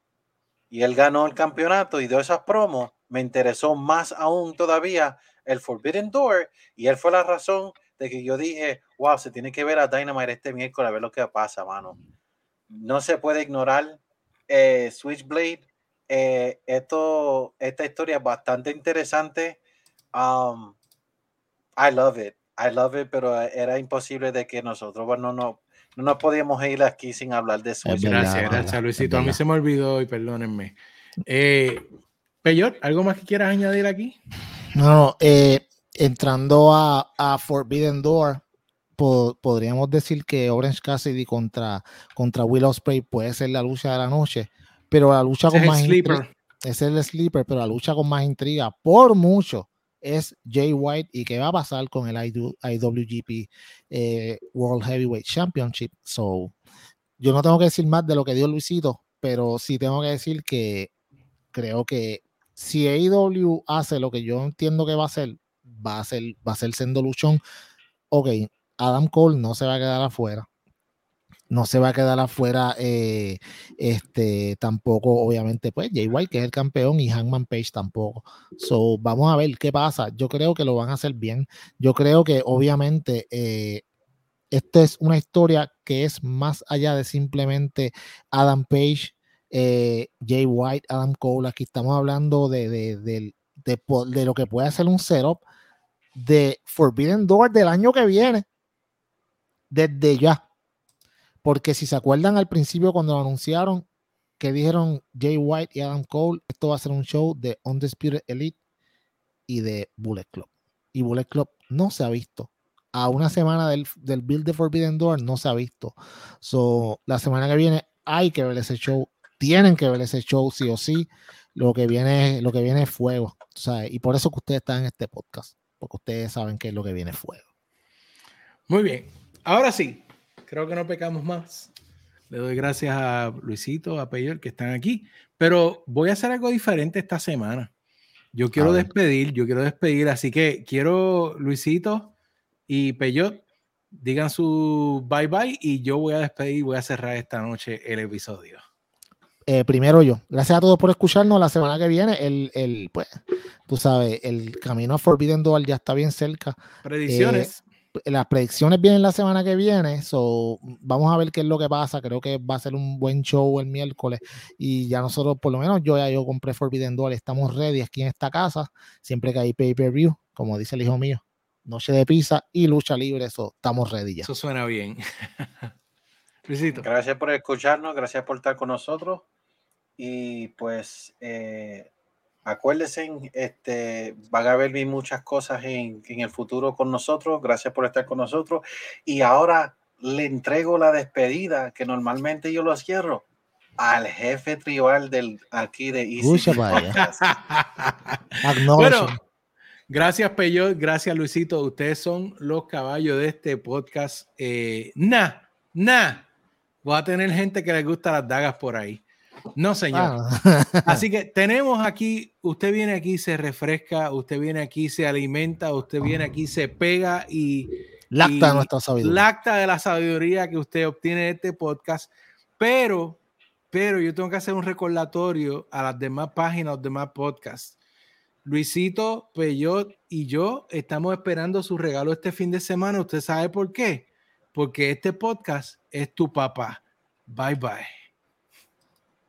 y él ganó el campeonato y de esas promos, me interesó más aún todavía el Forbidden Door y él fue la razón de que yo dije, wow, se tiene que ver a Dynamite este miércoles a ver lo que pasa, mano. No se puede ignorar eh, Switchblade. Eh, esto, esta historia es bastante interesante. Um, I love it. I love it, pero era imposible de que nosotros bueno, no, no nos podíamos ir aquí sin hablar de eso. Gracias, gracias, Luisito. A mí se me olvidó y perdónenme. Eh, Peyor, ¿algo más que quieras añadir aquí? No, eh, entrando a, a, Forbidden Door, podríamos decir que Orange Cassidy contra, contra Will Ospreay puede ser la lucha de la noche, pero la lucha con más intriga. Es el sleeper, pero la lucha con más intriga, por mucho, es Jay White y qué va a pasar con el IWGP eh, World Heavyweight Championship. So, yo no tengo que decir más de lo que dio Luisito, pero sí tengo que decir que creo que si AEW hace lo que yo entiendo que va a hacer, va a ser, va a ser siendo luchón. Ok, Adam Cole no se va a quedar afuera. No se va a quedar afuera eh, este, tampoco, obviamente, pues Jay White, que es el campeón, y Hangman Page tampoco. So, vamos a ver qué pasa. Yo creo que lo van a hacer bien. Yo creo que, obviamente, eh, esta es una historia que es más allá de simplemente Adam Page eh, Jay White, Adam Cole. Aquí estamos hablando de, de, lo que puede hacer un setup de Forbidden Door del año que viene. Desde ya. Porque si se acuerdan al principio cuando lo anunciaron, que dijeron Jay White y Adam Cole, esto va a ser un show de Undisputed Elite y de Bullet Club. Y Bullet Club no se ha visto. A una semana del, del build de Forbidden Door no se ha visto. So, la semana que viene hay que ver ese show tienen que ver ese show sí o sí. Lo que viene, lo que viene es fuego. Y por eso que ustedes están en este podcast, porque ustedes saben que es lo que viene fuego. Muy bien. Ahora sí, creo que no pecamos más. Le doy gracias a Luisito, a Peyor que están aquí, pero voy a hacer algo diferente esta semana. Yo quiero despedir, yo quiero despedir, así que quiero, Luisito y Peyot, digan su bye bye y yo voy a despedir, voy a cerrar esta noche el episodio. Eh, primero yo. Gracias a todos por escucharnos. La semana que viene, el, el pues, tú sabes, el camino a Forbidden Dual ya está bien cerca. Predicciones. Eh, las predicciones vienen la semana que viene, so, vamos a ver qué es lo que pasa. Creo que va a ser un buen show el miércoles. Y ya nosotros, por lo menos yo ya yo compré Forbidden Dual, estamos ready aquí en esta casa. Siempre que hay pay-per-view, como dice el hijo mío, noche de pizza y lucha libre, eso estamos ready ya. Eso suena bien. Gracias por escucharnos, gracias por estar con nosotros. Y pues eh, acuérdense, este, van a ver muchas cosas en, en, el futuro con nosotros. Gracias por estar con nosotros. Y ahora le entrego la despedida que normalmente yo lo cierro al jefe tribal del aquí de Easy. bueno, gracias Peyo, gracias Luisito. Ustedes son los caballos de este podcast. Eh, nah, nah. Voy a tener gente que les gusta las dagas por ahí. No, señor. Ah. Así que tenemos aquí, usted viene aquí, se refresca, usted viene aquí, se alimenta, usted viene aquí, se pega y... Lacta nuestra sabiduría. Lacta de la sabiduría que usted obtiene de este podcast. Pero, pero yo tengo que hacer un recordatorio a las demás páginas, los demás podcasts. Luisito, Peyot y yo estamos esperando su regalo este fin de semana. ¿Usted sabe por qué? Porque este podcast es tu papá. Bye bye.